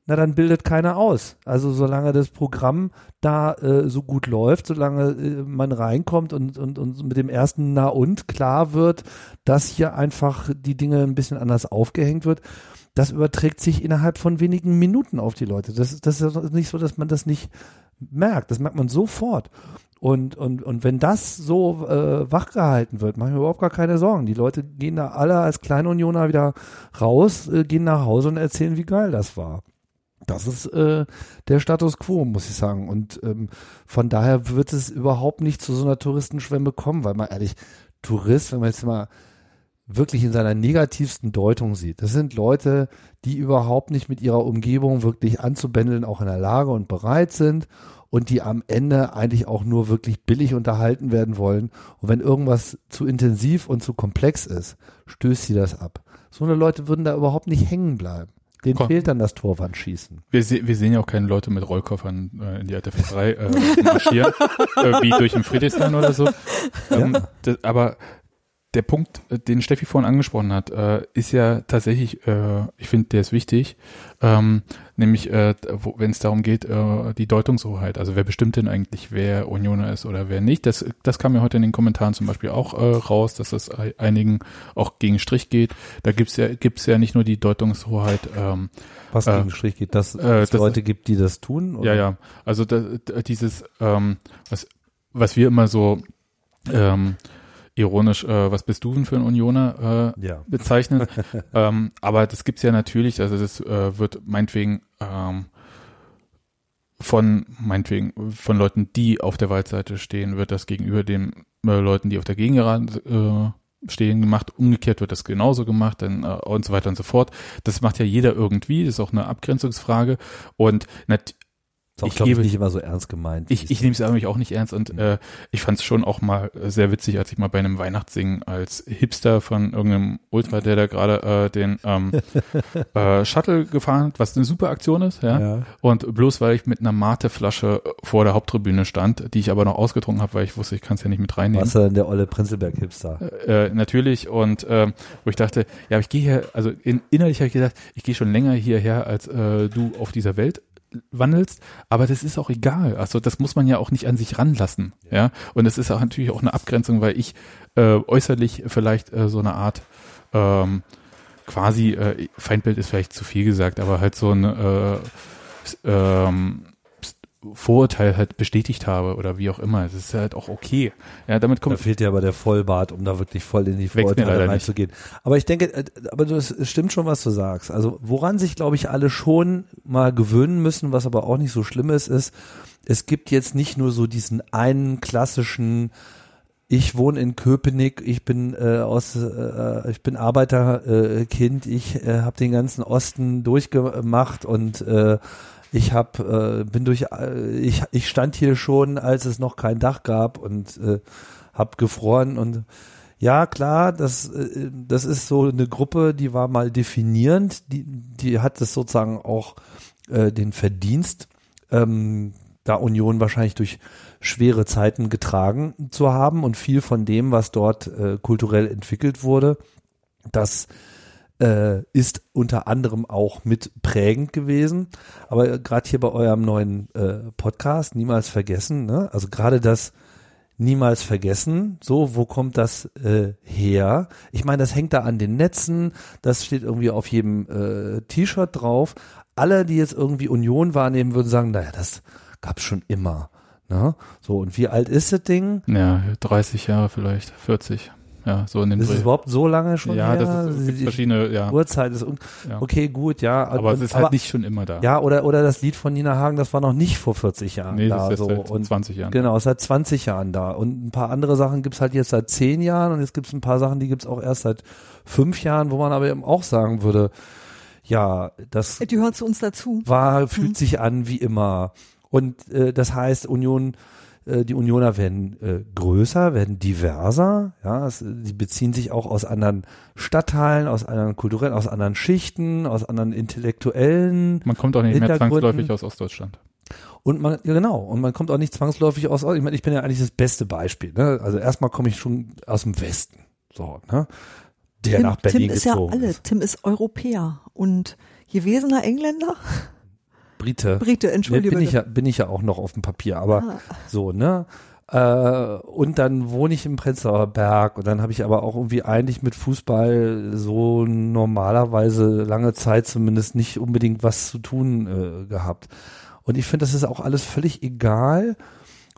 na dann bildet keiner aus. Also solange das Programm da äh, so gut läuft, solange äh, man reinkommt und, und, und mit dem ersten Na und klar wird, dass hier einfach die Dinge ein bisschen anders aufgehängt wird, das überträgt sich innerhalb von wenigen Minuten auf die Leute. Das, das ist nicht so, dass man das nicht merkt. Das merkt man sofort. Und, und, und wenn das so äh, wachgehalten wird, mache ich mir überhaupt gar keine Sorgen. Die Leute gehen da alle als Kleinunioner wieder raus, äh, gehen nach Hause und erzählen, wie geil das war. Das ist äh, der Status quo, muss ich sagen. Und ähm, von daher wird es überhaupt nicht zu so einer Touristenschwemme kommen, weil man ehrlich, Tourist, wenn man jetzt mal wirklich in seiner negativsten Deutung sieht, das sind Leute, die überhaupt nicht mit ihrer Umgebung wirklich anzubändeln, auch in der Lage und bereit sind und die am Ende eigentlich auch nur wirklich billig unterhalten werden wollen. Und wenn irgendwas zu intensiv und zu komplex ist, stößt sie das ab. So eine Leute würden da überhaupt nicht hängen bleiben. Den fehlt dann das Torwandschießen. Wir, se wir sehen ja auch keine Leute mit Rollkoffern äh, in die alte Fischerei äh, marschieren, äh, wie durch den Friedrichshain oder so. Ähm, ja. das, aber der Punkt, äh, den Steffi vorhin angesprochen hat, äh, ist ja tatsächlich, äh, ich finde, der ist wichtig, ähm, nämlich äh, wenn es darum geht, äh, die Deutungshoheit. Also wer bestimmt denn eigentlich, wer Unioner ist oder wer nicht? Das, das kam ja heute in den Kommentaren zum Beispiel auch äh, raus, dass das einigen auch gegen Strich geht. Da gibt's ja gibt's ja nicht nur die Deutungshoheit. Ähm, Was gegen Strich geht, dass es Leute gibt, die das tun? Oder? Ja, ja. Also da, dieses, ähm, was, was wir immer so ähm, ironisch, äh, was bist du denn für ein Unioner äh, ja. bezeichnet. ähm, aber das gibt's ja natürlich, also das äh, wird meinetwegen ähm, von meinetwegen von Leuten, die auf der Waldseite stehen, wird das gegenüber den äh, Leuten, die auf der Gegengerade äh, stehen, gemacht. Umgekehrt wird das genauso gemacht dann, äh, und so weiter und so fort. Das macht ja jeder irgendwie. Das ist auch eine Abgrenzungsfrage. Und auch, ich glaube ich, nicht immer so ernst gemeint. Ich, ich nehme es nämlich auch nicht ernst und mhm. äh, ich fand es schon auch mal sehr witzig, als ich mal bei einem Weihnachtssingen als Hipster von irgendeinem Ultra, der da gerade äh, den ähm, äh, Shuttle gefahren hat, was eine super Aktion ist, ja? ja. Und bloß weil ich mit einer Mate-Flasche vor der Haupttribüne stand, die ich aber noch ausgetrunken habe, weil ich wusste, ich kann es ja nicht mit reinnehmen. Was denn der olle Prinzelberg-Hipster? Äh, natürlich und äh, wo ich dachte, ja, ich gehe hier, also in, innerlich habe ich gesagt, ich gehe schon länger hierher als äh, du auf dieser Welt wandelst, aber das ist auch egal. Also das muss man ja auch nicht an sich ranlassen, ja. Und es ist auch natürlich auch eine Abgrenzung, weil ich äh, äußerlich vielleicht äh, so eine Art ähm, quasi äh, Feindbild ist vielleicht zu viel gesagt, aber halt so ein äh, ähm, Vorurteil halt bestätigt habe oder wie auch immer. Das ist halt auch okay. Ja, damit kommt. Da fehlt dir aber der Vollbart, um da wirklich voll in die Vorurteile reinzugehen. Aber ich denke, äh, aber das stimmt schon, was du sagst. Also woran sich, glaube ich, alle schon mal gewöhnen müssen, was aber auch nicht so schlimm ist, ist, es gibt jetzt nicht nur so diesen einen klassischen ich wohne in Köpenick, ich bin äh, aus, äh, ich bin Arbeiterkind, äh, ich äh, habe den ganzen Osten durchgemacht und äh, ich habe, äh, bin durch, äh, ich, ich stand hier schon, als es noch kein Dach gab und äh, habe gefroren und ja, klar, das, äh, das ist so eine Gruppe, die war mal definierend, die, die hat es sozusagen auch äh, den Verdienst, ähm, da Union wahrscheinlich durch schwere Zeiten getragen zu haben und viel von dem, was dort äh, kulturell entwickelt wurde, das äh, ist unter anderem auch mit prägend gewesen. Aber gerade hier bei eurem neuen äh, Podcast, niemals vergessen, ne? also gerade das niemals vergessen, so, wo kommt das äh, her? Ich meine, das hängt da an den Netzen, das steht irgendwie auf jedem äh, T-Shirt drauf. Alle, die jetzt irgendwie Union wahrnehmen, würden sagen, naja, das gab's schon immer. Ne? So, und wie alt ist das Ding? Ja, 30 Jahre vielleicht, 40 ja, so in dem Ist es überhaupt so lange schon ja, her? das ist gibt verschiedene, ja. Uhrzeit ist ja. okay, gut, ja. Aber und, es ist halt nicht schon immer da. Ja, oder oder das Lied von Nina Hagen, das war noch nicht vor 40 Jahren nee, da. Das ist so. seit und 20 Jahren. Genau, seit 20 Jahren da. Und ein paar andere Sachen gibt's halt jetzt seit 10 Jahren und jetzt gibt's ein paar Sachen, die gibt's auch erst seit 5 Jahren, wo man aber eben auch sagen würde, ja, das die hören zu uns dazu. War, fühlt hm. sich an wie immer. Und äh, das heißt, Union die Unioner werden äh, größer, werden diverser, ja, es, die beziehen sich auch aus anderen Stadtteilen, aus anderen kulturellen, aus anderen Schichten, aus anderen intellektuellen. Man kommt auch nicht mehr zwangsläufig aus Ostdeutschland. Und man, ja genau, und man kommt auch nicht zwangsläufig aus, ich meine, ich bin ja eigentlich das beste Beispiel, ne? Also erstmal komme ich schon aus dem Westen. So, ne? Der Tim, nach Berlin Tim ist gezogen ja alle. ist. Tim ist Europäer und gewesener Engländer. Brite. Brite, Ne, entschuldige bin ich ja, bin ich ja auch noch auf dem Papier, aber Ah. so, ne? Äh, und dann wohne ich im Prenzlauer Berg und dann habe ich aber auch irgendwie eigentlich mit Fußball so normalerweise lange Zeit zumindest nicht unbedingt was zu tun äh, gehabt. Und ich finde, das ist auch alles völlig egal,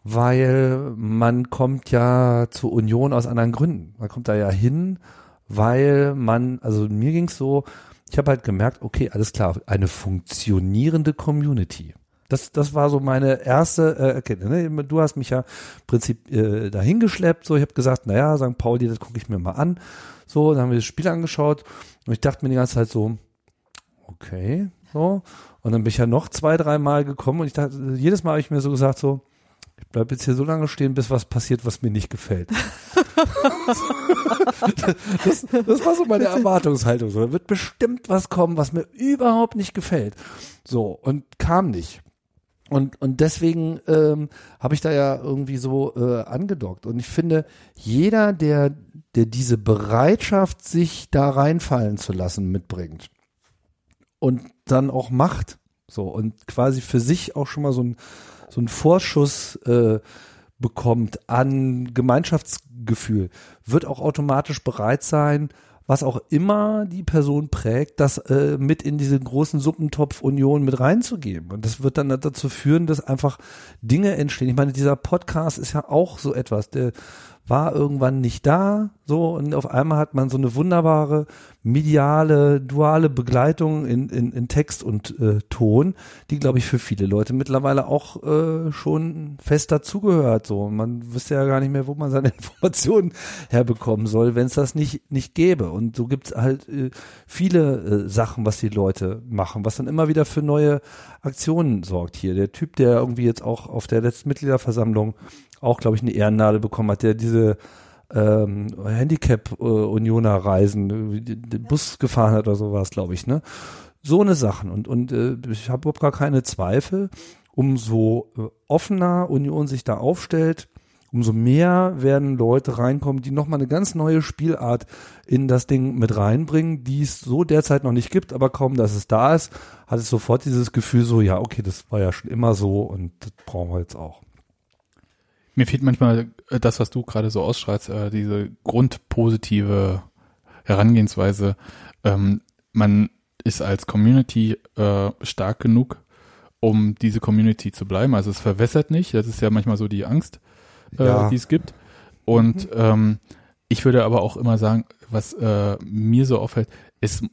weil man kommt ja zur Union aus anderen Gründen. Man kommt da ja hin, weil man, also mir ging's so, ich habe halt gemerkt, okay, alles klar, eine funktionierende Community. Das, das war so meine erste äh, Erkenntnis. Ne? Du hast mich ja im Prinzip äh, dahin geschleppt. So, ich habe gesagt, naja, St. Pauli, das gucke ich mir mal an. So, dann haben wir das Spiel angeschaut und ich dachte mir die ganze Zeit so, okay, so. Und dann bin ich ja noch zwei, drei Mal gekommen und ich dachte, jedes Mal habe ich mir so gesagt, so, ich bleib jetzt hier so lange stehen, bis was passiert, was mir nicht gefällt. das, das war so meine Erwartungshaltung. So, da wird bestimmt was kommen, was mir überhaupt nicht gefällt. So, und kam nicht. Und, und deswegen ähm, habe ich da ja irgendwie so äh, angedockt. Und ich finde, jeder, der, der diese Bereitschaft, sich da reinfallen zu lassen, mitbringt und dann auch macht, so und quasi für sich auch schon mal so ein so ein Vorschuss äh, bekommt an Gemeinschaftsgefühl, wird auch automatisch bereit sein, was auch immer die Person prägt, das äh, mit in diese großen Suppentopf Union mit reinzugeben. Und das wird dann dazu führen, dass einfach Dinge entstehen. Ich meine, dieser Podcast ist ja auch so etwas, der war irgendwann nicht da, so und auf einmal hat man so eine wunderbare mediale, duale Begleitung in, in, in Text und äh, Ton, die, glaube ich, für viele Leute mittlerweile auch äh, schon fest dazugehört. So, man wüsste ja gar nicht mehr, wo man seine Informationen herbekommen soll, wenn es das nicht nicht gäbe. Und so gibt's halt äh, viele äh, Sachen, was die Leute machen, was dann immer wieder für neue Aktionen sorgt hier. Der Typ, der irgendwie jetzt auch auf der letzten Mitgliederversammlung auch, glaube ich, eine Ehrennadel bekommen hat, der diese ähm, Handicap-Unioner-Reisen, äh, den Bus gefahren hat oder sowas, glaube ich, ne? So eine Sachen. Und, und äh, ich habe überhaupt gar keine Zweifel, umso äh, offener Union sich da aufstellt, umso mehr werden Leute reinkommen, die nochmal eine ganz neue Spielart in das Ding mit reinbringen, die es so derzeit noch nicht gibt, aber kaum, dass es da ist, hat es sofort dieses Gefühl so, ja, okay, das war ja schon immer so und das brauchen wir jetzt auch. Mir fehlt manchmal äh, das, was du gerade so ausstrahlst, äh, diese grundpositive Herangehensweise. Ähm, man ist als Community äh, stark genug, um diese Community zu bleiben. Also es verwässert nicht. Das ist ja manchmal so die Angst, Ja. die es gibt. Und ähm, ich würde aber auch immer sagen, was äh, mir so auffällt, es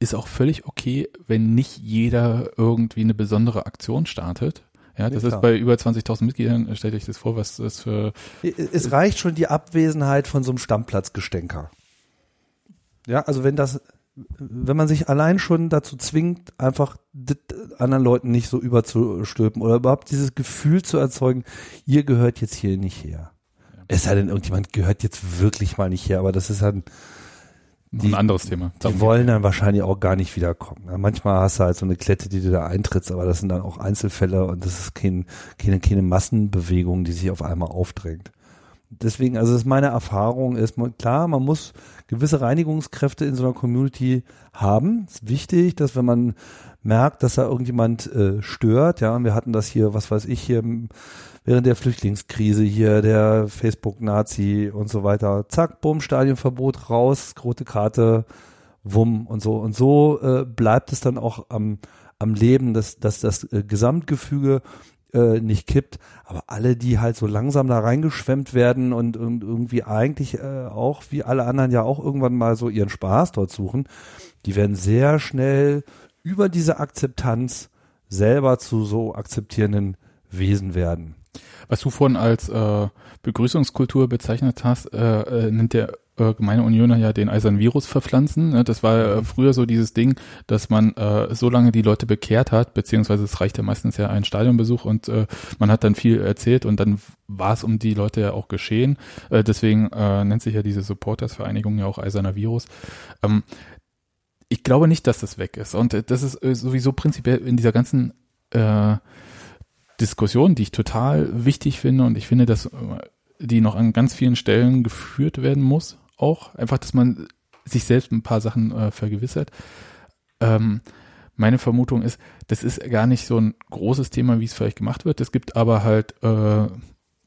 ist auch völlig okay, wenn nicht jeder irgendwie eine besondere Aktion startet. Ja, das Ja, ist bei über 20.000 Mitgliedern, stellt euch das vor, was das für Es reicht schon die Abwesenheit von so einem Stammplatzgestänker. Ja, also wenn das, wenn man sich allein schon dazu zwingt, einfach anderen Leuten nicht so überzustülpen oder überhaupt dieses Gefühl zu erzeugen, ihr gehört jetzt hier nicht her. Es sei denn, irgendjemand gehört jetzt wirklich mal nicht her, aber das ist halt, Die- ein anderes Thema. die wollen dann wahrscheinlich auch gar nicht wiederkommen. Manchmal hast du halt so eine Klette, die du da eintrittst, aber das sind dann auch Einzelfälle und das ist kein, keine, keine Massenbewegung, die sich auf einmal aufdrängt. Deswegen, also das ist meine Erfahrung, ist man, klar, man muss gewisse Reinigungskräfte in so einer Community haben. ist wichtig, dass wenn man merkt, dass da irgendjemand äh, stört, ja, und wir hatten das hier, was weiß ich, hier während der Flüchtlingskrise hier, der Facebook-Nazi und so weiter, zack, bumm, Stadionverbot raus, rote Karte, wumm und so. Und so äh, bleibt es dann auch am, am Leben, dass, dass das äh, Gesamtgefüge äh, nicht kippt. Aber alle, die halt so langsam da reingeschwemmt werden und, und irgendwie eigentlich äh, auch, wie alle anderen ja auch irgendwann mal so ihren Spaß dort suchen, die werden sehr schnell über diese Akzeptanz selber zu so akzeptierenden Wesen werden. Was du vorhin als äh, Begrüßungskultur bezeichnet hast, äh, äh, nennt der äh, Gemeine Unioner ja den eisernen Virus verpflanzen. Ne? Das war äh, früher so dieses Ding, dass man äh, so lange die Leute bekehrt hat, beziehungsweise es reicht ja meistens ja ein Stadionbesuch und äh, man hat dann viel erzählt und dann war es um die Leute ja auch geschehen. Äh, deswegen äh, nennt sich ja diese Supporters-Vereinigung ja auch eiserner Virus. Ähm, ich glaube nicht, dass das weg ist. Und äh, das ist äh, sowieso prinzipiell in dieser ganzen äh, Diskussion, die ich total wichtig finde und ich finde, dass äh, die noch an ganz vielen Stellen geführt werden muss. Auch einfach, dass man sich selbst ein paar Sachen äh, vergewissert. Ähm, meine Vermutung ist, das ist gar nicht so ein großes Thema, wie es vielleicht gemacht wird. Es gibt aber halt äh,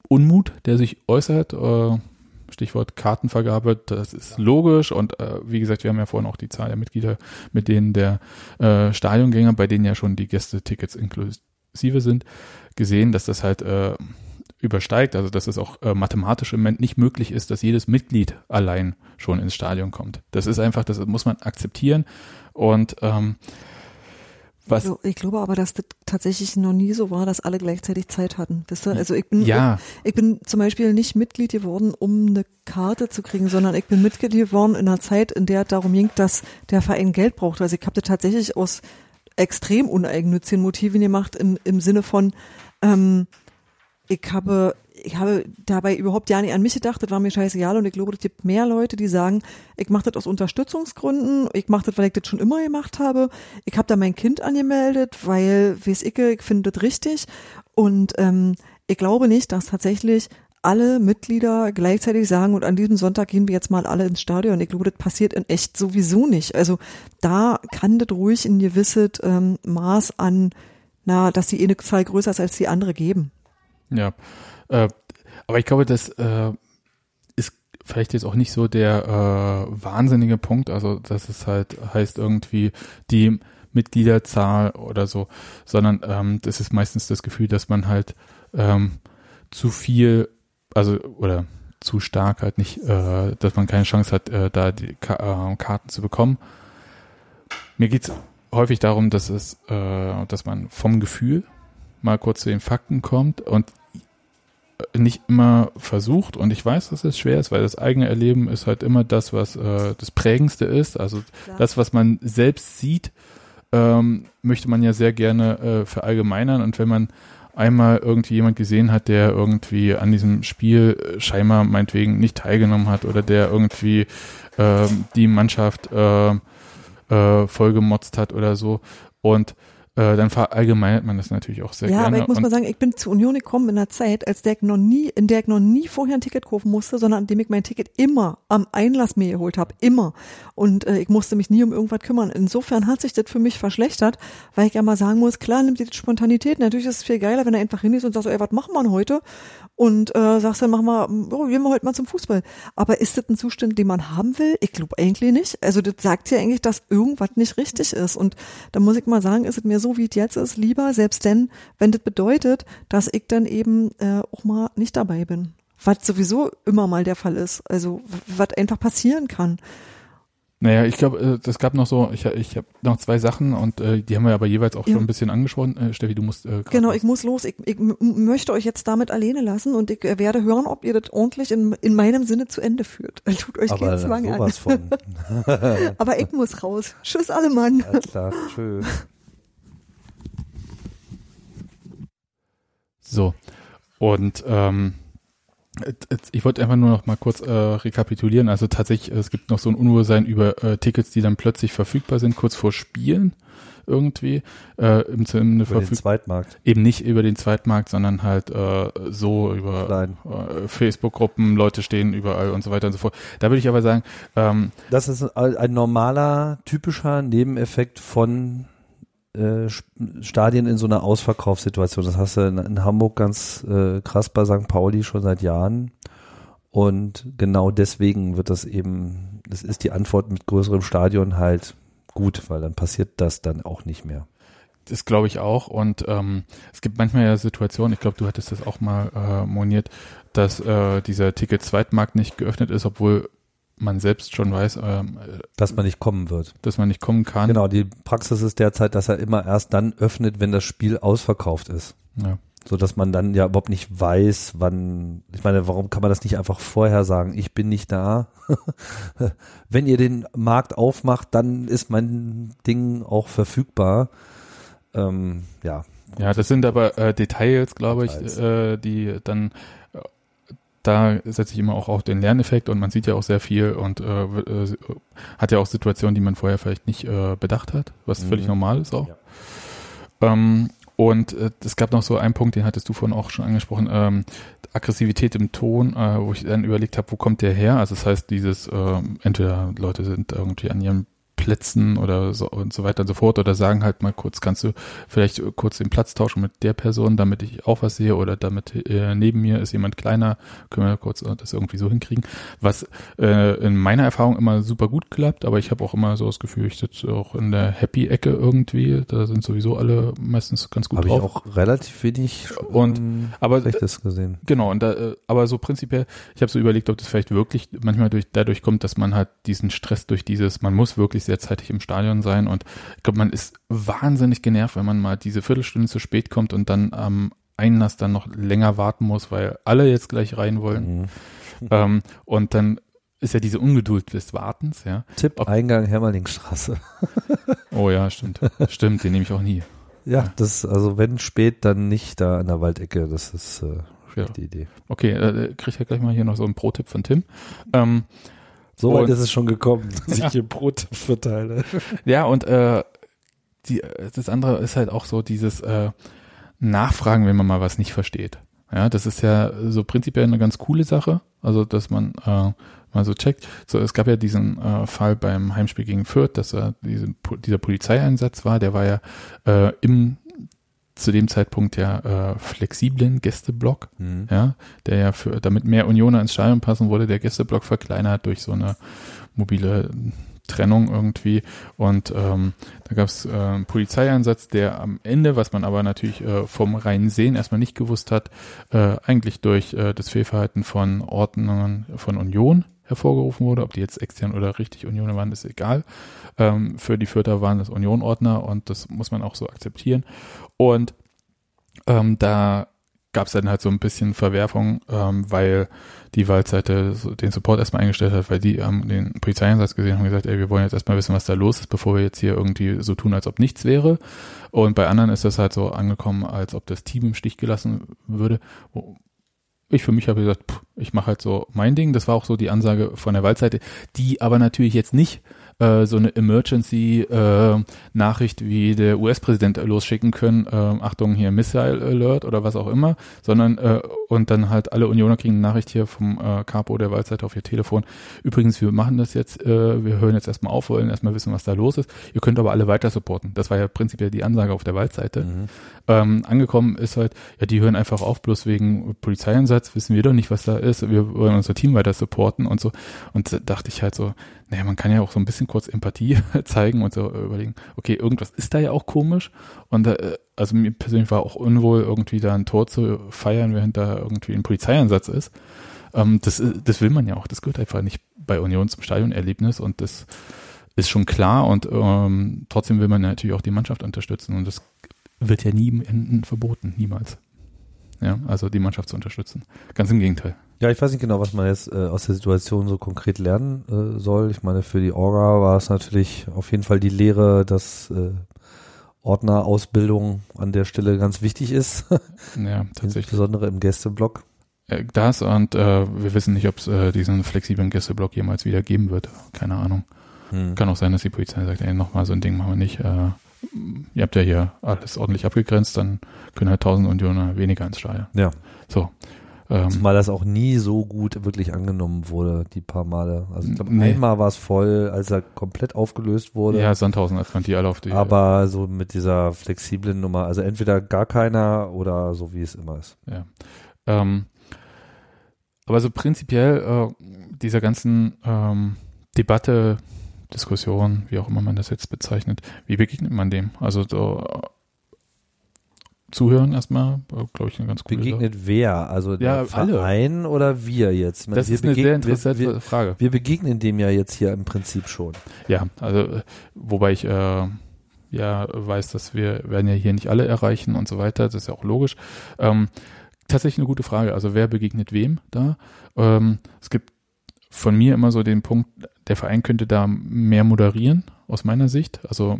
Unmut, der sich äußert. Äh, Stichwort Kartenvergabe, das ist logisch und äh, wie gesagt, wir haben ja vorhin auch die Zahl der Mitglieder, mit denen der äh, Stadiongänger, bei denen ja schon die Gästetickets inklusive sind, gesehen, dass das halt äh, übersteigt, also dass es auch äh, mathematisch im Moment nicht möglich ist, dass jedes Mitglied allein schon ins Stadion kommt. Das ist einfach, das muss man akzeptieren und ähm, was? Ich glaube aber, dass das tatsächlich noch nie so war, dass alle gleichzeitig Zeit hatten. Wisst ihr? Also ich bin, ja. ich, ich bin zum Beispiel nicht Mitglied geworden, um eine Karte zu kriegen, sondern ich bin Mitglied geworden in einer Zeit, in der es darum ging, dass der Verein Geld braucht. Also ich habe das tatsächlich aus extrem uneigennützigen Motiven gemacht, im, im Sinne von, ähm, ich habe ich habe dabei überhaupt ja nicht an mich gedacht, das war mir scheißegal und ich glaube, es gibt mehr Leute, die sagen, ich mache das aus Unterstützungsgründen, ich mache das, weil ich das schon immer gemacht habe, ich habe da mein Kind angemeldet, weil, weiß ich, ich finde das richtig und ähm, ich glaube nicht, dass tatsächlich alle Mitglieder gleichzeitig sagen und an diesem Sonntag gehen wir jetzt mal alle ins Stadion. Ich glaube, das passiert in echt sowieso nicht. Also da kann das ruhig ein gewisses ähm, Maß an, na, dass die eine Zahl größer ist als die andere geben. Ja, äh, aber ich glaube, das äh, ist vielleicht jetzt auch nicht so der äh, wahnsinnige Punkt, also dass es halt heißt irgendwie die Mitgliederzahl oder so, sondern ähm, das ist meistens das Gefühl, dass man halt ähm, zu viel, also oder zu stark halt nicht, äh, dass man keine Chance hat, äh, da die Ka äh, Karten zu bekommen. Mir geht's häufig darum, dass es, äh, dass man vom Gefühl mal kurz zu den Fakten kommt und nicht immer versucht und ich weiß, dass es schwer ist, weil das eigene Erleben ist halt immer das, was äh, das prägendste ist. Also Klar. das, was man selbst sieht, ähm, möchte man ja sehr gerne äh, verallgemeinern und wenn man einmal irgendwie jemand gesehen hat, der irgendwie an diesem Spiel scheinbar meinetwegen nicht teilgenommen hat oder der irgendwie äh, die Mannschaft äh, äh, vollgemotzt hat oder so und äh, dann verallgemeinert man das natürlich auch sehr ja, gerne. Ja, aber ich muss mal sagen, ich bin zur Union gekommen in einer Zeit, als der ich noch nie, in der ich noch nie vorher ein Ticket kaufen musste, sondern an dem ich mein Ticket immer am Einlass mir geholt habe, immer. Und äh, ich musste mich nie um irgendwas kümmern. Insofern hat sich das für mich verschlechtert, weil ich ja mal sagen muss, klar nimmt die Spontanität. Natürlich ist es viel geiler, wenn er einfach hin ist und sagt, ey, was machen wir heute? Und äh, sagst dann, machen wir, oh, gehen wir heute mal zum Fußball. Aber ist das ein Zustand, den man haben will? Ich glaube eigentlich nicht. Also das sagt ja eigentlich, dass irgendwas nicht richtig ist. Und da muss ich mal sagen, ist es mir so, wie es jetzt ist, lieber, selbst denn, wenn das bedeutet, dass ich dann eben äh, auch mal nicht dabei bin. Was sowieso immer mal der Fall ist. Also was einfach passieren kann. Naja, ich glaube, äh, das gab noch so, ich, ich habe noch zwei Sachen und äh, die haben wir aber jeweils auch ja. schon ein bisschen angesprochen. Äh, Steffi, du musst. Äh, genau, ich muss los. Ich, ich möchte euch jetzt damit alleine lassen und ich werde hören, ob ihr das ordentlich in, in meinem Sinne zu Ende führt. Tut euch aber keinen Zwang an. Von. aber ich muss raus. Tschüss alle Mann. Alles klar, tschüss. So. Und ähm, ich wollte einfach nur noch mal kurz äh, rekapitulieren. Also tatsächlich, es gibt noch so ein Unwohlsein über äh, Tickets, die dann plötzlich verfügbar sind, kurz vor Spielen irgendwie. Äh, im, im über den Zweitmarkt. Eben nicht über den Zweitmarkt, sondern halt äh, so über äh, Facebook-Gruppen, Leute stehen überall und so weiter und so fort. Da würde ich aber sagen, ähm, das ist ein, ein normaler, typischer Nebeneffekt von Stadien in so einer Ausverkaufssituation. Das hast du in, in Hamburg ganz äh, krass bei St. Pauli schon seit Jahren. Und genau deswegen wird das eben, das ist die Antwort mit größerem Stadion halt gut, weil dann passiert das dann auch nicht mehr. Das glaube ich auch. Und ähm, es gibt manchmal ja Situationen, ich glaube, du hattest das auch mal äh, moniert, dass äh, dieser Ticket-Zweitmarkt nicht geöffnet ist, obwohl man selbst schon weiß, ähm, dass man nicht kommen wird. Dass man nicht kommen kann. Genau, die Praxis ist derzeit, dass er immer erst dann öffnet, wenn das Spiel ausverkauft ist. Ja. So dass man dann ja überhaupt nicht weiß, wann, ich meine, warum kann man das nicht einfach vorher sagen, ich bin nicht da? wenn ihr den Markt aufmacht, dann ist mein Ding auch verfügbar. Ähm, ja. Ja, das sind aber äh, Details, glaube ich, äh, die dann da setze ich immer auch auf den Lerneffekt und man sieht ja auch sehr viel und äh, äh, hat ja auch Situationen, die man vorher vielleicht nicht äh, bedacht hat, was mhm. völlig normal ist auch. Ja. Ähm, und äh, es gab noch so einen Punkt, den hattest du vorhin auch schon angesprochen, ähm, Aggressivität im Ton, äh, wo ich dann überlegt habe, wo kommt der her? Also das heißt, dieses, äh, entweder Leute sind irgendwie an ihrem Plätzen oder so und so weiter und so fort oder sagen halt mal kurz, kannst du vielleicht kurz den Platz tauschen mit der Person, damit ich auch was sehe oder damit äh, neben mir ist jemand kleiner, können wir kurz das irgendwie so hinkriegen. Was äh, in meiner Erfahrung immer super gut klappt, aber ich habe auch immer so das Gefühl, ich sitze auch in der Happy-Ecke irgendwie, da sind sowieso alle meistens ganz gut hab drauf. Habe ich auch relativ wenig und aber Schlechtes gesehen. Genau, und da, äh, aber so prinzipiell, ich habe so überlegt, ob das vielleicht wirklich manchmal durch dadurch kommt, dass man halt diesen Stress durch dieses, man muss wirklich sehr zeitig im Stadion sein und ich glaube, man ist wahnsinnig genervt, wenn man mal diese Viertelstunde zu spät kommt und dann am Einlass dann noch länger warten muss, weil alle jetzt gleich rein wollen. Mhm. Ähm, und dann ist ja diese Ungeduld des Wartens, ja. Tipp, Ob, Eingang Hermerlingstraße. oh ja, stimmt. stimmt, den nehme ich auch nie. Ja, das, also wenn spät, dann nicht da an der Waldecke, das ist äh, ja. die Idee. Okay, äh, kriege ich ja gleich mal hier noch so einen Pro-Tipp von Tim. Ähm, so weit ist es schon gekommen, dass ich hier Brot verteile. Ja, und äh, die, das andere ist halt auch so dieses äh, Nachfragen, wenn man mal was nicht versteht. Ja, das ist ja so prinzipiell eine ganz coole Sache. Also, dass man äh, mal so checkt. So, es gab ja diesen äh, Fall beim Heimspiel gegen Fürth, dass er diese, dieser Polizeieinsatz war. Der war ja äh, im zu dem Zeitpunkt ja äh, flexiblen Gästeblock, mhm. ja, der ja für, damit mehr Unioner ins Stadion passen, wurde der Gästeblock verkleinert durch so eine mobile Trennung irgendwie. Und ähm, da gab es äh, einen Polizeieinsatz, der am Ende, was man aber natürlich äh, vom reinen Sehen erstmal nicht gewusst hat, äh, eigentlich durch äh, das Fehlverhalten von Ordnungen von Union hervorgerufen wurde. Ob die jetzt extern oder richtig Union waren, ist egal. Ähm, für die Fürther waren das Unionordner und das muss man auch so akzeptieren. Und ähm, da gab es dann halt so ein bisschen Verwerfung, ähm, weil die Waldseite den Support erstmal eingestellt hat, weil die ähm, den Polizeieinsatz gesehen haben gesagt, ey, wir wollen jetzt erstmal wissen, was da los ist, bevor wir jetzt hier irgendwie so tun, als ob nichts wäre. Und bei anderen ist das halt so angekommen, als ob das Team im Stich gelassen würde. Ich für mich habe gesagt, pff, ich mache halt so mein Ding. Das war auch so die Ansage von der Waldseite, die aber natürlich jetzt nicht äh, so eine Emergency-Nachricht äh, wie der US-Präsident losschicken können, äh, Achtung hier Missile Alert oder was auch immer, sondern äh, und dann halt alle Unioner kriegen eine Nachricht hier vom äh, Capo der Waldseite auf ihr Telefon. Übrigens, wir machen das jetzt, äh, wir hören jetzt erstmal auf, wollen erstmal wissen, was da los ist. Ihr könnt aber alle weiter supporten. Das war ja prinzipiell die Ansage auf der Waldseite. Mhm. Ähm, angekommen ist halt, ja, die hören einfach auf, bloß wegen Polizeieinsatz, wissen wir doch nicht, was da ist. Wir wollen unser Team weiter supporten und so. Und da dachte ich halt so, naja, man kann ja auch so ein bisschen kurz Empathie zeigen und so überlegen, okay, irgendwas ist da ja auch komisch. Und äh, also mir persönlich war auch unwohl, irgendwie da ein Tor zu feiern, während da irgendwie ein Polizeieinsatz ist. Ähm, das, das will man ja auch. Das gehört einfach nicht bei Union zum Stadionerlebnis und das ist schon klar und ähm, trotzdem will man natürlich auch die Mannschaft unterstützen und das wird ja nie im Enden verboten, niemals. Ja, also die Mannschaft zu unterstützen. Ganz im Gegenteil. Ja, ich weiß nicht genau, was man jetzt äh, aus der Situation so konkret lernen äh, soll. Ich meine, für die Orga war es natürlich auf jeden Fall die Lehre, dass äh, Ordnerausbildung an der Stelle ganz wichtig ist. ja, tatsächlich. Insbesondere im Gästeblock. Äh, das und äh, wir wissen nicht, ob es äh, diesen flexiblen Gästeblock jemals wieder geben wird. Keine Ahnung. Hm. Kann auch sein, dass die Polizei sagt, ey, nochmal so ein Ding machen wir nicht. Ihr habt ja hier alles ordentlich abgegrenzt, dann können halt tausend Unioner weniger ins Stadion. Ja. So. Ähm, Zumal das auch nie so gut wirklich angenommen wurde, die paar Male. Also ich glaube, nee. einmal war es voll, als er komplett aufgelöst wurde. Ja, Sandhausen, als man die alle auf die. Aber so mit dieser flexiblen Nummer, also entweder gar keiner oder so wie es immer ist. Ja. Ähm, aber so prinzipiell äh, dieser ganzen ähm, Debatte, Diskussion, wie auch immer man das jetzt bezeichnet, wie begegnet man dem? Also so zuhören erstmal, glaube ich, eine ganz coole Begegnet Sache. wer? Also der Verein alle. oder wir jetzt? Das wir ist eine sehr interessante wir, Frage. Wir begegnen dem ja jetzt hier im Prinzip schon. Ja, also wobei ich äh, ja weiß, dass wir werden ja hier nicht alle erreichen und so weiter, das ist ja auch logisch. Ähm, tatsächlich eine gute Frage. Also wer begegnet wem da? Ähm, es gibt von mir immer so den Punkt, der Verein könnte da mehr moderieren, aus meiner Sicht. Also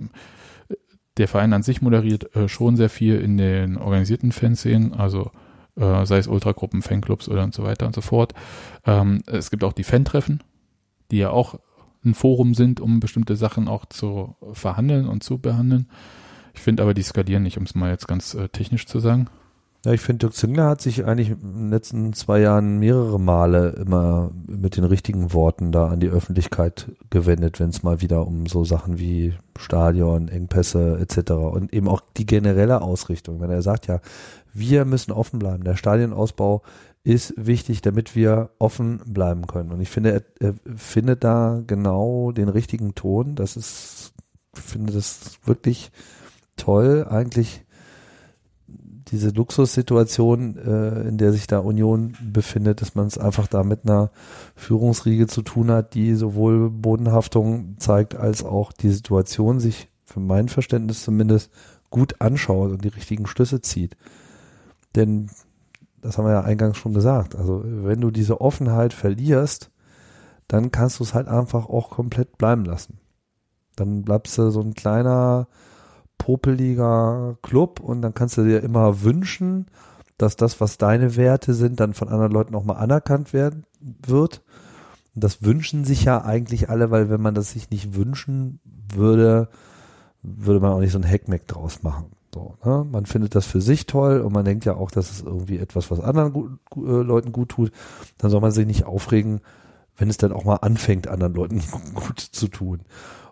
der Verein an sich moderiert äh, schon sehr viel in den organisierten Fanszenen, also äh, sei es Ultragruppen, Fanclubs oder und so weiter und so fort. Ähm, es gibt auch die Fan-Treffen, die ja auch ein Forum sind, um bestimmte Sachen auch zu verhandeln und zu behandeln. Ich finde aber, die skalieren nicht, um es mal jetzt ganz äh, technisch zu sagen. Ja, ich finde, Dirk Züngler hat sich eigentlich in den letzten zwei Jahren mehrere Male immer mit den richtigen Worten da an die Öffentlichkeit gewendet, wenn es mal wieder um so Sachen wie Stadion, Engpässe etc. und eben auch die generelle Ausrichtung. Wenn er sagt, ja, wir müssen offen bleiben. Der Stadionausbau ist wichtig, damit wir offen bleiben können. Und ich finde, er, findet da genau den richtigen Ton. Das ist, finde das wirklich toll, eigentlich diese Luxussituation, äh, in der sich da Union befindet, dass man es einfach da mit einer Führungsriege zu tun hat, die sowohl Bodenhaftung zeigt, als auch die Situation sich, für mein Verständnis zumindest, gut anschaut und die richtigen Schlüsse zieht. Denn, das haben wir ja eingangs schon gesagt, also wenn du diese Offenheit verlierst, dann kannst du es halt einfach auch komplett bleiben lassen. Dann bleibst du so ein kleiner, popeliger Club und dann kannst du dir immer wünschen, dass das, was deine Werte sind, dann von anderen Leuten auch mal anerkannt werden wird. Und das wünschen sich ja eigentlich alle, weil wenn man das sich nicht wünschen würde, würde man auch nicht so ein Hackmeck draus machen. So, ne? Man findet das für sich toll und man denkt ja auch, dass es irgendwie etwas, was anderen gut, äh, Leuten gut tut. Dann soll man sich nicht aufregen, wenn es dann auch mal anfängt, anderen Leuten gut zu tun.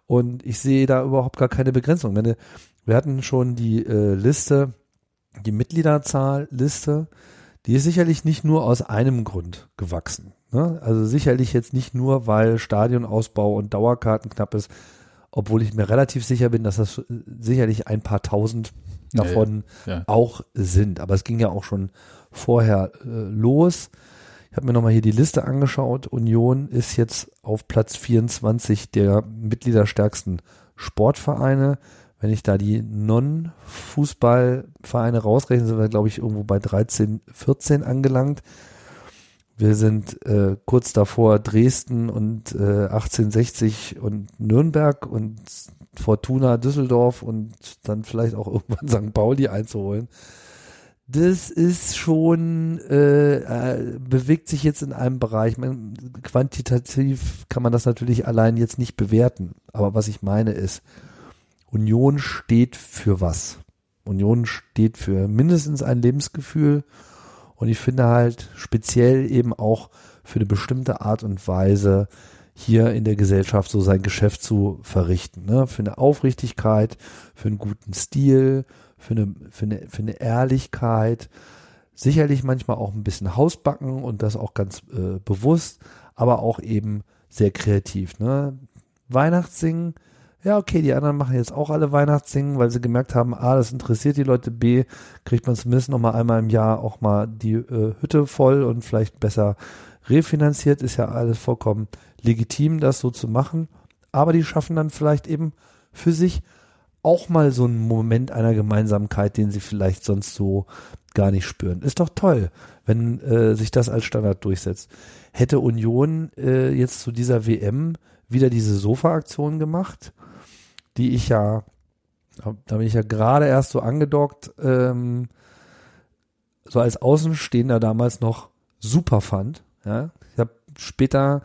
Und ich sehe da überhaupt gar keine Begrenzung. Wenn wir hatten schon die äh, Liste, die Mitgliederzahlliste, die ist sicherlich nicht nur aus einem Grund gewachsen. Ne? Also sicherlich jetzt nicht nur, weil Stadionausbau und Dauerkarten knapp ist, obwohl ich mir relativ sicher bin, dass das äh, sicherlich ein paar tausend davon ja, ja. auch sind. Aber es ging ja auch schon vorher äh, los. Ich habe mir nochmal hier die Liste angeschaut. Union ist jetzt auf Platz 24 der mitgliederstärksten Sportvereine. Wenn ich da die Non-Fußballvereine rausrechne, sind wir, glaube ich, irgendwo bei 13, 14 angelangt. Wir sind äh, kurz davor Dresden und äh, 1860 und Nürnberg und Fortuna Düsseldorf und dann vielleicht auch irgendwann St. Pauli einzuholen. Das ist schon, äh, äh, bewegt sich jetzt in einem Bereich. Man, quantitativ kann man das natürlich allein jetzt nicht bewerten. Aber was ich meine ist, Union steht für was? Union steht für mindestens ein Lebensgefühl und ich finde halt speziell eben auch für eine bestimmte Art und Weise hier in der Gesellschaft so sein Geschäft zu verrichten. Ne? Für eine Aufrichtigkeit, für einen guten Stil, für eine, für eine, für eine Ehrlichkeit, sicherlich manchmal auch ein bisschen Hausbacken und das auch ganz äh, bewusst, aber auch eben sehr kreativ. Ne? Weihnachtssingen ja, okay, die anderen machen jetzt auch alle Weihnachtssingen, weil sie gemerkt haben, A, das interessiert die Leute, B, kriegt man zumindest noch mal einmal im Jahr auch mal die äh, Hütte voll und vielleicht besser refinanziert, ist ja alles vollkommen legitim, das so zu machen. Aber die schaffen dann vielleicht eben für sich auch mal so einen Moment einer Gemeinsamkeit, den sie vielleicht sonst so gar nicht spüren. Ist doch toll, wenn äh, sich das als Standard durchsetzt. Hätte Union äh, jetzt zu dieser WM wieder diese Sofa-Aktion gemacht, die ich ja, da bin ich ja gerade erst so angedockt, ähm, so als Außenstehender damals noch super fand. Ja? Ich habe später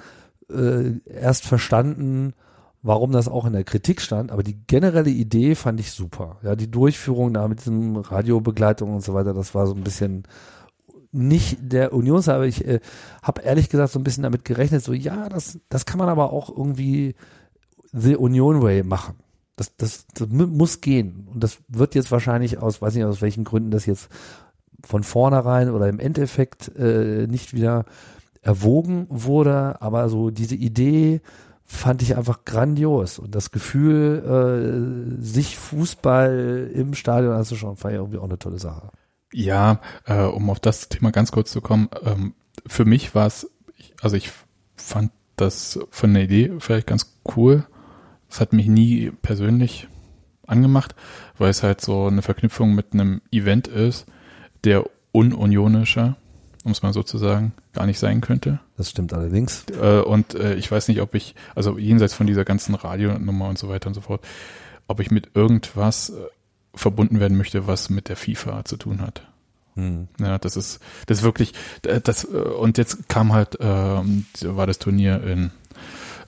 äh, erst verstanden, warum das auch in der Kritik stand, aber die generelle Idee fand ich super. Ja, die Durchführung da mit diesem Radiobegleitung und so weiter, das war so ein bisschen nicht der Unions, aber ich äh, habe ehrlich gesagt so ein bisschen damit gerechnet, so ja, das, das kann man aber auch irgendwie The Union Way machen. Das, das, das muss gehen. Und das wird jetzt wahrscheinlich aus, weiß nicht aus welchen Gründen das jetzt von vornherein oder im Endeffekt äh, nicht wieder erwogen wurde, aber so diese Idee fand ich einfach grandios und das Gefühl, äh, sich Fußball im Stadion anzuschauen, fand ich irgendwie auch eine tolle Sache. Ja, äh, um auf das Thema ganz kurz zu kommen, ähm, für mich war es, also ich fand das von der Idee vielleicht ganz cool, es hat mich nie persönlich angemacht, weil es halt so eine Verknüpfung mit einem Event ist, der ununionischer, um es mal so zu sagen, gar nicht sein könnte. Das stimmt allerdings. Äh, und äh, ich weiß nicht, ob ich, also jenseits von dieser ganzen Radionummer und so weiter und so fort, ob ich mit irgendwas äh, verbunden werden möchte, was mit der FIFA zu tun hat. Hm. Ja, das ist, das ist wirklich, das, und jetzt kam halt, ähm, war das Turnier in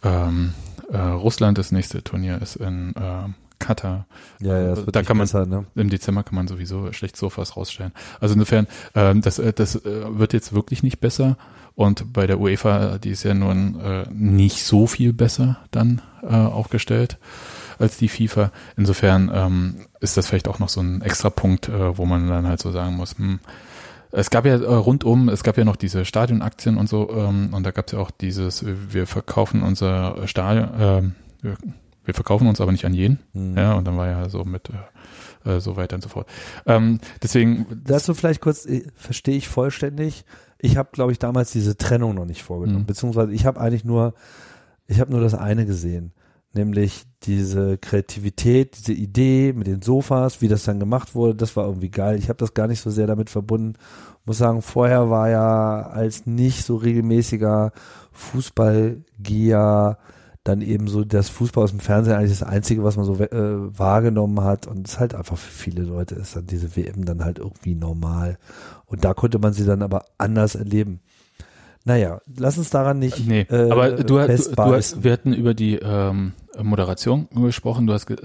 ähm, äh, Russland, das nächste Turnier ist in äh, Katar. Ja, ja, da kann man besser, ne? im Dezember kann man sowieso schlecht Sofas rausstellen. Also insofern, ähm, das, äh, das äh, wird jetzt wirklich nicht besser. Und bei der UEFA, die ist ja nun äh, nicht so viel besser dann äh, aufgestellt als die FIFA. Insofern ähm, ist das vielleicht auch noch so ein extra Punkt, äh, wo man dann halt so sagen muss, hm, es gab ja äh, rundum, es gab ja noch diese Stadionaktien und so, ähm, und da gab es ja auch dieses, wir verkaufen unser Stadion, äh, wir, wir, verkaufen uns aber nicht an jeden. Mhm. Ja, und dann war ja so mit äh, äh so weiter und so fort. Ähm, deswegen. Dazu vielleicht kurz, äh, verstehe ich vollständig. Ich habe, glaube ich, damals diese Trennung noch nicht vorgenommen, mhm. beziehungsweise ich habe eigentlich nur, ich habe nur das eine gesehen nämlich diese Kreativität, diese Idee mit den Sofas, wie das dann gemacht wurde, das war irgendwie geil. Ich habe das gar nicht so sehr damit verbunden. Muss sagen, vorher war ja als nicht so regelmäßiger Fußballgeher dann eben so das Fußball aus dem Fernsehen eigentlich das Einzige, was man so äh, wahrgenommen hat. Und es ist halt einfach für viele Leute ist dann diese WM dann halt irgendwie normal. Und da konnte man sie dann aber anders erleben. Naja, lass uns daran nicht. Nee, äh, aber du, du, du hast, wir hatten über die ähm, Moderation gesprochen. Du hast äh,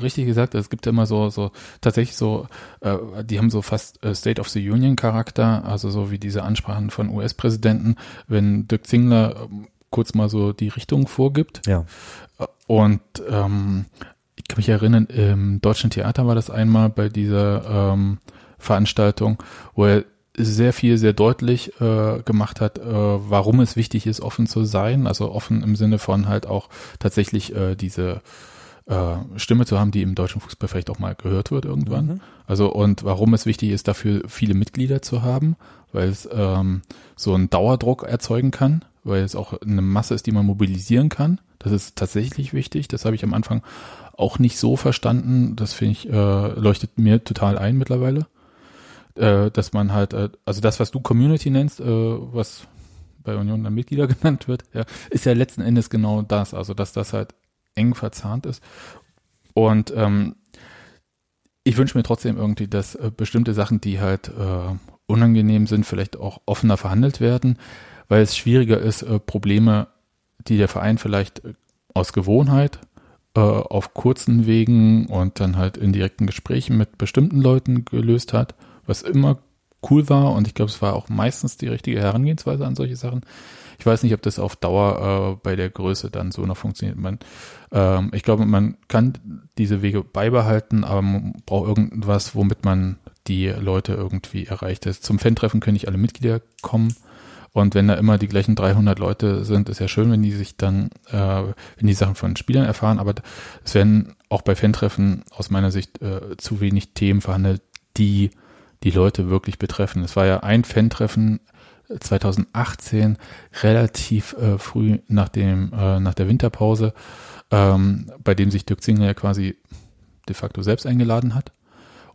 richtig gesagt, es gibt immer so, so tatsächlich so, äh, die haben so fast äh, State of the Union Charakter, also so wie diese Ansprachen von US-Präsidenten, wenn Dirk Zingler äh, kurz mal so die Richtung vorgibt. Ja. Und ähm, ich kann mich erinnern, im Deutschen Theater war das einmal bei dieser ähm, Veranstaltung, wo er sehr viel, sehr deutlich äh, gemacht hat, äh, warum es wichtig ist, offen zu sein. Also offen im Sinne von halt auch tatsächlich äh, diese äh, Stimme zu haben, die im deutschen Fußball vielleicht auch mal gehört wird irgendwann. Mhm. Also und warum es wichtig ist, dafür viele Mitglieder zu haben, weil es ähm, so einen Dauerdruck erzeugen kann, weil es auch eine Masse ist, die man mobilisieren kann. Das ist tatsächlich wichtig. Das habe ich am Anfang auch nicht so verstanden. Das finde ich, äh, leuchtet mir total ein mittlerweile äh, dass man halt, äh, also das, was du Community nennst, äh, was bei Union dann Mitglieder genannt wird, ja, ist ja letzten Endes genau das, also dass das halt eng verzahnt ist. Und ähm, ich wünsche mir trotzdem irgendwie, dass äh, bestimmte Sachen, die halt äh, unangenehm sind, vielleicht auch offener verhandelt werden, weil es schwieriger ist, äh, Probleme, die der Verein vielleicht äh, aus Gewohnheit äh, auf kurzen Wegen und dann halt in direkten Gesprächen mit bestimmten Leuten gelöst hat, was immer cool war und ich glaube, es war auch meistens die richtige Herangehensweise an solche Sachen. Ich weiß nicht, ob das auf Dauer äh, bei der Größe dann so noch funktioniert. Man, ähm, ich glaube, man kann diese Wege beibehalten, aber man braucht irgendwas, womit man die Leute irgendwie erreicht. Zum Fan-Treffen können nicht alle Mitglieder kommen. Und wenn da immer die gleichen 300 Leute sind, ist ja schön, wenn die sich dann, äh, wenn die Sachen von Spielern erfahren. Aber es werden auch bei Fan-Treffen aus meiner Sicht äh, zu wenig Themen verhandelt, die die Leute wirklich betreffen. Es war ja ein Fan-Treffen 2018 relativ äh, früh nach dem äh, nach der Winterpause, ähm, bei dem sich Dirk Zingler ja quasi de facto selbst eingeladen hat.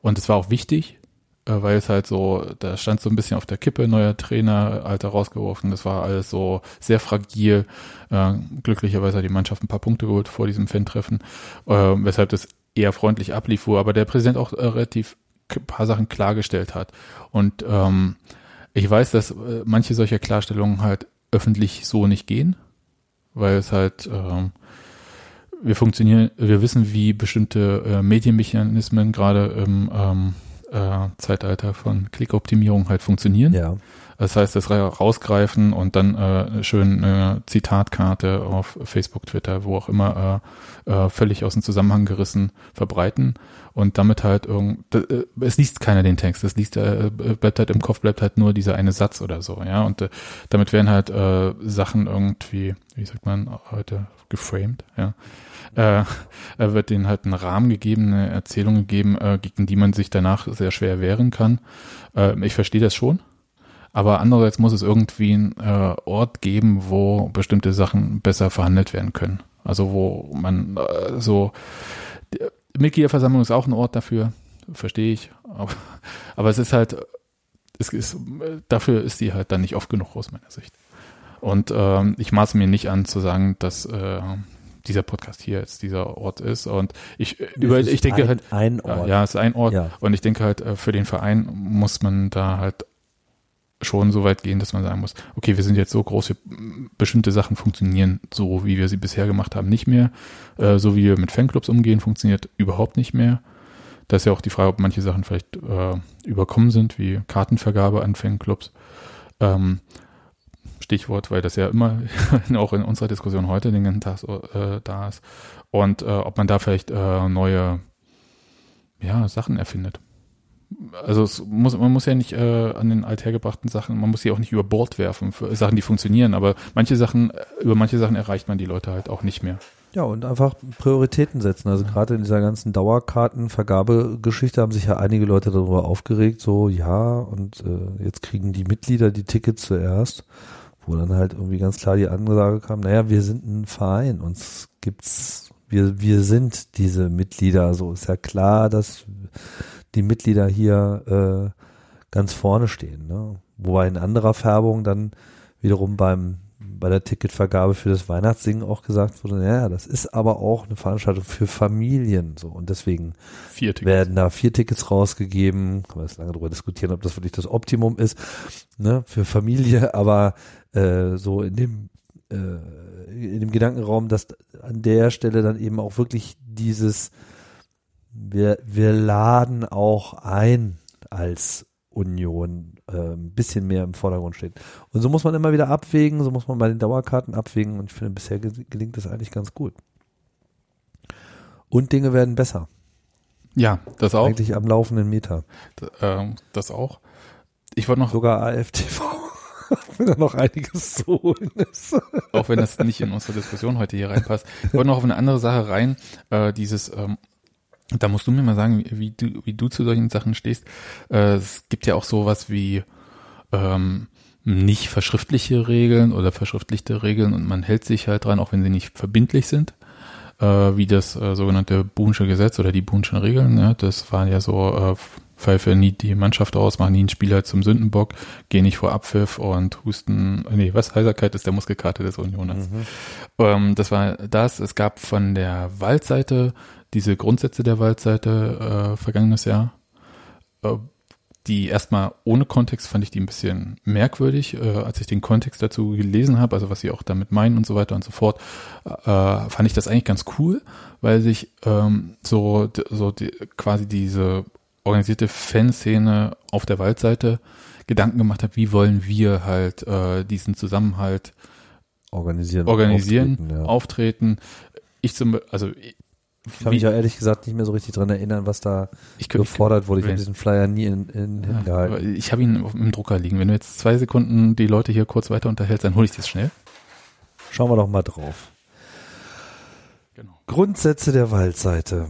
Und es war auch wichtig, äh, weil es halt so, da stand so ein bisschen auf der Kippe, neuer Trainer, Alter rausgeworfen. Das war alles so sehr fragil. Äh, glücklicherweise hat die Mannschaft ein paar Punkte geholt vor diesem Fan-Treffen, äh, weshalb das eher freundlich ablief, wo aber der Präsident auch äh, relativ paar Sachen klargestellt hat. Und ähm, ich weiß, dass äh, manche solcher Klarstellungen halt öffentlich so nicht gehen, weil es halt ähm, wir funktionieren, wir wissen, wie bestimmte äh, Medienmechanismen gerade im ähm, äh, Zeitalter von Klickoptimierung halt funktionieren. Ja. Das heißt, das rausgreifen und dann äh, schön eine Zitatkarte auf Facebook, Twitter, wo auch immer äh, äh, völlig aus dem Zusammenhang gerissen verbreiten und damit halt irgend, äh, es liest keiner den Text, es liest, äh, bleibt halt im Kopf, bleibt halt nur dieser eine Satz oder so, ja, und äh, damit werden halt Sachen irgendwie, wie sagt man heute, geframed, ja, äh, wird denen halt einen Rahmen gegeben, eine Erzählung gegeben, gegen die man sich danach sehr schwer wehren kann. Ich verstehe das schon. Aber andererseits muss es irgendwie einen äh, Ort geben, wo bestimmte Sachen besser verhandelt werden können. Also wo man äh, so Mitgliederversammlung ist auch ein Ort dafür, verstehe ich. Aber, aber es ist halt, es ist, dafür ist die halt dann nicht oft genug aus meiner Sicht. Und ähm, ich maße mir nicht an zu sagen, dass äh, dieser Podcast hier jetzt dieser Ort ist. Und ich über, ich denke ein, halt, ein Ort. ja, es ist ein Ort. Ja. Und ich denke halt, äh, für den Verein muss man da halt schon so weit gehen, dass man sagen muss, okay, wir sind jetzt so groß, wir, bestimmte Sachen funktionieren so, wie wir sie bisher gemacht haben, nicht mehr. Äh, so wie wir mit Fanclubs umgehen, funktioniert überhaupt nicht mehr. Da ist ja auch die Frage, ob manche Sachen vielleicht äh, überkommen sind, wie Kartenvergabe an Fanclubs. Ähm, Stichwort, weil das ja immer auch in unserer Diskussion heute den ganzen Tag äh, da ist. Und äh, ob man da vielleicht äh, neue ja, Sachen erfindet. Also es muss, man muss ja nicht äh, an den althergebrachten Sachen, man muss sie auch nicht über Bord werfen für Sachen, die funktionieren, aber manche Sachen, über manche Sachen erreicht man die Leute halt auch nicht mehr. Ja, und einfach Prioritäten setzen. Also gerade in dieser ganzen Dauerkartenvergabegeschichte haben sich ja einige Leute darüber aufgeregt, so ja, und äh, jetzt kriegen die Mitglieder die Tickets zuerst, wo dann halt irgendwie ganz klar die Ansage kam, naja, wir sind ein Verein, uns gibt's, wir, wir sind diese Mitglieder, so ist ja klar, dass die Mitglieder hier äh, ganz vorne stehen. Ne? Wobei in anderer Färbung dann wiederum beim bei der Ticketvergabe für das Weihnachtssingen auch gesagt wurde, ja, das ist aber auch eine Veranstaltung für Familien so und deswegen werden da vier Tickets rausgegeben. Kann man jetzt lange darüber diskutieren, ob das wirklich das Optimum ist, ne, für Familie, aber äh, so in dem äh, in dem Gedankenraum, dass an der Stelle dann eben auch wirklich dieses wir wir laden auch ein als Union äh, ein bisschen mehr im Vordergrund steht. Und so muss man immer wieder abwägen, so muss man bei den Dauerkarten abwägen und ich finde, bisher gelingt das eigentlich ganz gut. Und Dinge werden besser. Ja, das auch. Eigentlich am laufenden Meter. Ähm, das auch. Ich wollte noch. Sogar AFTV. wenn da noch einiges zu holen ist. Auch wenn das nicht in unsere Diskussion heute hier reinpasst. Ich wollte noch auf eine andere Sache rein. Äh, dieses ähm, da musst du mir mal sagen, wie, du, wie du zu solchen Sachen stehst. Äh, es gibt ja auch sowas wie ähm, nicht verschriftliche Regeln oder verschriftlichte Regeln und man hält sich halt dran, auch wenn sie nicht verbindlich sind, äh, wie das äh, sogenannte Buhnsche Gesetz oder die Buhnschen Regeln. Ne? Das waren ja so, äh, pfeife nie die Mannschaft aus, mach nie einen Spieler zum Sündenbock, geh nicht vor Abpfiff und Husten, nee, was, Heiserkeit ist der Muskelkarte des Unioners. Mhm. Ähm, das war das. Es gab von der Waldseite diese Grundsätze der Waldseite äh, vergangenes Jahr. Äh, die erstmal ohne Kontext fand ich die ein bisschen merkwürdig, äh, als ich den Kontext dazu gelesen habe, also was sie auch damit meinen und so weiter und so fort, äh, fand ich das eigentlich ganz cool, weil sich ähm, so, so die, quasi diese organisierte Fanszene auf der Waldseite Gedanken gemacht hat, wie wollen wir halt äh, diesen Zusammenhalt organisieren, organisieren auftreten, ja. auftreten. Ich zum, also ich kann mich ja ehrlich gesagt nicht mehr so richtig dran erinnern, was da ich, gefordert wurde. Ich habe diesen Flyer nie in, in ja, hingehalten. Ich habe ihn im Drucker liegen. Wenn du jetzt zwei Sekunden die Leute hier kurz weiter unterhältst, dann hole ich das schnell. Schauen wir doch mal drauf. Genau. Grundsätze der Waldseite.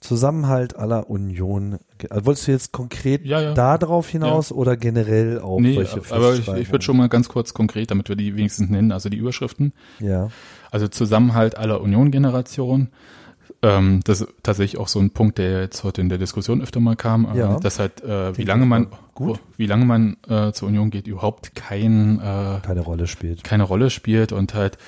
Zusammenhalt aller Union. Also wolltest du jetzt konkret ja, ja. da drauf hinaus ja. oder generell auch nee, solche Aber ich, ich würde schon mal ganz kurz konkret, damit wir die wenigstens nennen, also die Überschriften. Ja. Also Zusammenhalt aller Union-Generation. Ähm, das ist tatsächlich auch so ein Punkt, der jetzt heute in der Diskussion öfter mal kam, äh, ja. dass halt, äh, wie lange man, gut. wie lange man äh, zur Union geht, überhaupt kein, äh, keine Rolle spielt. Keine Rolle spielt und halt,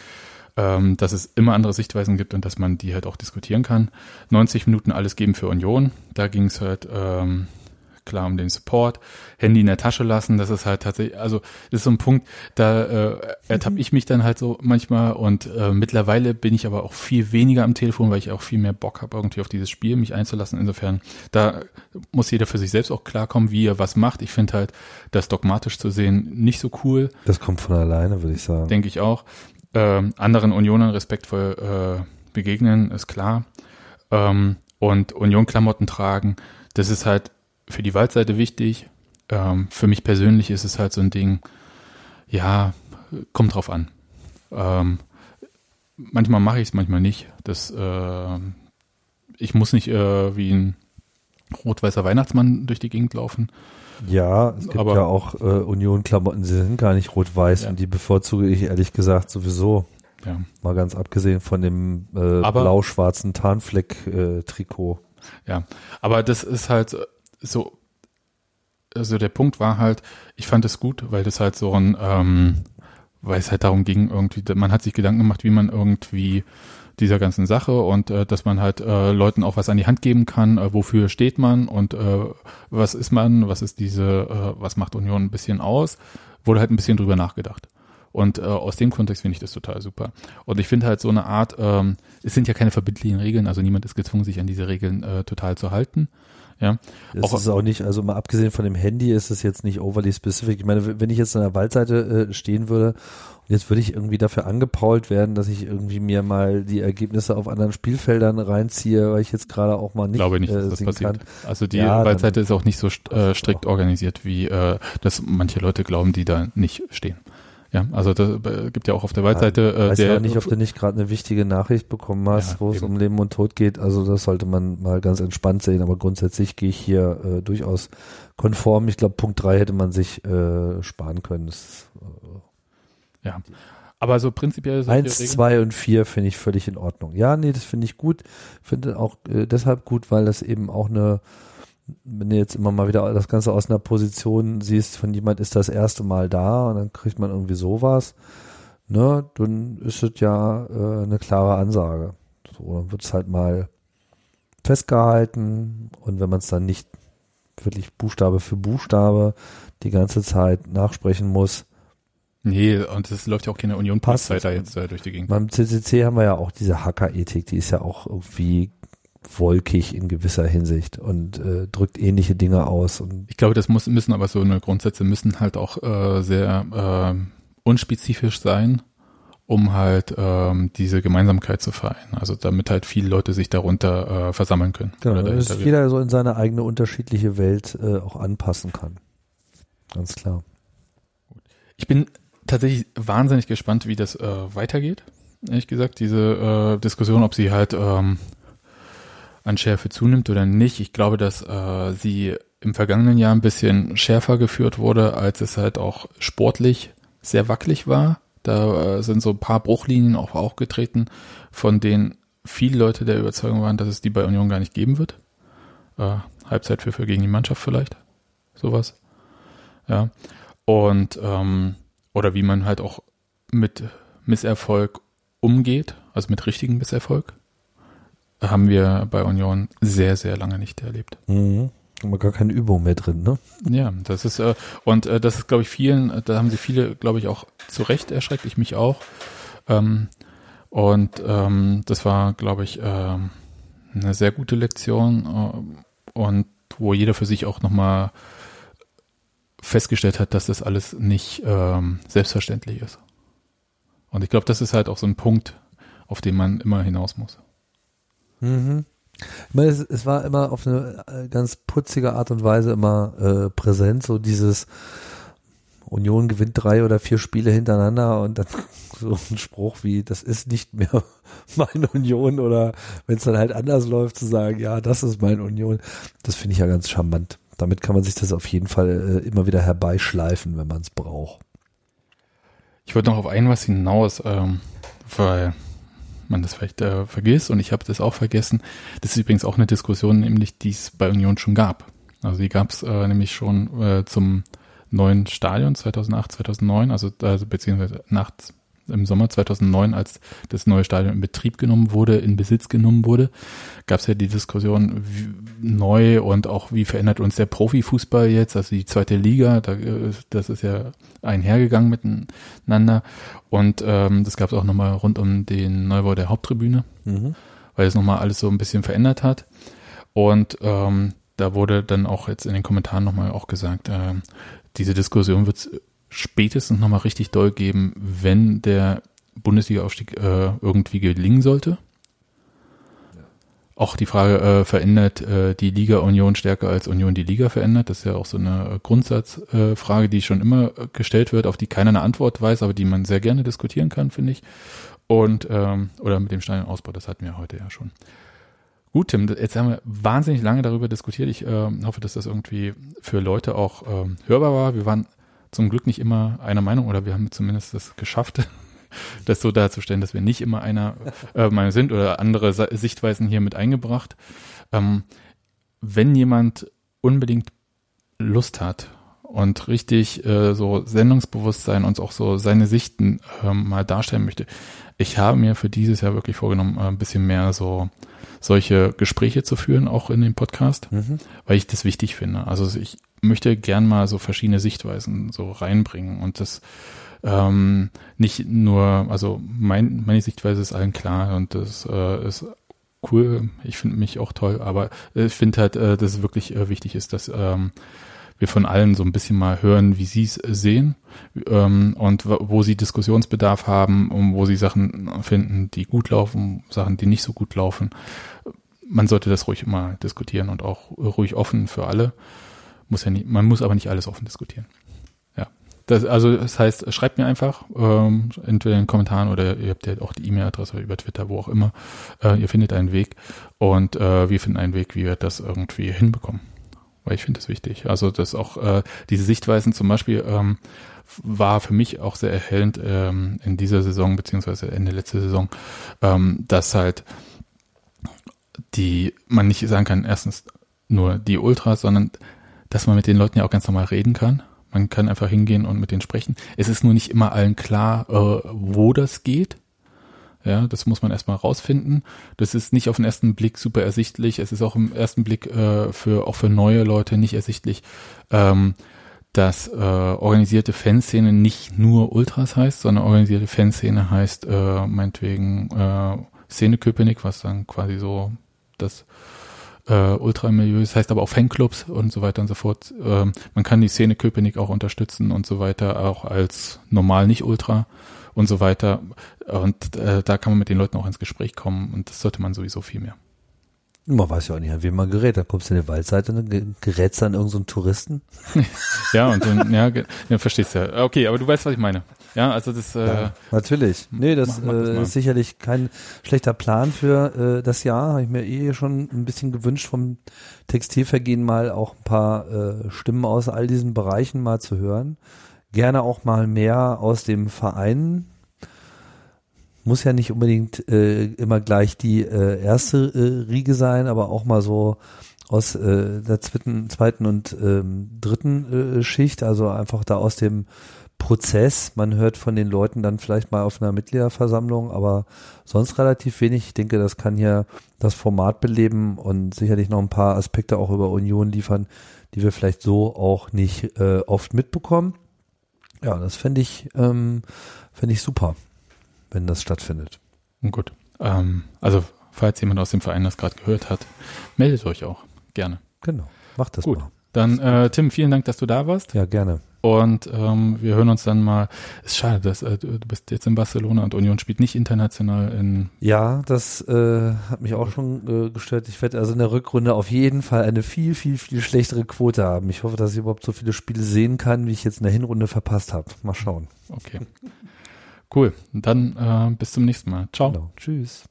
ähm, dass es immer andere Sichtweisen gibt und dass man die halt auch diskutieren kann. 90 Minuten alles geben für Union. Da ging es halt ähm, klar um den Support, Handy in der Tasche lassen, das ist halt tatsächlich, also das ist so ein Punkt, da äh, ertappe mhm. ich mich dann halt so manchmal und äh, mittlerweile bin ich aber auch viel weniger am Telefon, weil ich auch viel mehr Bock habe, irgendwie auf dieses Spiel mich einzulassen. Insofern, da muss jeder für sich selbst auch klarkommen, wie er was macht. Ich finde halt, das dogmatisch zu sehen, nicht so cool. Das kommt von alleine, würde ich sagen. Denke ich auch. Ähm, anderen Unionern respektvoll äh, begegnen, ist klar. Ähm, und Union-Klamotten tragen, das ist halt für die Waldseite wichtig. Ähm, für mich persönlich ist es halt so ein Ding, ja, kommt drauf an. Ähm, manchmal mache ich es, manchmal nicht. Das, äh, ich muss nicht äh, wie ein rot-weißer Weihnachtsmann durch die Gegend laufen. Ja, es gibt aber, ja auch äh, Union-Klamotten, sie sind gar nicht rot-weiß ja. und die bevorzuge ich ehrlich gesagt sowieso. Ja. Mal ganz abgesehen von dem äh, blau-schwarzen Tarnfleck-Trikot. Äh, ja, aber das ist halt so, also der Punkt war halt, ich fand es gut, weil das halt so ein, ähm, weil es halt darum ging, irgendwie, man hat sich Gedanken gemacht, wie man irgendwie dieser ganzen Sache und äh, dass man halt äh, Leuten auch was an die Hand geben kann, äh, wofür steht man und äh, was ist man, was ist diese, äh, was macht Union ein bisschen aus, wurde halt ein bisschen drüber nachgedacht. Und äh, aus dem Kontext finde ich das total super. Und ich finde halt so eine Art, ähm, es sind ja keine verbindlichen Regeln, also niemand ist gezwungen, sich an diese Regeln äh, total zu halten. Ja. Das auch, ist auch nicht, also mal abgesehen von dem Handy ist es jetzt nicht overly specific. Ich meine, wenn ich jetzt an der Waldseite äh, stehen würde und jetzt würde ich irgendwie dafür angepault werden, dass ich irgendwie mir mal die Ergebnisse auf anderen Spielfeldern reinziehe, weil ich jetzt gerade auch mal nicht, glaube nicht, äh, dass das passiert. Kann. Also die ja, Waldseite ist auch nicht so äh, strikt organisiert, wie äh, das manche Leute glauben, die da nicht stehen. Ja, also da äh, gibt ja auch auf der Waldseite. Ja, äh, weiß der, ja nicht, ob du nicht gerade eine wichtige Nachricht bekommen hast, ja, wo es um Leben und Tod geht. Also das sollte man mal ganz entspannt sehen. Aber grundsätzlich gehe ich hier äh, durchaus konform. Ich glaube, Punkt drei hätte man sich äh, sparen können. Das, äh, ja. Aber so prinzipiell Eins, zwei und vier finde ich völlig in Ordnung. Ja, nee, das finde ich gut. Finde auch äh, deshalb gut, weil das eben auch eine wenn du jetzt immer mal wieder das Ganze aus einer Position siehst, von jemand ist das erste Mal da und dann kriegt man irgendwie sowas, ne, dann ist es ja äh, eine klare Ansage. So, dann wird es halt mal festgehalten und wenn man es dann nicht wirklich Buchstabe für Buchstabe die ganze Zeit nachsprechen muss. Nee, und es läuft ja auch keine union Passzeit da jetzt äh, durch die Gegend. Beim CCC haben wir ja auch diese Hacker-Ethik, die ist ja auch irgendwie wolkig in gewisser Hinsicht und äh, drückt ähnliche Dinge aus. Und ich glaube, das muss, müssen aber so eine Grundsätze müssen halt auch äh, sehr äh, unspezifisch sein, um halt ähm, diese Gemeinsamkeit zu vereinen. Also damit halt viele Leute sich darunter äh, versammeln können. Genau, dass jeder so in seine eigene unterschiedliche Welt äh, auch anpassen kann. Ganz klar. Ich bin tatsächlich wahnsinnig gespannt, wie das äh, weitergeht. Ehrlich gesagt, diese äh, Diskussion, ob sie halt ähm, an Schärfe zunimmt oder nicht. Ich glaube, dass äh, sie im vergangenen Jahr ein bisschen schärfer geführt wurde, als es halt auch sportlich sehr wackelig war. Da äh, sind so ein paar Bruchlinien auch aufgetreten, von denen viele Leute der Überzeugung waren, dass es die bei Union gar nicht geben wird. Äh, Halbzeitpfiffe gegen die Mannschaft vielleicht. Sowas. Ja. Und ähm, oder wie man halt auch mit Misserfolg umgeht, also mit richtigen Misserfolg haben wir bei Union sehr, sehr lange nicht erlebt. Mhm. Aber gar keine Übung mehr drin, ne? Ja, das ist, äh, und äh, das ist, glaube ich, vielen, da haben sie viele, glaube ich, auch zu Recht erschreckt, ich mich auch. Ähm, und ähm, das war, glaube ich, äh, eine sehr gute Lektion äh, und wo jeder für sich auch nochmal festgestellt hat, dass das alles nicht ähm, selbstverständlich ist. Und ich glaube, das ist halt auch so ein Punkt, auf den man immer hinaus muss. Mhm. Ich meine, es, es, war immer auf eine äh, ganz putzige Art und Weise immer äh, präsent, so dieses Union gewinnt drei oder vier Spiele hintereinander und dann so ein Spruch wie, das ist nicht mehr meine Union oder wenn es dann halt anders läuft, zu sagen, ja, das ist meine Union, das finde ich ja ganz charmant. Damit kann man sich das auf jeden Fall äh, immer wieder herbeischleifen, wenn man es braucht. Ich wollte noch auf ein was hinaus, ähm, weil man das vielleicht äh, vergisst und ich habe das auch vergessen. Das ist übrigens auch eine Diskussion, nämlich die es bei Union schon gab. Also die gab es äh, nämlich schon äh, zum neuen Stadion 2008, 2009, also, also beziehungsweise nachts im Sommer 2009, als das neue Stadion in Betrieb genommen wurde, in Besitz genommen wurde, gab es ja die Diskussion wie, neu und auch wie verändert uns der Profifußball jetzt, also die zweite Liga, da, äh, das ist ja einhergegangen miteinander. Und ähm, das gab es auch nochmal rund um den Neubau der Haupttribüne, mhm. weil es nochmal alles so ein bisschen verändert hat. Und ähm, da wurde dann auch jetzt in den Kommentaren nochmal auch gesagt, äh, diese Diskussion wird spätestens nochmal richtig doll geben, wenn der Bundesliga-Aufstieg äh, irgendwie gelingen sollte. Auch die Frage, äh, verändert äh, die Liga Union stärker als Union die Liga verändert? Das ist ja auch so eine Grundsatzfrage, äh, die schon immer gestellt wird, auf die keiner eine Antwort weiß, aber die man sehr gerne diskutieren kann, finde ich. Und, ähm, oder mit dem Stadionausbau, das hatten wir heute ja schon. Gut, Tim, jetzt haben wir wahnsinnig lange darüber diskutiert. Ich äh, hoffe, dass das irgendwie für Leute auch ähm, hörbar war. Wir waren zum Glück nicht immer einer Meinung oder wir haben zumindest das geschafft, das so darzustellen, dass wir nicht immer einer äh, Meinung sind oder andere Sichtweisen hier mit eingebracht. Ähm, wenn jemand unbedingt Lust hat und richtig äh, so Sendungsbewusstsein und auch so seine Sichten äh, mal darstellen möchte. Ich habe mir für dieses Jahr wirklich vorgenommen, äh, ein bisschen mehr so solche Gespräche zu führen, auch in dem Podcast, mhm. weil ich das wichtig finde. Also ich möchte gern mal so verschiedene Sichtweisen so reinbringen und das ähm, nicht nur, also mein, meine Sichtweise ist allen klar und das äh, ist cool. Ich finde mich auch toll, aber ich finde halt, äh, dass es wirklich äh, wichtig ist, dass ähm, wir von allen so ein bisschen mal hören, wie sie es sehen ähm, und wo sie Diskussionsbedarf haben und wo sie Sachen finden, die gut laufen, Sachen, die nicht so gut laufen. Man sollte das ruhig immer diskutieren und auch ruhig offen für alle. Muss ja nicht, man muss aber nicht alles offen diskutieren. Ja. Das, also das heißt, schreibt mir einfach, ähm, entweder in den Kommentaren oder ihr habt ja auch die E-Mail-Adresse über Twitter, wo auch immer. Äh, ihr findet einen Weg und äh, wir finden einen Weg, wie wir das irgendwie hinbekommen weil ich finde es wichtig. Also dass auch äh, diese Sichtweisen zum Beispiel ähm, war für mich auch sehr erhellend ähm, in dieser Saison beziehungsweise Ende letzter Saison, ähm, dass halt die man nicht sagen kann, erstens nur die Ultras, sondern dass man mit den Leuten ja auch ganz normal reden kann. Man kann einfach hingehen und mit denen sprechen. Es ist nur nicht immer allen klar, äh, wo das geht. Ja, das muss man erstmal rausfinden. Das ist nicht auf den ersten Blick super ersichtlich. Es ist auch im ersten Blick äh, für auch für neue Leute nicht ersichtlich, ähm, dass äh, organisierte Fanszene nicht nur Ultras heißt, sondern organisierte Fanszene heißt äh, meinetwegen äh, Szene Köpenick, was dann quasi so das äh, Ultramilieu, das heißt aber auch Fanclubs und so weiter und so fort. Ähm, man kann die Szene Köpenick auch unterstützen und so weiter, auch als normal nicht Ultra und so weiter. Und äh, da kann man mit den Leuten auch ins Gespräch kommen und das sollte man sowieso viel mehr. Man weiß ja auch nicht, an wen man gerät. Da kommst du in die Waldseite und dann gerätst du an irgendeinen so Touristen. ja, und so, ja, ja, verstehst du ja. Okay, aber du weißt, was ich meine. Ja, also das. Äh, ja, natürlich. Nee, das, mach, mach das äh, ist sicherlich kein schlechter Plan für äh, das Jahr. Habe ich mir eh schon ein bisschen gewünscht, vom Textilvergehen mal auch ein paar äh, Stimmen aus all diesen Bereichen mal zu hören gerne auch mal mehr aus dem Verein. Muss ja nicht unbedingt äh, immer gleich die äh, erste äh, Riege sein, aber auch mal so aus äh, der zweiten, zweiten und ähm, dritten äh, Schicht, also einfach da aus dem Prozess. Man hört von den Leuten dann vielleicht mal auf einer Mitgliederversammlung, aber sonst relativ wenig. Ich denke, das kann hier das Format beleben und sicherlich noch ein paar Aspekte auch über Union liefern, die wir vielleicht so auch nicht äh, oft mitbekommen. Ja, das fände ich, ähm, fände ich super, wenn das stattfindet. Gut. Ähm, also, falls jemand aus dem Verein das gerade gehört hat, meldet euch auch. Gerne. Genau. Macht das Gut. mal. Dann, äh, Tim, vielen Dank, dass du da warst. Ja, gerne. Und ähm, wir hören uns dann mal. Ist schade, dass äh, du bist jetzt in Barcelona und Union spielt nicht international in. Ja, das äh, hat mich auch schon äh, gestört. Ich werde also in der Rückrunde auf jeden Fall eine viel, viel, viel schlechtere Quote haben. Ich hoffe, dass ich überhaupt so viele Spiele sehen kann, wie ich jetzt in der Hinrunde verpasst habe. Mal schauen. Okay. Cool. Dann äh, bis zum nächsten Mal. Ciao. Genau. Tschüss.